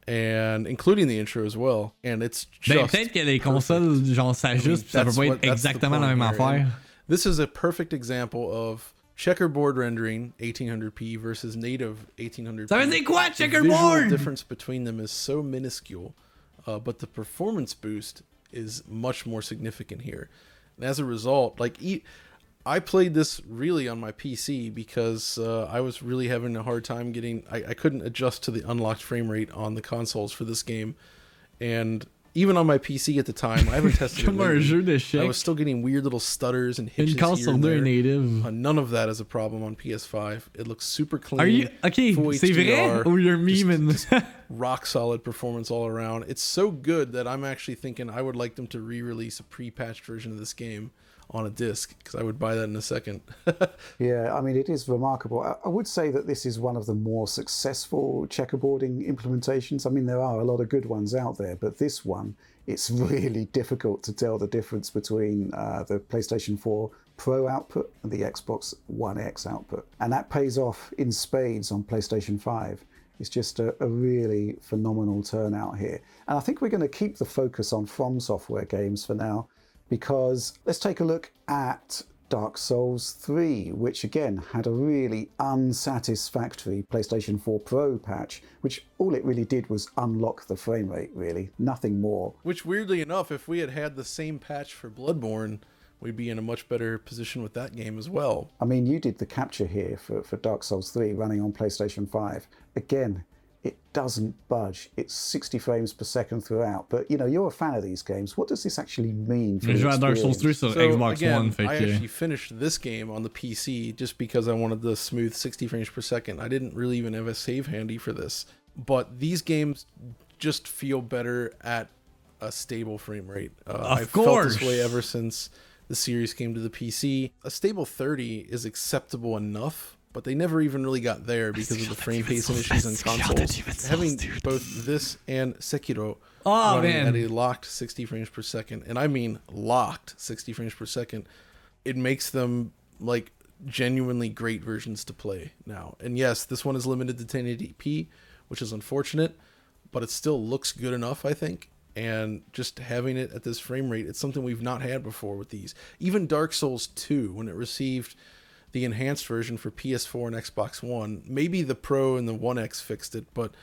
[SPEAKER 9] and including the intro as well. And it's
[SPEAKER 1] Ben,
[SPEAKER 9] just
[SPEAKER 1] peut-être que les consoles, genre,
[SPEAKER 9] I mean,
[SPEAKER 1] s'ajustent, pis ça peut
[SPEAKER 9] that's
[SPEAKER 1] pas
[SPEAKER 9] what-
[SPEAKER 1] être
[SPEAKER 9] that's the
[SPEAKER 1] exactement la
[SPEAKER 9] point
[SPEAKER 1] même
[SPEAKER 9] here.
[SPEAKER 1] affaire.
[SPEAKER 9] And This is a perfect example of checkerboard rendering 1800p versus native 1800p.
[SPEAKER 1] Ça veut dire quoi,
[SPEAKER 9] the difference between them is so minuscule, uh, but the performance boost is much more significant here. And as a result, like e- I played this really on my PC because uh, I was really having a hard time getting. I, I couldn't adjust to the unlocked frame rate on the consoles for this game, and even on my PC at the time, I haven't tested it.
[SPEAKER 1] Comme un
[SPEAKER 9] lately,
[SPEAKER 1] jeu
[SPEAKER 9] I was still getting weird little stutters and hitches
[SPEAKER 1] Une case
[SPEAKER 9] here and there.
[SPEAKER 1] native.
[SPEAKER 9] Uh, none of that is a problem on PS5. It looks super clean.
[SPEAKER 1] Are you okay? C'est vrai
[SPEAKER 9] HDR,
[SPEAKER 1] ou you're
[SPEAKER 9] just- just rock solid performance all around. It's so good that I'm actually thinking I would like them to re-release a pre-patched version of this game on a disc because I would buy that in a second.
[SPEAKER 8] Yeah, I mean, it is remarkable. I, I would say that this is one of the more successful checkerboarding implementations. I mean, there are a lot of good ones out there, but this one, it's really difficult to tell the difference between uh, the PlayStation 4 Pro output and the Xbox One X output. And that pays off in spades on PlayStation 5. It's just a, a really phenomenal turnout here. And I think we're going to keep the focus on From Software games for now because let's take a look at Dark Souls 3, which again had a really unsatisfactory PlayStation 4 Pro patch, which all it really did was unlock the frame rate, really, nothing more.
[SPEAKER 9] Which, weirdly enough, if we had had the same patch for Bloodborne, we'd be in a much better position with that game as well.
[SPEAKER 8] I mean, you did the capture here for, for Dark Souls 3 running on PlayStation 5. Again, it doesn't budge. It's 60 frames per second throughout. But you know, you're a fan of these games. What does this actually mean for
[SPEAKER 1] J'ai
[SPEAKER 8] the
[SPEAKER 1] joué à Dark Souls 3
[SPEAKER 8] experience?
[SPEAKER 9] So,
[SPEAKER 1] Xbox
[SPEAKER 9] again,
[SPEAKER 1] One, fait
[SPEAKER 9] I
[SPEAKER 1] que.
[SPEAKER 9] actually finished this game on the PC just because I wanted the smooth 60 frames per second. I didn't really even have a save handy for this. But these games just feel better at a stable frame rate. Uh,
[SPEAKER 1] Of
[SPEAKER 9] I've felt this way ever since the series came to the PC. A stable 30 is acceptable enough, but they never even really got there because of the frame pacing issues on consoles. Having both this and Sekiro
[SPEAKER 1] Oh,
[SPEAKER 9] running
[SPEAKER 1] man.
[SPEAKER 9] at a locked 60 frames per second, and I mean locked 60 frames per second, it makes them like genuinely great versions to play now. And yes, this one is limited to 1080p, which is unfortunate, but it still looks good enough, I think. And just having it at this frame rate, it's something we've not had before with these. Even Dark Souls 2, when it received the enhanced version for PS4 and Xbox One, maybe the Pro and the One X fixed it, but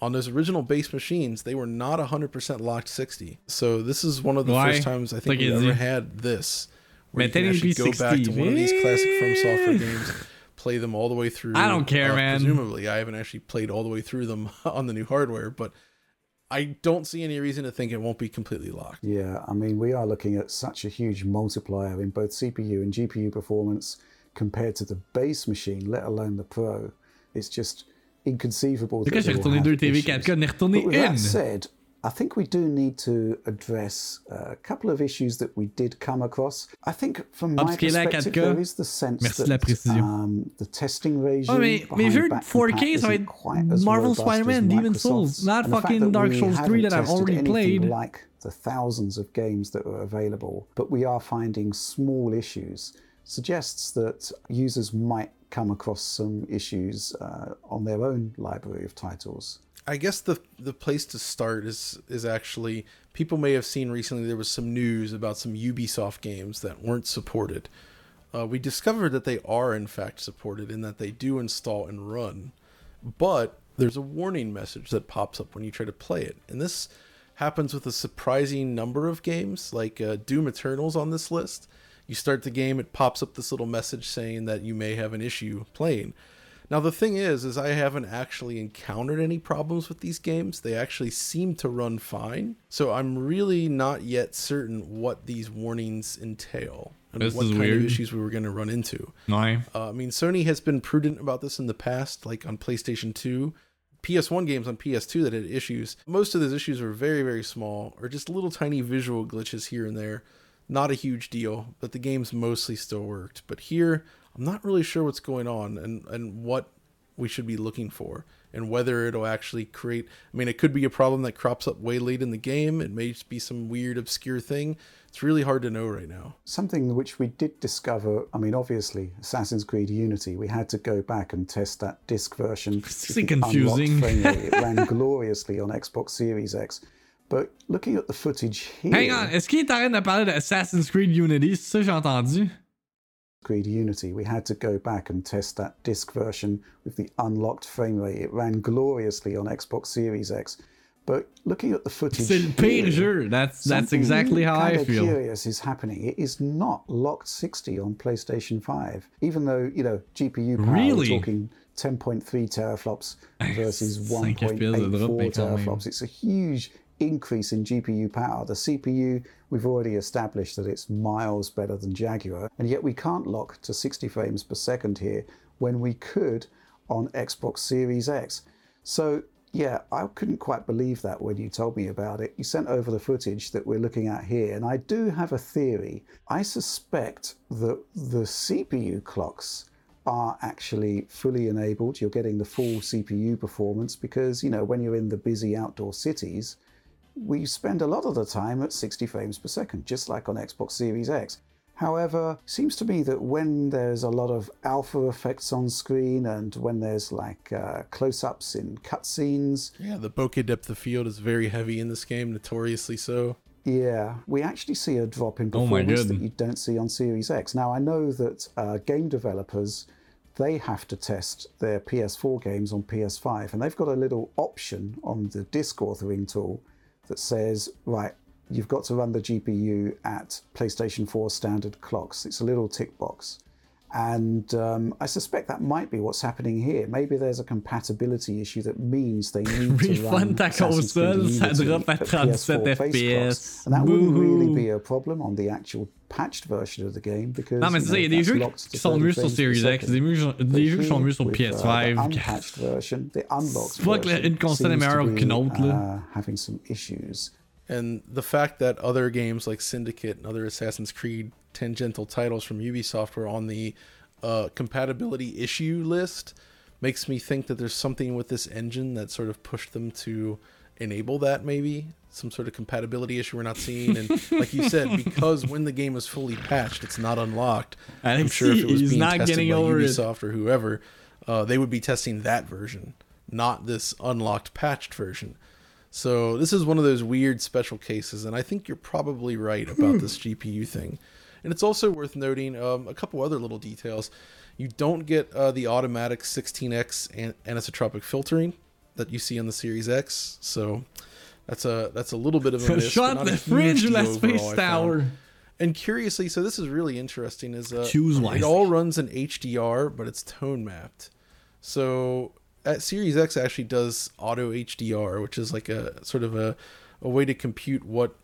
[SPEAKER 9] on those original base machines, they were not 100% locked 60. So this is one of the
[SPEAKER 1] Why?
[SPEAKER 9] first times I think
[SPEAKER 1] Like,
[SPEAKER 9] we've ever
[SPEAKER 1] it-
[SPEAKER 9] had this. Where
[SPEAKER 1] Mais
[SPEAKER 9] you can actually go
[SPEAKER 1] 1080p
[SPEAKER 9] back to one of these classic From Software games, play them all the way through.
[SPEAKER 1] I don't care,
[SPEAKER 9] Uh,
[SPEAKER 1] man.
[SPEAKER 9] Presumably, I haven't actually played all the way through them on the new hardware, but I don't see any reason to think it won't be completely locked.
[SPEAKER 8] Yeah, I mean, we are looking at such a huge multiplier in both CPU and GPU performance compared to the base machine, let alone the Pro. It's just inconceivable.
[SPEAKER 1] Pourquoi
[SPEAKER 8] that
[SPEAKER 1] j'ai
[SPEAKER 8] they will
[SPEAKER 1] retourné
[SPEAKER 8] have
[SPEAKER 1] deux TV 4K, j'en ai retourné une.
[SPEAKER 8] that said, I think we do need to address a couple of issues that we did come across. I think from my perspective, there is the sense
[SPEAKER 1] Merci
[SPEAKER 8] that
[SPEAKER 1] de la précision.
[SPEAKER 8] um, the testing regime
[SPEAKER 1] Ouais, mais, mais
[SPEAKER 8] behind
[SPEAKER 1] vu 4K,
[SPEAKER 8] Compat
[SPEAKER 1] ça va
[SPEAKER 8] isn't
[SPEAKER 1] être
[SPEAKER 8] quite as
[SPEAKER 1] Marvel Spider-Man, Demon's Souls, not
[SPEAKER 8] And the fact
[SPEAKER 1] fucking
[SPEAKER 8] that
[SPEAKER 1] Dark Souls 3
[SPEAKER 8] haven't
[SPEAKER 1] that I've already played.
[SPEAKER 8] like the thousands of games that are available, but we are finding small issues, suggests that users might come across some issues uh, on their own library of titles.
[SPEAKER 9] I guess the the place to start is is actually people may have seen recently there was some news about some Ubisoft games that weren't supported. Uh, we discovered that they are in fact supported and that they do install and run, but there's a warning message that pops up when you try to play it, and this happens with a surprising number of games like uh, Doom Eternal's on this list. You start the game, it pops up this little message saying that you may have an issue playing. Now the thing is, is I haven't actually encountered any problems with these games. They actually seem to run fine. So I'm really not yet certain what these warnings entail and
[SPEAKER 1] This
[SPEAKER 9] what
[SPEAKER 1] is
[SPEAKER 9] kind
[SPEAKER 1] weird.
[SPEAKER 9] of issues we were going to run into.
[SPEAKER 1] Ouais.
[SPEAKER 9] Uh, I mean, Sony has been prudent about this in the past, like on PlayStation 2. PS1 games on PS2 that had issues. Most of those issues were very, very small, or just little tiny visual glitches here and there. Not a huge deal, but the games mostly still worked. But here, I'm not really sure what's going on and, and what we should be looking for, and whether it'll actually create. I mean, it could be a problem that crops up way late in the game. It may just be some weird, obscure thing. It's really hard to know right now.
[SPEAKER 8] Something which we did discover, I mean, obviously, Assassin's Creed Unity, we had to go back and test that disc version.
[SPEAKER 1] C'est
[SPEAKER 8] with
[SPEAKER 1] confusing.
[SPEAKER 8] It ran gloriously on Xbox Series X. But looking at the footage here.
[SPEAKER 1] Hang on, est-ce qu'il est en train de parler de Assassin's Creed Unity? C'est ça que j'ai entendu?
[SPEAKER 8] Creed Unity. We had to go back and test that disc version with the unlocked frame rate. It ran gloriously on Xbox Series X. But looking at the footage,
[SPEAKER 1] C'est le pire jeu. That's that's exactly how I feel.
[SPEAKER 8] Curious is happening. It is not locked 60 on PlayStation 5, even though you know GPU power.
[SPEAKER 1] Really?
[SPEAKER 8] Talking 10.3 teraflops versus
[SPEAKER 1] 5 FPS de drop,
[SPEAKER 8] 1.84
[SPEAKER 1] mais quand même.
[SPEAKER 8] teraflops. It's a huge increase in GPU power. The CPU, we've already established that it's miles better than Jaguar, and yet we can't lock to 60 frames per second here when we could on Xbox Series X. So yeah, I couldn't quite believe that when you told me about it. You sent over the footage that we're looking at here, and I do have a theory. I suspect that the CPU clocks are actually fully enabled. You're getting the full CPU performance because, you know, when you're in the busy outdoor cities, we spend a lot of the time at 60 frames per second, just like on Xbox Series X. However, seems to me that when there's a lot of alpha effects on screen and when there's like uh, close ups in cutscenes,
[SPEAKER 9] Yeah, the bokeh depth of field is very heavy in this game, notoriously so.
[SPEAKER 8] yeah, we actually see a drop in
[SPEAKER 1] Oh
[SPEAKER 8] performance that you don't see on Series X. Now, I know that uh, game developers they have to test their PS4 games on PS5, and they've got a little option on the disk authoring tool that says, right, you've got to run the GPU at PlayStation 4 standard clocks. It's a little tick box. And um, I suspect that might be what's happening here. Maybe there's a compatibility issue that means they need to run Assassin's Creed Unity at
[SPEAKER 1] 37
[SPEAKER 8] PS4
[SPEAKER 1] FPS.
[SPEAKER 8] And that wouldn't really be a problem on the actual patched version of the game because
[SPEAKER 1] Non, mais
[SPEAKER 8] you
[SPEAKER 1] ça, il y a
[SPEAKER 8] know,
[SPEAKER 1] des jeux
[SPEAKER 8] locked to
[SPEAKER 1] qui sont mieux sur Series X, des, jeux-
[SPEAKER 8] But
[SPEAKER 1] des jeux qui sont mieux sur
[SPEAKER 8] with, uh,
[SPEAKER 1] PS5.
[SPEAKER 8] the unpatched version, the unlocked
[SPEAKER 1] C'est pas que
[SPEAKER 8] version
[SPEAKER 1] une console est meilleure
[SPEAKER 8] be,
[SPEAKER 1] qu'une autre, là.
[SPEAKER 8] uh, having some issues.
[SPEAKER 9] And the fact that other games like Syndicate and other Assassin's Creed tangential titles from Ubisoft were on the uh, compatibility issue list makes me think that there's something with this engine that sort of pushed them to enable that maybe? Some sort of compatibility issue we're not seeing. And like you said because when the game is fully patched it's not unlocked i'm
[SPEAKER 1] Alex,
[SPEAKER 9] sure if it was being
[SPEAKER 1] not
[SPEAKER 9] tested
[SPEAKER 1] getting
[SPEAKER 9] by
[SPEAKER 1] over it.
[SPEAKER 9] ubisoft or whoever uh, they would be testing that version not this unlocked patched version so this is one of those weird special cases, and I think you're probably right about this GPU thing. And it's also worth noting um, a couple other little details. You don't get uh, the automatic 16x an- anisotropic filtering that you see on the Series X, so that's a that's a little bit of a miss. but
[SPEAKER 1] Shut
[SPEAKER 9] not a
[SPEAKER 1] the fringe, la Space Tower.
[SPEAKER 9] And curiously, so this is really interesting. Is uh,
[SPEAKER 1] Choose
[SPEAKER 9] it all runs in HDR, but it's tone mapped. So at Series X actually does auto HDR, which is like a sort of a, a way to compute what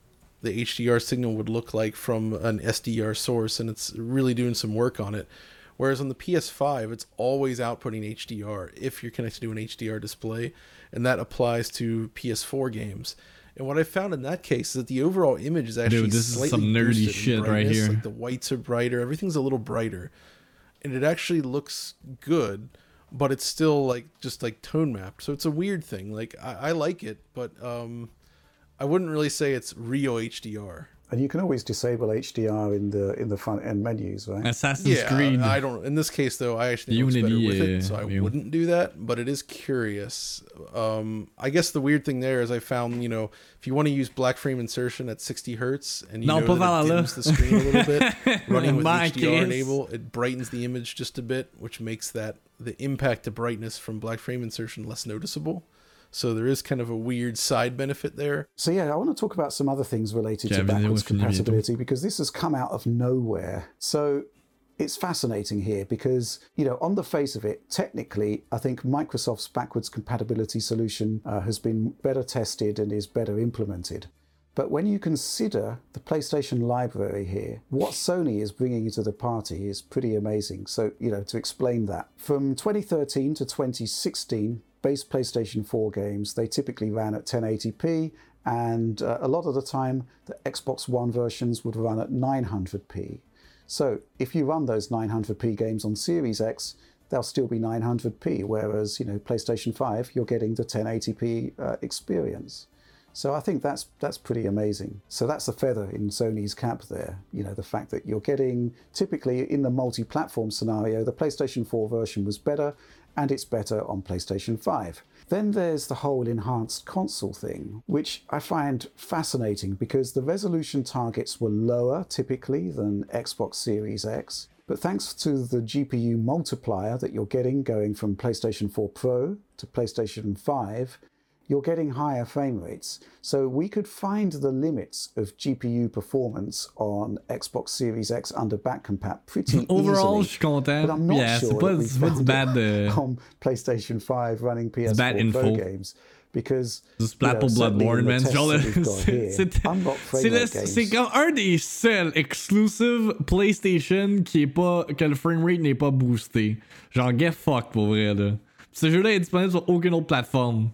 [SPEAKER 9] the HDR signal would look like from an SDR source, and it's really doing some work on it. Whereas on the PS5, it's always outputting HDR if you're connected to an HDR display, and that applies to PS4 games. And what I found in that case is that the overall image is actually
[SPEAKER 1] Dude, this is
[SPEAKER 9] slightly
[SPEAKER 1] some nerdy shit right here.
[SPEAKER 9] Like the whites are brighter, everything's a little brighter, and it actually looks good, but it's still like just like tone mapped. So it's a weird thing. Like I, I like it, but um, I wouldn't really say it's real HDR.
[SPEAKER 8] And you can always disable HDR in the in the front end menus, right?
[SPEAKER 1] Assassin's
[SPEAKER 9] yeah,
[SPEAKER 1] Creed.
[SPEAKER 9] I don't. In this case, though, I actually think it
[SPEAKER 1] Unity,
[SPEAKER 9] better with it, so I
[SPEAKER 1] view.
[SPEAKER 9] wouldn't do that. But it is curious. Um, I guess the weird thing there is I found, you know, if you want to use black frame insertion at 60 hertz and you
[SPEAKER 1] Non,
[SPEAKER 9] know
[SPEAKER 1] pas
[SPEAKER 9] that it dims the screen a little bit, running with HDR
[SPEAKER 1] case.
[SPEAKER 9] enable, it brightens the image just a bit, which makes that the impact to brightness from black frame insertion less noticeable. So there is kind of a weird side benefit there.
[SPEAKER 8] So yeah, I want to talk about some other things related
[SPEAKER 1] Yeah,
[SPEAKER 8] to
[SPEAKER 1] mais
[SPEAKER 8] backwards
[SPEAKER 1] ouais, fini bientôt.
[SPEAKER 8] compatibility because this has come out of nowhere. So it's fascinating here because you know on the face of it, technically, I think Microsoft's backwards compatibility solution uh, has been better tested and is better implemented. But when you consider the PlayStation library here, what Sony is bringing into the party is pretty amazing. So, you know, to explain that, from 2013 to 2016, base PlayStation 4 games, they typically ran at 1080p, and uh, a lot of the time, the Xbox One versions would run at 900p. So, if you run those 900p games on Series X, they'll still be 900p, whereas, you know, PlayStation 5, you're getting the 1080p uh, experience. So I think that's that's pretty amazing. So that's the feather in Sony's cap there. You know, the fact that you're getting typically in the multi-platform scenario, the PlayStation 4 version was better and it's better on PlayStation 5. Then there's the whole enhanced console thing, which I find fascinating because the resolution targets were lower typically than Xbox Series X, But thanks to the GPU multiplier that you're getting going from PlayStation 4 Pro to PlayStation 5, you're getting higher frame rates. So we could find the limits of GPU performance on Xbox Series X under back compat pretty
[SPEAKER 1] Overall,
[SPEAKER 8] easily.
[SPEAKER 1] je suis content.
[SPEAKER 8] But I'm not
[SPEAKER 1] Yeah,
[SPEAKER 8] sure
[SPEAKER 1] pas-
[SPEAKER 8] that we
[SPEAKER 1] c'est pas bad,
[SPEAKER 8] it
[SPEAKER 1] uh,
[SPEAKER 8] on PlayStation 5 running PS4
[SPEAKER 1] bad
[SPEAKER 8] Pro games because
[SPEAKER 1] C'est
[SPEAKER 8] you know,
[SPEAKER 1] Bloodborne, man. Genre,
[SPEAKER 8] that we've got
[SPEAKER 1] c'est-
[SPEAKER 8] here,
[SPEAKER 1] c'est-
[SPEAKER 8] I'm not frame rate games.
[SPEAKER 1] c'est comme un des seuls exclusive PlayStation qui est pas que le framerate n'est pas boosté. Genre get fuck pour vrai là. Ce jeu-là est disponible sur aucune autre plateforme.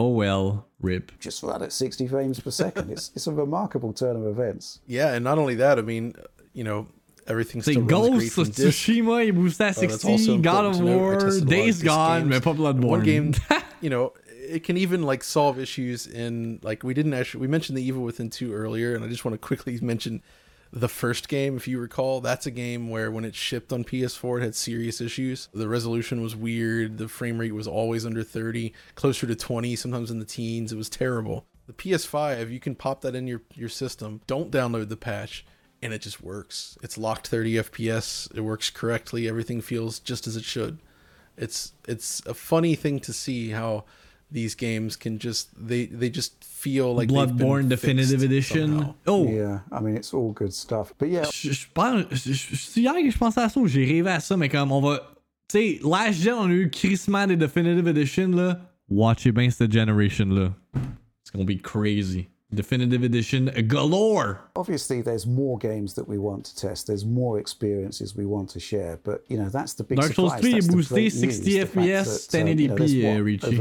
[SPEAKER 1] Oh well, rip.
[SPEAKER 8] just run at 60 frames per second. It's it's a remarkable turn of events.
[SPEAKER 9] Yeah, and not only that, I mean, you know, everything's
[SPEAKER 1] C'est
[SPEAKER 9] still runs great
[SPEAKER 1] Ghost of. Tsushima est boosté à
[SPEAKER 9] Uh, that's
[SPEAKER 1] 60,
[SPEAKER 9] also
[SPEAKER 1] God of
[SPEAKER 9] to note. I
[SPEAKER 1] War,
[SPEAKER 9] tested a lot of
[SPEAKER 1] Days Gone,
[SPEAKER 9] games.
[SPEAKER 1] mais pas Bloodborne.
[SPEAKER 9] One game, you know, it can even like solve issues in like we didn't actually we mentioned the Evil Within two earlier, and I just want to quickly mention the first game. If you recall, that's a game where when it shipped on PS4, it had serious issues. The resolution was weird. The frame rate was always under 30, closer to 20, sometimes in the teens. It was terrible. The PS5, you can pop that in your your system. Don't download the patch and it just works. It's locked 30 FPS. It works correctly. Everything feels just as it should. It's it's a funny thing to see how these games can just they they just feel like they've
[SPEAKER 1] Bloodborne Definitive Edition.
[SPEAKER 9] somehow.
[SPEAKER 1] Oh,
[SPEAKER 8] Yeah, I mean it's all good stuff. But yeah,
[SPEAKER 1] je, je pense. je- je- C'est hier que je pensais à ça ou j'ai rêvé à ça, mais comme on va. Tu sais, last gen, on a eu crissement des Definitive Edition, là. Watchez bien cette generation, là. It's gonna be crazy. Definitive Edition galore!
[SPEAKER 8] obviously there's more games that we want to test. There's more experiences we want to share. But you know that's the big
[SPEAKER 1] Dark Souls
[SPEAKER 8] surprise.
[SPEAKER 1] 3
[SPEAKER 8] That's
[SPEAKER 1] est
[SPEAKER 8] the
[SPEAKER 1] boosté 60
[SPEAKER 8] news, the fact
[SPEAKER 1] FPS,
[SPEAKER 8] that, uh, you know,
[SPEAKER 1] 1080p,
[SPEAKER 8] there's
[SPEAKER 1] uh,
[SPEAKER 8] what,
[SPEAKER 1] Richie.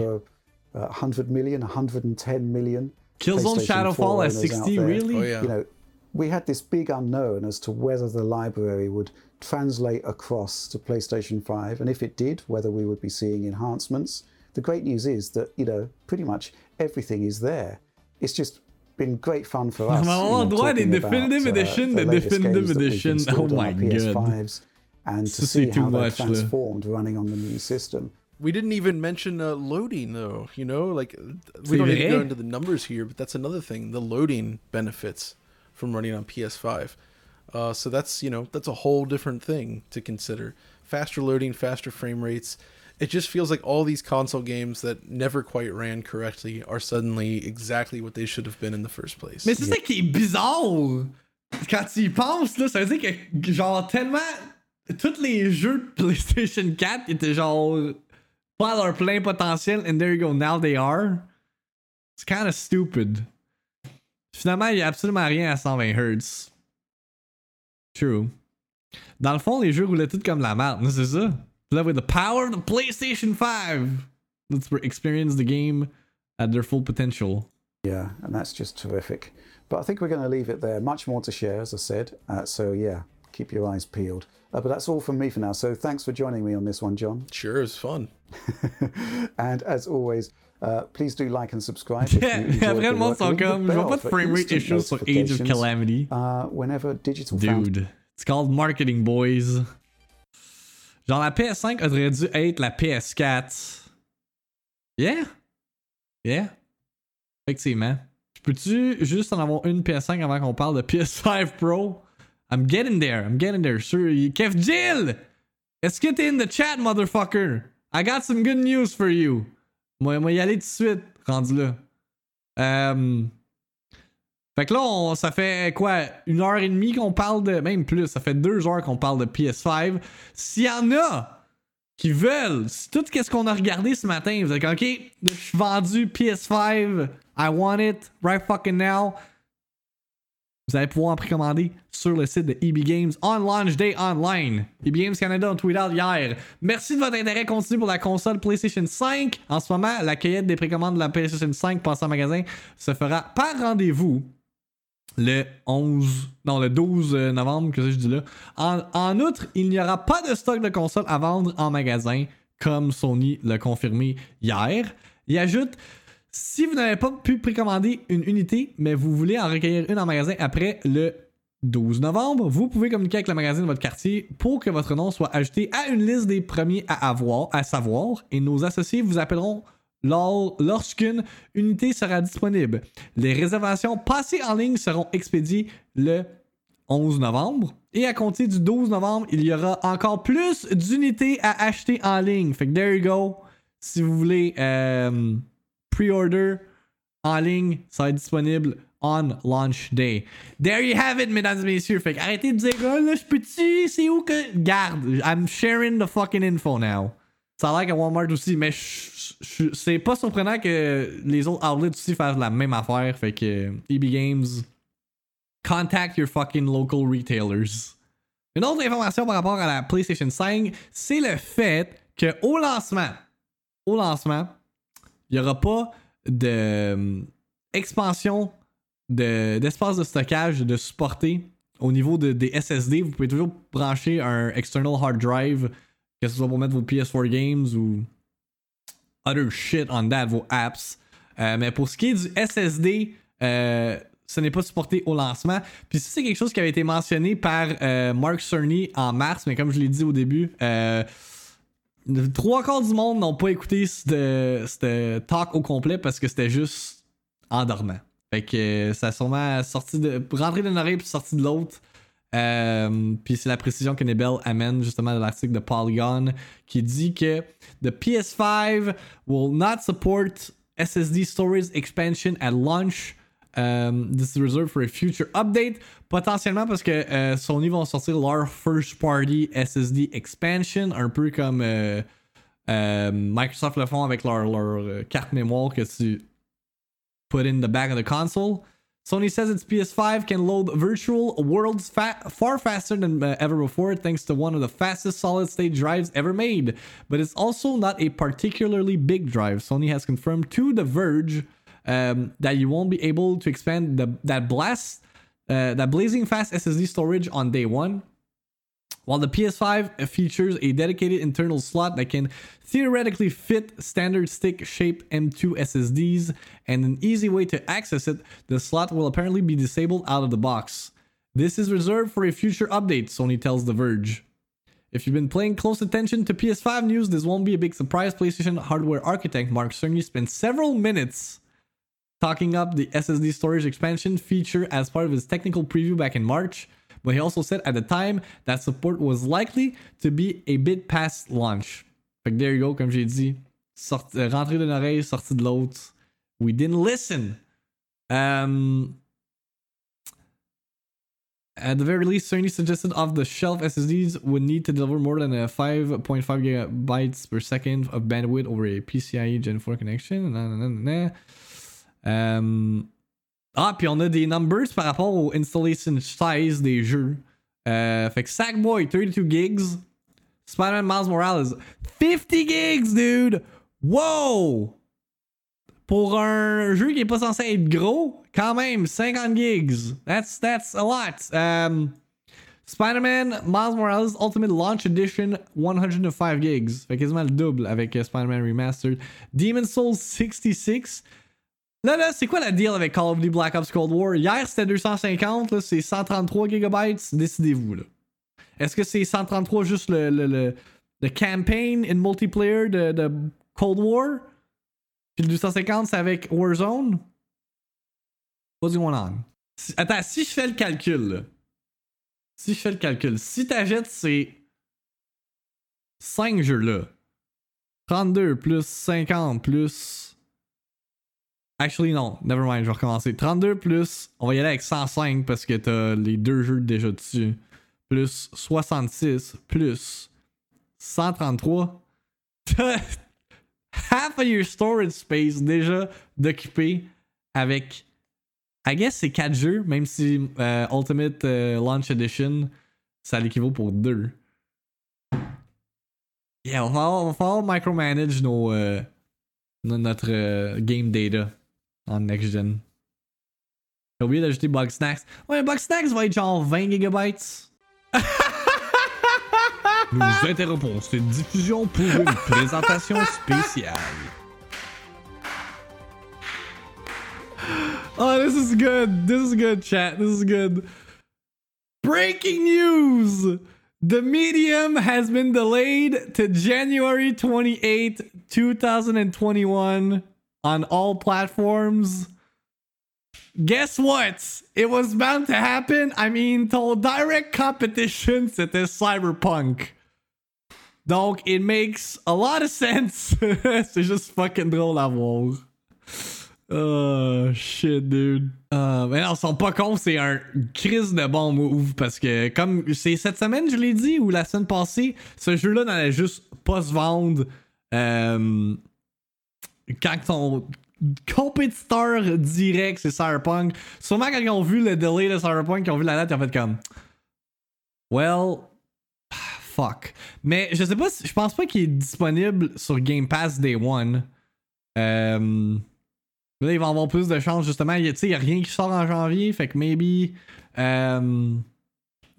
[SPEAKER 8] Over, uh, 100 million, 110 million.
[SPEAKER 1] Killzone Shadowfall at 60, really?
[SPEAKER 9] Oh yeah.
[SPEAKER 8] you know, we had this big unknown as to whether the library would translate across to PlayStation 5, and if it did, whether we would be seeing enhancements. The great news is that, you know, pretty much everything is there. It's just been great fun for us.
[SPEAKER 1] Oh,
[SPEAKER 8] you know,
[SPEAKER 1] ouais,
[SPEAKER 8] talking
[SPEAKER 1] the
[SPEAKER 8] about,
[SPEAKER 1] Definitive
[SPEAKER 8] uh,
[SPEAKER 1] Edition,
[SPEAKER 8] the
[SPEAKER 1] the Definitive
[SPEAKER 8] games that we've
[SPEAKER 1] Edition. Oh my God.
[SPEAKER 8] PS5s, and to
[SPEAKER 1] This
[SPEAKER 8] see
[SPEAKER 1] is too
[SPEAKER 8] how they're
[SPEAKER 1] much, Lou.
[SPEAKER 8] transformed running on the new system.
[SPEAKER 9] We didn't even mention uh, loading though. You know, like uh,
[SPEAKER 1] C'est
[SPEAKER 9] we don't need to go into the numbers here, but that's another thing. The loading benefits from running on PS5. Uh, so that's you know that's a whole different thing to consider. Faster loading, faster frame rates. It just feels like all these console games that never quite ran correctly are suddenly exactly what they should have been in the first place.
[SPEAKER 1] Mais c'est ça qui est bizarre. Quand tu y penses, là, ça veut dire que, genre, tellement. Tous les jeux de PlayStation 4 étaient, genre, pas leur plein potentiel, and there you go, now they are. It's kind of stupid. Finalement, il y a absolument rien à 120 Hz. True. Dans le fond, les jeux roulaient tout comme la merde, c'est ça? Là, with the power of the PlayStation 5, let's experience the game at their full potential.
[SPEAKER 8] Yeah, and that's just terrific. But I think we're going to leave it there. Much more to share, as I said. Uh, so, yeah, keep your eyes peeled. Uh, but that's all from me for now. So, thanks for joining me on this one, John.
[SPEAKER 9] Sure, it's fun.
[SPEAKER 8] and as always, uh, please do like and subscribe.
[SPEAKER 1] Yeah,
[SPEAKER 8] enjoyed the
[SPEAKER 1] après le monde
[SPEAKER 8] work.
[SPEAKER 1] sont
[SPEAKER 8] Ring the
[SPEAKER 1] comme, je vois pas de
[SPEAKER 8] for
[SPEAKER 1] framerate issues sur Age of Calamity.
[SPEAKER 8] Uh, whenever Digital
[SPEAKER 1] Dude, it's called marketing, boys. Genre, la PS5 aurait dû être la PS4. Yeah. Yeah. Effectivement. Peux-tu juste en avoir une PS5 avant qu'on parle de PS5 Pro? I'm getting there. I'm getting there. Sure. Kev Jill! Est-ce que in the chat, motherfucker? I got some good news for you. Moi, moi y aller tout de suite, rendu là. Euh, fait que là, on- ça fait quoi? Une heure et demie qu'on parle de. Même plus, ça fait deux heures qu'on parle de PS5. S'il y en a qui veulent, tout ce qu'on a regardé ce matin, vous êtes comme, ok, je suis vendu PS5, I want it right fucking now. Vous allez pouvoir en précommander sur le site de EB Games on launch day online. EB Games Canada ont tweet out hier. Merci de votre intérêt continu pour la console PlayStation 5. En ce moment, la cueillette des précommandes de la PlayStation 5 passée en magasin se fera par rendez-vous le 11, non, le 12 novembre, que je dis là. En, outre, il n'y aura pas de stock de console à vendre en magasin, comme Sony l'a confirmé hier. Il ajoute si vous n'avez pas pu précommander une unité, mais vous voulez en recueillir une en magasin après le 12 novembre, vous pouvez communiquer avec le magasin de votre quartier pour que votre nom soit ajouté à une liste des premiers à avoir, à savoir, et nos associés vous appelleront lors- lorsqu'une unité sera disponible. Les réservations passées en ligne seront expédiées le 11 novembre. Et à compter du 12 novembre, il y aura encore plus d'unités à acheter en ligne. Fait que there you go. Si vous voulez euh, pre-order en ligne, ça va être disponible on launch day. There you have it, mesdames et messieurs. Fait arrêtez de dire, oh, là, je peux-tu, c'est où que. Garde, I'm sharing the fucking info now. Ça a l'air qu'à Walmart aussi, mais c'est pas surprenant que les autres outlets aussi fassent la même affaire. Fait que EB Games, contact your fucking local retailers. Une autre information par rapport à la PlayStation 5, c'est le fait que au lancement, au lancement, il n'y aura pas euh, de- d'espace de, stockage de supporter au niveau de- des SSD. Vous pouvez toujours brancher un external hard drive, que ce soit pour mettre vos PS4 games ou other shit on that, vos apps. Euh, mais pour ce qui est du SSD, euh, ce n'est pas supporté au lancement. Puis ça, c'est quelque chose qui avait été mentionné par Mark Cerny en mars, mais comme je l'ai dit au début, trois quarts du monde n'ont pas écouté ce talk au complet parce que c'était juste endormant. Fait que euh, ça a sûrement sorti de, rentré d'une oreille puis sorti de l'autre. Euh, puis c'est la précision que Nebel amène justement de l'article de Polygon qui dit que the PS5 will not support SSD storage expansion at launch. Um, this is reserved for a future update. Potentiellement parce que euh, Sony vont sortir leur first party SSD expansion, un peu comme euh, euh, Microsoft le font avec leur, leur euh, carte mémoire que tu put in the back of the console. Sony says its PS5 can load virtual worlds fa- far faster than uh, ever before, thanks to one of the fastest solid state drives ever made. But it's also not a particularly big drive. Sony has confirmed to The Verge um, that you won't be able to expand the, that blast, uh, that blazing fast SSD storage on day one. While the PS5 features a dedicated internal slot that can theoretically fit standard stick shaped M2 SSDs and an easy way to access it, the slot will apparently be disabled out of the box. This is reserved for a future update, Sony tells The Verge. If you've been paying close attention to PS5 news, this won't be a big surprise. PlayStation hardware architect Mark Cerny spent several minutes talking up the SSD storage expansion feature as part of his technical preview back in March, but he also said at the time that support was likely to be a bit past launch. Fait que there you go, comme j'ai dit, sorti, euh, rentré d'une oreille, sorti de l'autre. We didn't listen. Um, at the very least, Sony suggested off the shelf SSDs would need to deliver more than a 5.5 gigabytes per second of bandwidth over a PCIe Gen 4 connection. Na, na, na, Um, ah, puis on a des numbers par rapport au installation size des jeux. Euh, fait que Sackboy, 32 gigs. Spider-Man Miles Morales, 50 gigs, dude! Wow! Pour un jeu qui est pas censé être gros, quand même, 50 gigs. That's, that's a lot. Um, Spider-Man Miles Morales Ultimate Launch Edition, 105 gigs. Fait quasiment le double avec euh, Spider-Man Remastered. Demon's Souls 66. Là, là, c'est quoi la deal avec Call of Duty Black Ops Cold War? Hier, c'était 250, là, c'est 133 gigabytes. Décidez-vous, là. Est-ce que c'est 133 juste le, le, le, le campaign in multiplayer de, de Cold War? Puis le 250, c'est avec Warzone? What's going on? Si- attends, si je fais le calcul, là. Si je fais le calcul, si t'achètes ces 5 jeux-là, 32 plus 50 plus. Actually, non, never mind, je vais recommencer. 32 plus, on va y aller avec 105 parce que t'as les deux jeux déjà dessus. Plus 66 plus 133. T'as half of your storage space déjà d'occuper avec. I guess c'est 4 jeux, même si euh, Ultimate euh, Launch Edition, ça l'équivaut pour 2. Yeah, on va falloir, micromanage nos, euh, no- notre game data en next gen. J'ai oublié d'ajouter Bugsnax. Ouais, Bugsnax va être genre 20 gigabytes. Nous interrompons cette diffusion pour une présentation spéciale. Oh, this is good. This is good, chat. This is good. Breaking news! The medium has been delayed to January 28, 2021 on all platforms. guess what? It was bound to happen. I mean, ton direct competition, c'était Cyberpunk. Donc, it makes a lot of sense. C'est juste fucking drôle à voir. Oh, shit, dude. Euh, mais non, ils sont pas cons, c'est un crise de bon move parce que, comme c'est cette semaine, je l'ai dit, ou la semaine passée, ce jeu-là n'allait juste pas se vendre euh, quand ton compétiteur direct, c'est Cyberpunk. Sûrement quand ils ont vu le delay de Cyberpunk, ils ont vu la date, ils ont fait comme. Well, fuck. Mais je sais pas, si- je pense pas qu'il est disponible sur Game Pass Day One. Euh, là, il va avoir plus de chance, justement. Tu sais, il y a rien qui sort en janvier, fait que maybe. euh,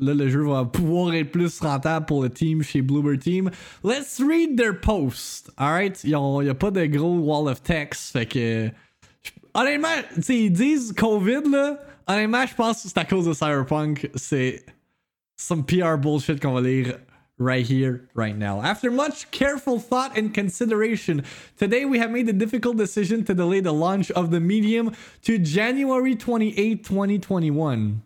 [SPEAKER 1] là, le jeu va pouvoir être plus rentable pour le team chez Bloober Team. Let's read their post. Alright? Il y a pas de gros wall of text, fait que. Honnêtement, ils disent COVID, là. Honnêtement, je pense que c'est à cause de Cyberpunk. C'est some PR bullshit qu'on va lire right here, right now. After much careful thought and consideration, today we have made the difficult decision to delay the launch of the medium to January 28, 2021.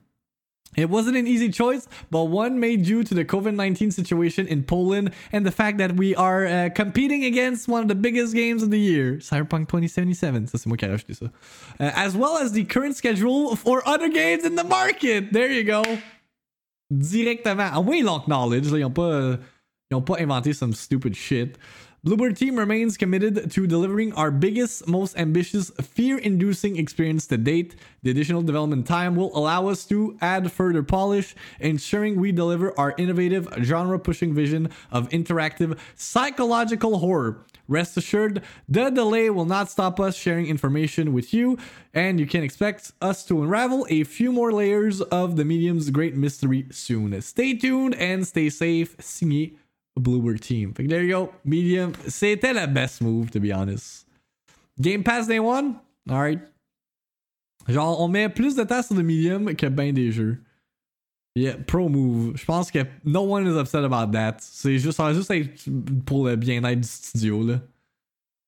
[SPEAKER 1] It wasn't an easy choice, but one made due to the COVID 19 situation in Poland and the fact that we are uh, competing against one of the biggest games of the year, Cyberpunk 2077. Ça, c'est moi qui ça. Uh, as well as the current schedule for other games in the market. There you go. Directement. Au moins, ils l'ont acknowledge. Là, ils n'ont pas, euh, pas inventé some stupid shit. Bloober Team remains committed to delivering our biggest, most ambitious, fear inducing experience to date. The additional development time will allow us to add further polish, ensuring we deliver our innovative, genre pushing vision of interactive psychological horror. Rest assured, the delay will not stop us sharing information with you, and you can expect us to unravel a few more layers of the medium's great mystery soon. Stay tuned and stay safe. Signé Bluebird Team. Fait que there you go. Medium. C'était la best move, to be honest. Game Pass Day One? Alright. Genre, on met plus de temps sur le Medium que ben des jeux. Yeah, pro move. Je pense que no one is upset about that. C'est juste, ça va juste être pour le bien-être du studio, là.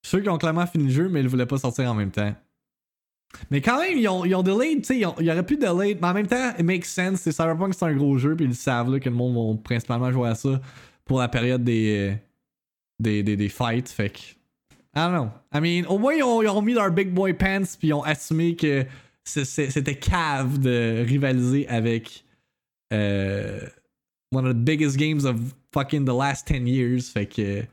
[SPEAKER 1] Sûr qu'ils ont clairement fini le jeu, mais ils voulaient pas sortir en même temps. Mais quand même, ils ont, ils ont delayed, tu sais, ils ont- il y aurait pu delay, mais en même temps, it makes sense. C'est Cyberpunk, c'est un gros jeu, puis ils savent, là, que le monde va principalement jouer à ça pour la période des, euh, des, des, des fights, fait que. I don't know. I mean, au moins, ils ont, ils mis leur big boy pants, puis ils ont assumé que c'était cave de rivaliser avec euh, one of the biggest games of fucking the last 10 years. Fait que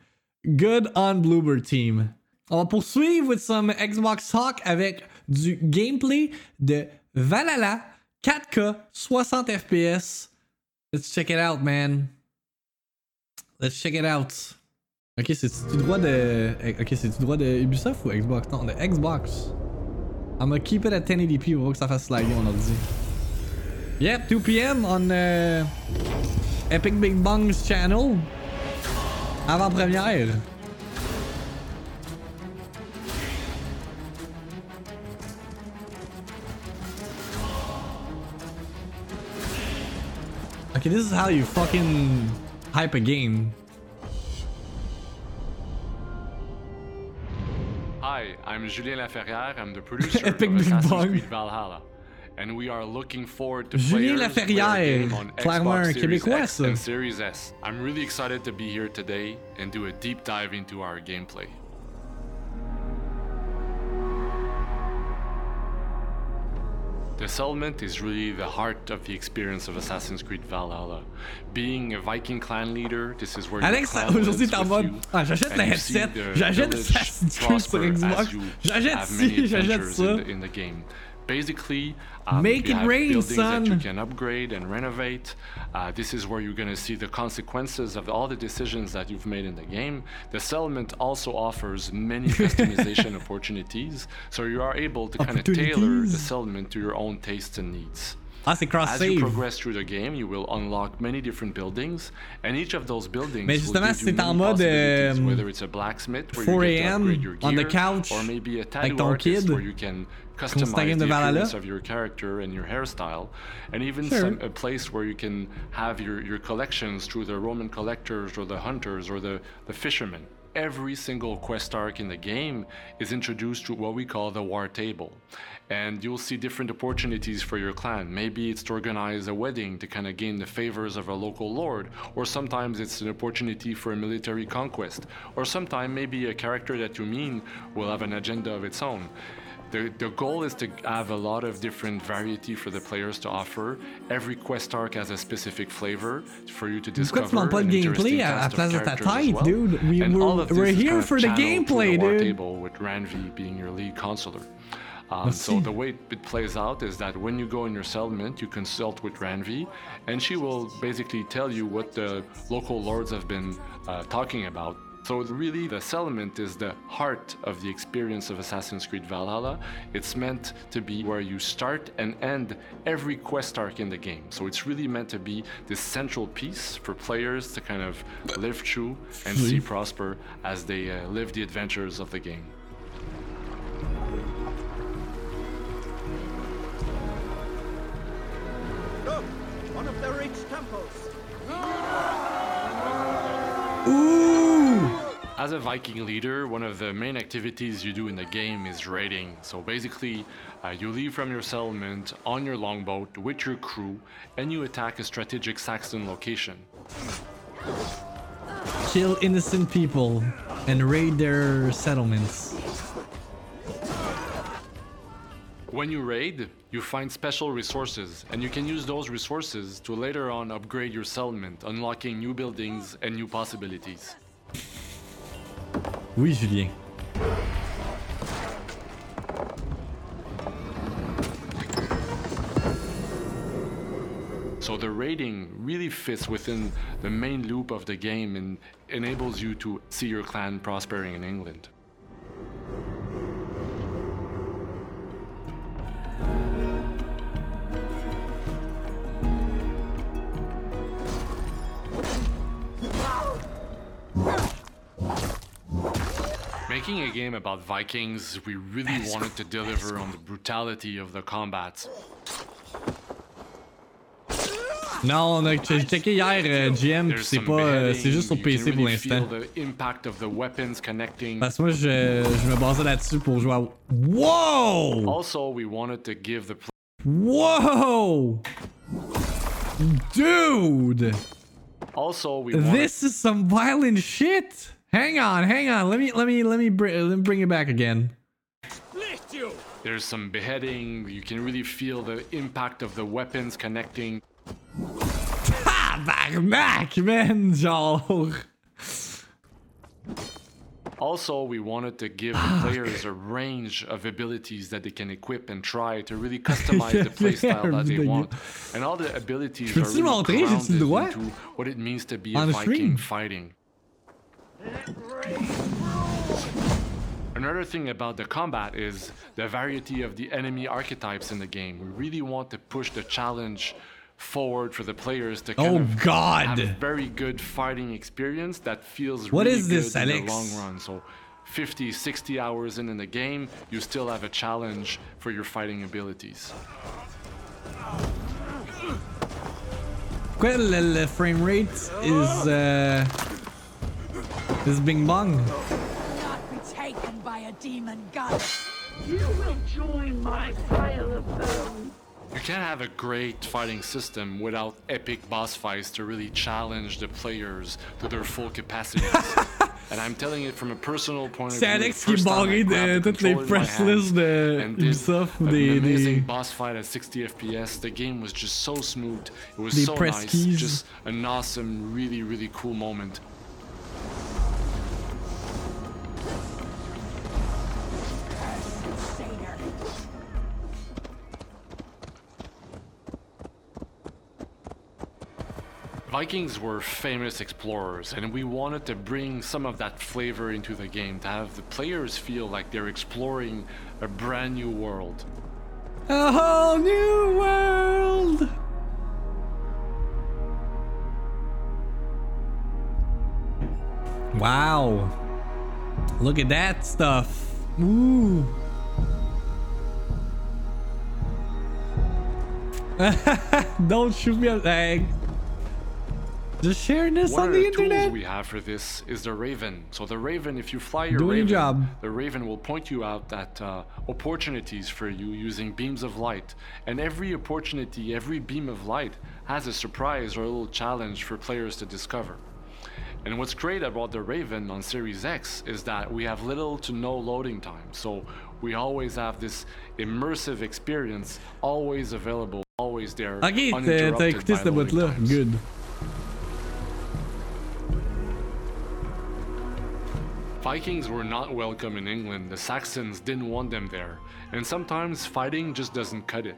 [SPEAKER 1] good on Bluebird Team. On va poursuivre with some Xbox Talk avec du gameplay de Valhalla 4K 60 FPS. Let's check it out, man. Let's check it out. Ok, c'est du droit de. Ok, c'est du droit de Ubisoft ou Xbox? Non, de Xbox. I'm gonna keep it at 1080p pour que ça fasse slider mon ordi. Yep, 2 p.m. on uh, Epic Big Bang's channel. Avant-première. Okay, this is how you fucking hype a game.
[SPEAKER 10] Hi, I'm Julien Laferrière. I'm the producer
[SPEAKER 1] Epic
[SPEAKER 10] of
[SPEAKER 1] Big
[SPEAKER 10] Assassin's. Creed Valhalla. And we are looking forward to
[SPEAKER 1] Julien Laferrière, clairement un Québécois, ça.
[SPEAKER 10] and Series S. I'm really excited to be here today and do a deep dive into our gameplay. The settlement is really the heart of the experience of Assassin's Creed Valhalla. Being a Viking clan leader, this is where
[SPEAKER 1] Alex, aujourd'hui, t'es en mode
[SPEAKER 10] you,
[SPEAKER 1] Ah, j'achète
[SPEAKER 10] and
[SPEAKER 1] le
[SPEAKER 10] you see
[SPEAKER 1] headset, j'achète Assassin's Creed sur Xbox, j'achète ci, j'achète ça.
[SPEAKER 10] in the, in the game. Basically, um,
[SPEAKER 1] Make it rain,
[SPEAKER 10] buildings that you can upgrade and renovate. Uh, this is where you're going to see the consequences of all the decisions that you've made in the game. The settlement also offers many customization opportunities, so you are able to kind of tailor the settlement to your own tastes and needs. As you progress through the game, you will unlock many different buildings, and each of those buildings
[SPEAKER 1] Mais justement,
[SPEAKER 10] give you
[SPEAKER 1] c'est en mode, euh,
[SPEAKER 10] whether it's a blacksmith where
[SPEAKER 1] 4
[SPEAKER 10] you get to
[SPEAKER 1] a.m.
[SPEAKER 10] upgrade your gear,
[SPEAKER 1] on the couch
[SPEAKER 10] or maybe a tattoo
[SPEAKER 1] ton
[SPEAKER 10] artist
[SPEAKER 1] kid.
[SPEAKER 10] where you can
[SPEAKER 1] Comme c'est un
[SPEAKER 10] customize the appearance of your character and your hairstyle, and even
[SPEAKER 1] Sure.
[SPEAKER 10] some, a place where you can have your, your collections through the Roman collectors or the hunters or the, the fishermen. every single quest arc in the game is introduced to what we call the war table. And you'll see different opportunities for your clan. Maybe it's to organize a wedding to kind of gain the favors of a local lord, or sometimes it's an opportunity for a military conquest, or sometimes maybe a character that you mean will have an agenda of its own. The, the goal is to have a lot of different variety for the players to offer. Every quest arc has a specific flavor for you to
[SPEAKER 1] Pourquoi
[SPEAKER 10] discover.
[SPEAKER 1] tu demandes pas gameplay à
[SPEAKER 10] of
[SPEAKER 1] place de ta tête,
[SPEAKER 10] well.
[SPEAKER 1] dude? We-
[SPEAKER 10] And
[SPEAKER 1] we're-
[SPEAKER 10] all of this
[SPEAKER 1] we're here for the gameplay,
[SPEAKER 10] war
[SPEAKER 1] dude.
[SPEAKER 10] Table with Randvi being your lead counselor. Um, so the way it plays out is that when you go in your settlement, you consult with Randvi, and she will basically tell you what the local lords have been uh, talking about. So really, the settlement is the heart of the experience of Assassin's Creed Valhalla. It's meant to be where you start and end every quest arc in the game. So it's really meant to be this central piece for players to kind of live through and see prosper as they uh, live the adventures of the game.
[SPEAKER 6] Look! One of the rich temples!
[SPEAKER 10] As a Viking leader, one of the main activities you do in the game is raiding. So basically, uh, you leave from your settlement on your longboat with your crew and you attack a strategic Saxon location.
[SPEAKER 1] Kill innocent people and raid their settlements.
[SPEAKER 10] When you raid, you find special resources, and you can use those resources to later on upgrade your settlement, unlocking new buildings and new possibilities.
[SPEAKER 1] Oui, Julien.
[SPEAKER 10] So the raiding really fits within the main loop of the game and enables you to see your clan prospering in England. Making a game about Vikings, we really wanted to deliver on the brutality of the combat.
[SPEAKER 1] Non, on a checké hier GM, pis c'est pas. c'est juste sur PC pour l'instant.
[SPEAKER 10] the impact of the weapons connecting.
[SPEAKER 1] Parce que moi, je, je me basais là-dessus pour jouer à. Wow!
[SPEAKER 10] Also, we wanted to give the
[SPEAKER 1] Whoa! Dude!
[SPEAKER 10] also we wanted
[SPEAKER 1] This is some violent shit! Hang on, hang on. Let me let me let me bring let me bring it back again.
[SPEAKER 10] There's some beheading. You can really feel the impact of the weapons connecting.
[SPEAKER 1] Tabarnak, man! Genre.
[SPEAKER 10] Also, we wanted to give the players a range of abilities that they can equip and try to really customize the playstyle that they want. And all the abilities are really grounded into what it means to be a Viking fighting. Another thing about the combat is the variety of the enemy archetypes in the game. We really want to push the challenge forward for the players to kind
[SPEAKER 1] Oh,
[SPEAKER 10] of
[SPEAKER 1] God.
[SPEAKER 10] have a very good fighting experience that feels
[SPEAKER 1] What
[SPEAKER 10] really
[SPEAKER 1] is this,
[SPEAKER 10] good in
[SPEAKER 1] Alex?
[SPEAKER 10] the long run. So 50, 60 hours in, in the game, you still have a challenge for your fighting abilities.
[SPEAKER 1] Quoi, le, le frame rate is uh, is Bing Bong.
[SPEAKER 11] not be taken by a demon god.
[SPEAKER 12] You will join my pile of bones.
[SPEAKER 10] You can't have a great fighting system without epic boss fights to really challenge the players to their full capacities. and I'm telling it from a personal point of
[SPEAKER 1] C'est
[SPEAKER 10] view.
[SPEAKER 1] Alex
[SPEAKER 10] the
[SPEAKER 1] qui est
[SPEAKER 10] first time I
[SPEAKER 1] barré de
[SPEAKER 10] the
[SPEAKER 1] toutes les
[SPEAKER 10] controller in my
[SPEAKER 1] press lists de Ubisoft
[SPEAKER 10] an
[SPEAKER 1] des,
[SPEAKER 10] amazing
[SPEAKER 1] des,
[SPEAKER 10] boss fight at 60 FPS. The game was just so smooth. It was
[SPEAKER 1] Des
[SPEAKER 10] so nice.
[SPEAKER 1] keys.
[SPEAKER 10] Just an awesome, really, really cool moment. Vikings were famous explorers, and we wanted to bring some of that flavor into the game to have the players feel like they're exploring a brand new world.
[SPEAKER 1] A whole new world! Wow. Look at that stuff. Ooh. Don't shoot me. Hey. Just sharing this
[SPEAKER 10] One
[SPEAKER 1] on
[SPEAKER 10] of
[SPEAKER 1] the
[SPEAKER 10] the
[SPEAKER 1] internet.
[SPEAKER 10] tools we have for this is the Raven. So the Raven, if you fly your
[SPEAKER 1] Doing your
[SPEAKER 10] Raven,
[SPEAKER 1] job.
[SPEAKER 10] the Raven will point you out that uh, opportunities for you using beams of light. And every opportunity, every beam of light has a surprise or a little challenge for players to discover. And what's great about the Raven on Series X is that we have little to no loading time. So we always have this immersive experience always available, always there.
[SPEAKER 1] T'as
[SPEAKER 10] uninterrupted
[SPEAKER 1] écouté
[SPEAKER 10] by loading times.
[SPEAKER 1] Good.
[SPEAKER 10] Vikings were not welcome in England. The Saxons didn't want them there. And sometimes fighting just doesn't cut it.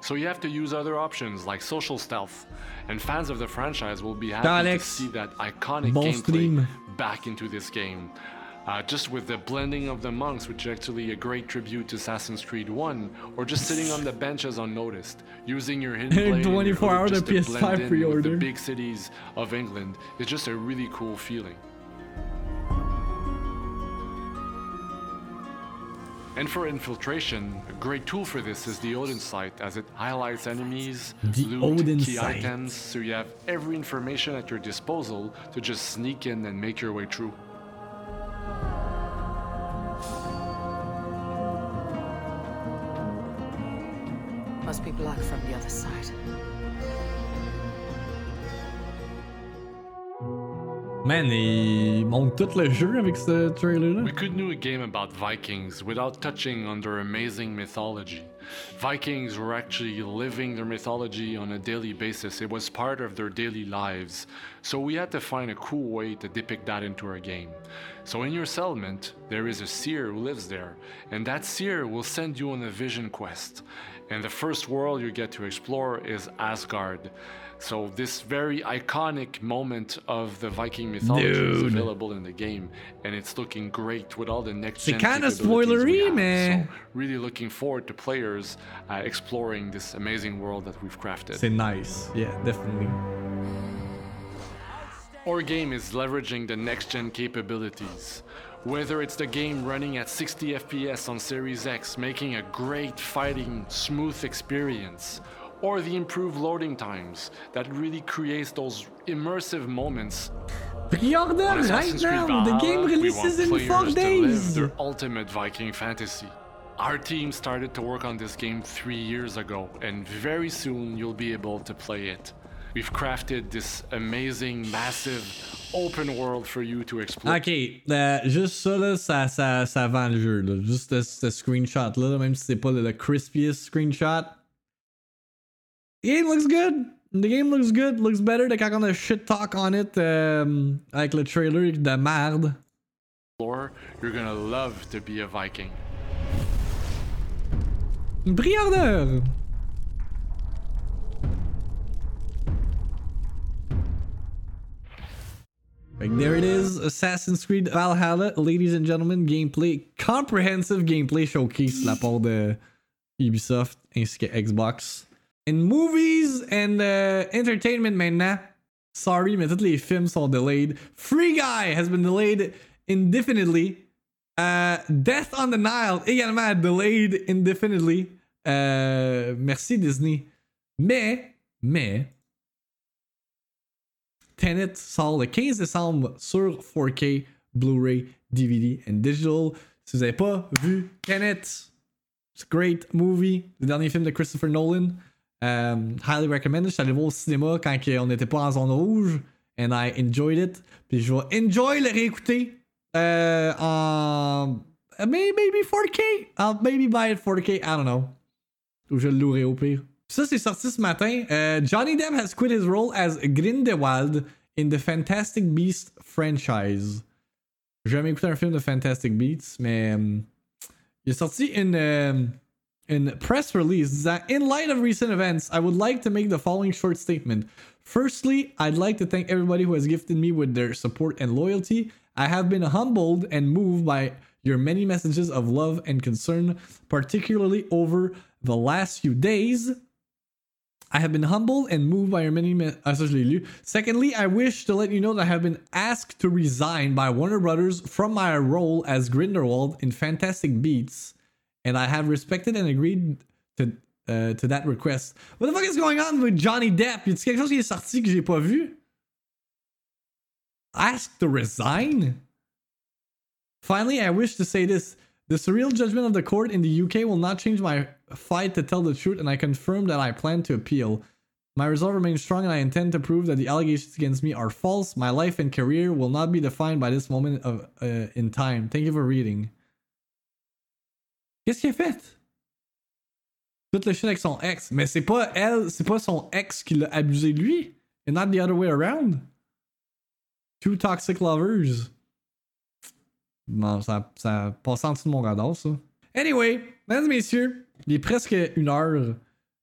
[SPEAKER 10] So you have to use other options like social stealth. And fans of the franchise will be happy
[SPEAKER 1] Alex,
[SPEAKER 10] to see that iconic
[SPEAKER 1] bon
[SPEAKER 10] gameplay
[SPEAKER 1] stream.
[SPEAKER 10] back into this game. Uh, just with the blending of the monks, which is actually a great tribute to Assassin's Creed 1, or just sitting on the benches unnoticed, using your hidden blade and your
[SPEAKER 1] 24 hour
[SPEAKER 10] just to
[SPEAKER 1] PS5
[SPEAKER 10] blend in with the big cities of England is just a really cool feeling. And for infiltration, a great tool for this is the Odin Sight as it highlights enemies,
[SPEAKER 1] The
[SPEAKER 10] loot,
[SPEAKER 1] Odin
[SPEAKER 10] key
[SPEAKER 1] site.
[SPEAKER 10] items, so you have every information at your disposal to just sneak in and make your way through.
[SPEAKER 11] Must be blood from the other side.
[SPEAKER 1] Man, tout le jeu avec ce trailer-là.
[SPEAKER 10] We could do a game about Vikings without touching on their amazing mythology. Vikings were actually living their mythology on a daily basis. It was part of their daily lives. So we had to find a cool way to depict that into our game. So in your settlement, there is a seer who lives there, and that seer will send you on a vision quest. And the first world you get to explore is Asgard. So this very iconic moment of the Viking mythology is available in the game, and it's looking great with all the next
[SPEAKER 1] kinda
[SPEAKER 10] capabilities we
[SPEAKER 1] spoilery, mais-
[SPEAKER 10] So really looking forward to players uh, exploring this amazing world that we've crafted.
[SPEAKER 1] C'est nice. Yeah, definitely.
[SPEAKER 10] Our game is leveraging the next gen capabilities. Whether it's the game running at 60 FPS on Series X, making a great fighting, smooth experience, or the improved loading times that really creates those immersive moments.
[SPEAKER 1] Pre-order right now. The game releases in four
[SPEAKER 10] to live
[SPEAKER 1] days.
[SPEAKER 10] their ultimate Viking fantasy. Our team started to work on this game three years ago, and very soon you'll be able to play it. We've crafted this amazing, massive, open world for you to explore.
[SPEAKER 1] Ok, euh, juste ça, là, ça, ça, ça vend le jeu. Là. Juste ce, ce screenshot-là, même si c'est pas le, le crispiest screenshot. The game looks good. The game looks good. Looks better than quand on a shit talk on it euh, avec le trailer de merde.
[SPEAKER 10] You're gonna love to be a Viking.
[SPEAKER 1] Pre-order! Like there it is, Assassin's Creed Valhalla, ladies and gentlemen, gameplay, comprehensive gameplay showcase de la part de Ubisoft ainsi que Xbox. In movies and uh, entertainment maintenant, sorry, mais tous les films sont delayed. Free Guy has been delayed indefinitely. Uh, Death on the Nile également delayed indefinitely. Euh, merci Disney. Mais, mais, Tenet sort le 15 décembre sur 4K, Blu-ray, DVD and digital. Si vous n'avez pas vu Tenet, a great movie. Le dernier film de Christopher Nolan. Um, highly recommended. Je suis allé voir au cinéma quand on n'était pas en zone rouge. And I enjoyed it. Puis je vais enjoy le réécouter euh, en. maybe 4K. I'll maybe buy it 4K. I don't know. Ou je le louerai au pire. Ça, c'est sorti ce matin. Euh, Johnny Depp has quit his role as Grindelwald in the Fantastic Beasts franchise. J'ai jamais écouté un film de Fantastic Beasts, mais euh, il est sorti une, euh, une press release disant In light of recent events, I would like to make the following short statement. Firstly, I'd like to thank everybody who has gifted me with their support and loyalty. I have been humbled and moved by your many messages of love and concern, particularly over the last few days. I have been humbled and moved by your many. Me- ça, je l'ai lu. Secondly, I wish to let you know that I have been asked to resign by Warner Brothers from my role as Grindelwald in Fantastic Beasts, and I have respected and agreed to uh, to that request. What the fuck is going on with Johnny Depp? Y a quelque chose qui est sorti que j'ai pas vu? asked to resign? Finally, I wish to say this. The surreal judgment of the court in the UK will not change my fight to tell the truth, and I confirm that I plan to appeal. My resolve remains strong, and I intend to prove that the allegations against me are false. My life and career will not be defined by this moment of uh, in time. Thank you for reading. Qu'est-ce qu'il a fait? Avec son ex. Mais c'est pas elle, c'est pas son ex qui l'a abusé lui. And not the other way around. Two toxic lovers. Non, ça, ça passe en dessous de mon radar, ça. Anyway, mesdames et messieurs, il est presque une heure.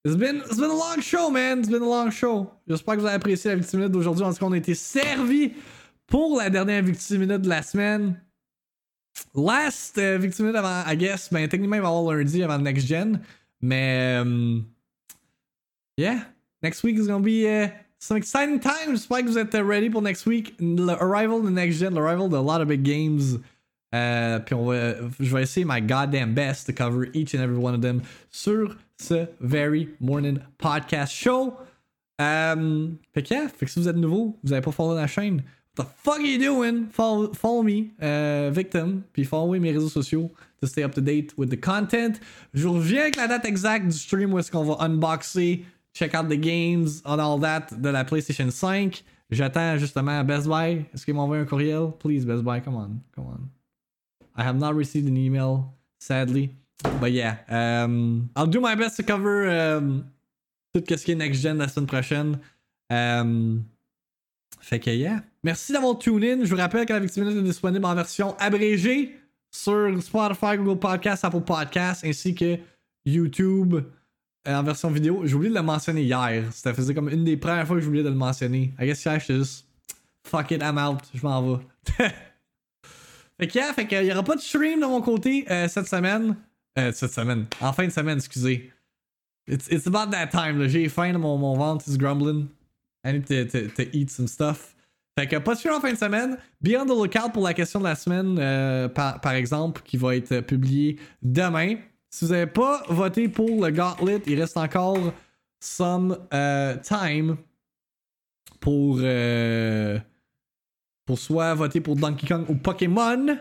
[SPEAKER 1] It's been, it's been a long show, man. It's been a long show. J'espère que vous avez apprécié la victime minute d'aujourd'hui. En tout cas, on a été servi pour la dernière victime minute de la semaine. Last uh, victime minute avant, I guess, ben techniquement, il va y avoir lundi avant next gen. Mais, um, yeah, next week is gonna be uh, some exciting times. J'espère que vous êtes ready pour next week. Le arrival de next gen, l'arrival de a lot of big games. Euh, puis on je vais essayer my goddamn best to cover each and every one of them sur ce very morning podcast show. Um, fait que, que si vous êtes nouveau, vous n'avez pas follow la chaîne, what the fuck are you doing? Follow, follow me, uh, Victim, puis follow mes réseaux sociaux to stay up to date with the content. Je reviens avec la date exacte du stream où est-ce qu'on va unboxer, check out the games, and all that de la PlayStation 5. J'attends justement Best Buy. Est-ce qu'ils m'envoient un courriel? Please, Best Buy, come on, come on. I have not received an email, sadly. But yeah, um, I'll do my best to cover um, tout ce qui est next gen la semaine prochaine. Um, fait que yeah. Merci d'avoir tune in. Je vous rappelle que la Victime Minute est disponible en version abrégée sur Spotify, Google Podcasts, Apple Podcasts, ainsi que YouTube euh, en version vidéo. J'ai oublié de le mentionner hier. C'était faisait comme une des premières fois que j'ai oublié de le mentionner. I guess hier, j'étais juste fuck it, I'm out. Je m'en vais. Fait que, yeah, fait qu'il y aura pas de stream de mon côté euh, cette semaine. Euh, cette semaine. En fin de semaine, excusez. It's, it's about that time, là. J'ai faim, mon, mon ventre is grumbling. I need to, to, to, eat some stuff. Fait que pas de stream en fin de semaine. Be on the lookout pour la question de la semaine, euh, par, par exemple, qui va être publiée demain. Si vous n'avez pas voté pour le Gauntlet, il reste encore some euh, time pour. Pour soit voter pour Donkey Kong ou Pokémon.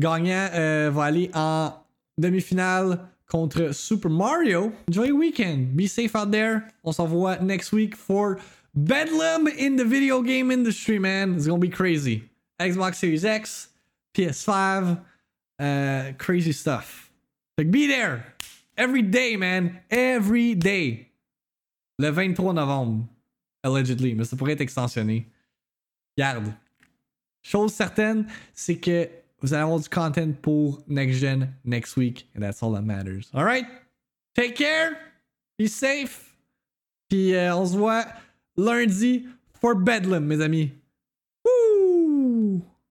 [SPEAKER 1] Gagnant euh, va aller en demi-finale contre Super Mario. Enjoy weekend. Be safe out there. On se revoit next week for Bedlam in the video game industry, man. It's gonna be crazy. Xbox Series X, PS5, uh, crazy stuff. Like, be there every day, man. Every day. Le 23 novembre. Allegedly, mais ça pourrait être extensionné. Garde. Chose certaine, c'est que vous allez avoir du content pour Next Gen next week, and that's all that matters. Alright? Take care, be safe, puis euh, on se voit lundi for Bedlam, mes amis.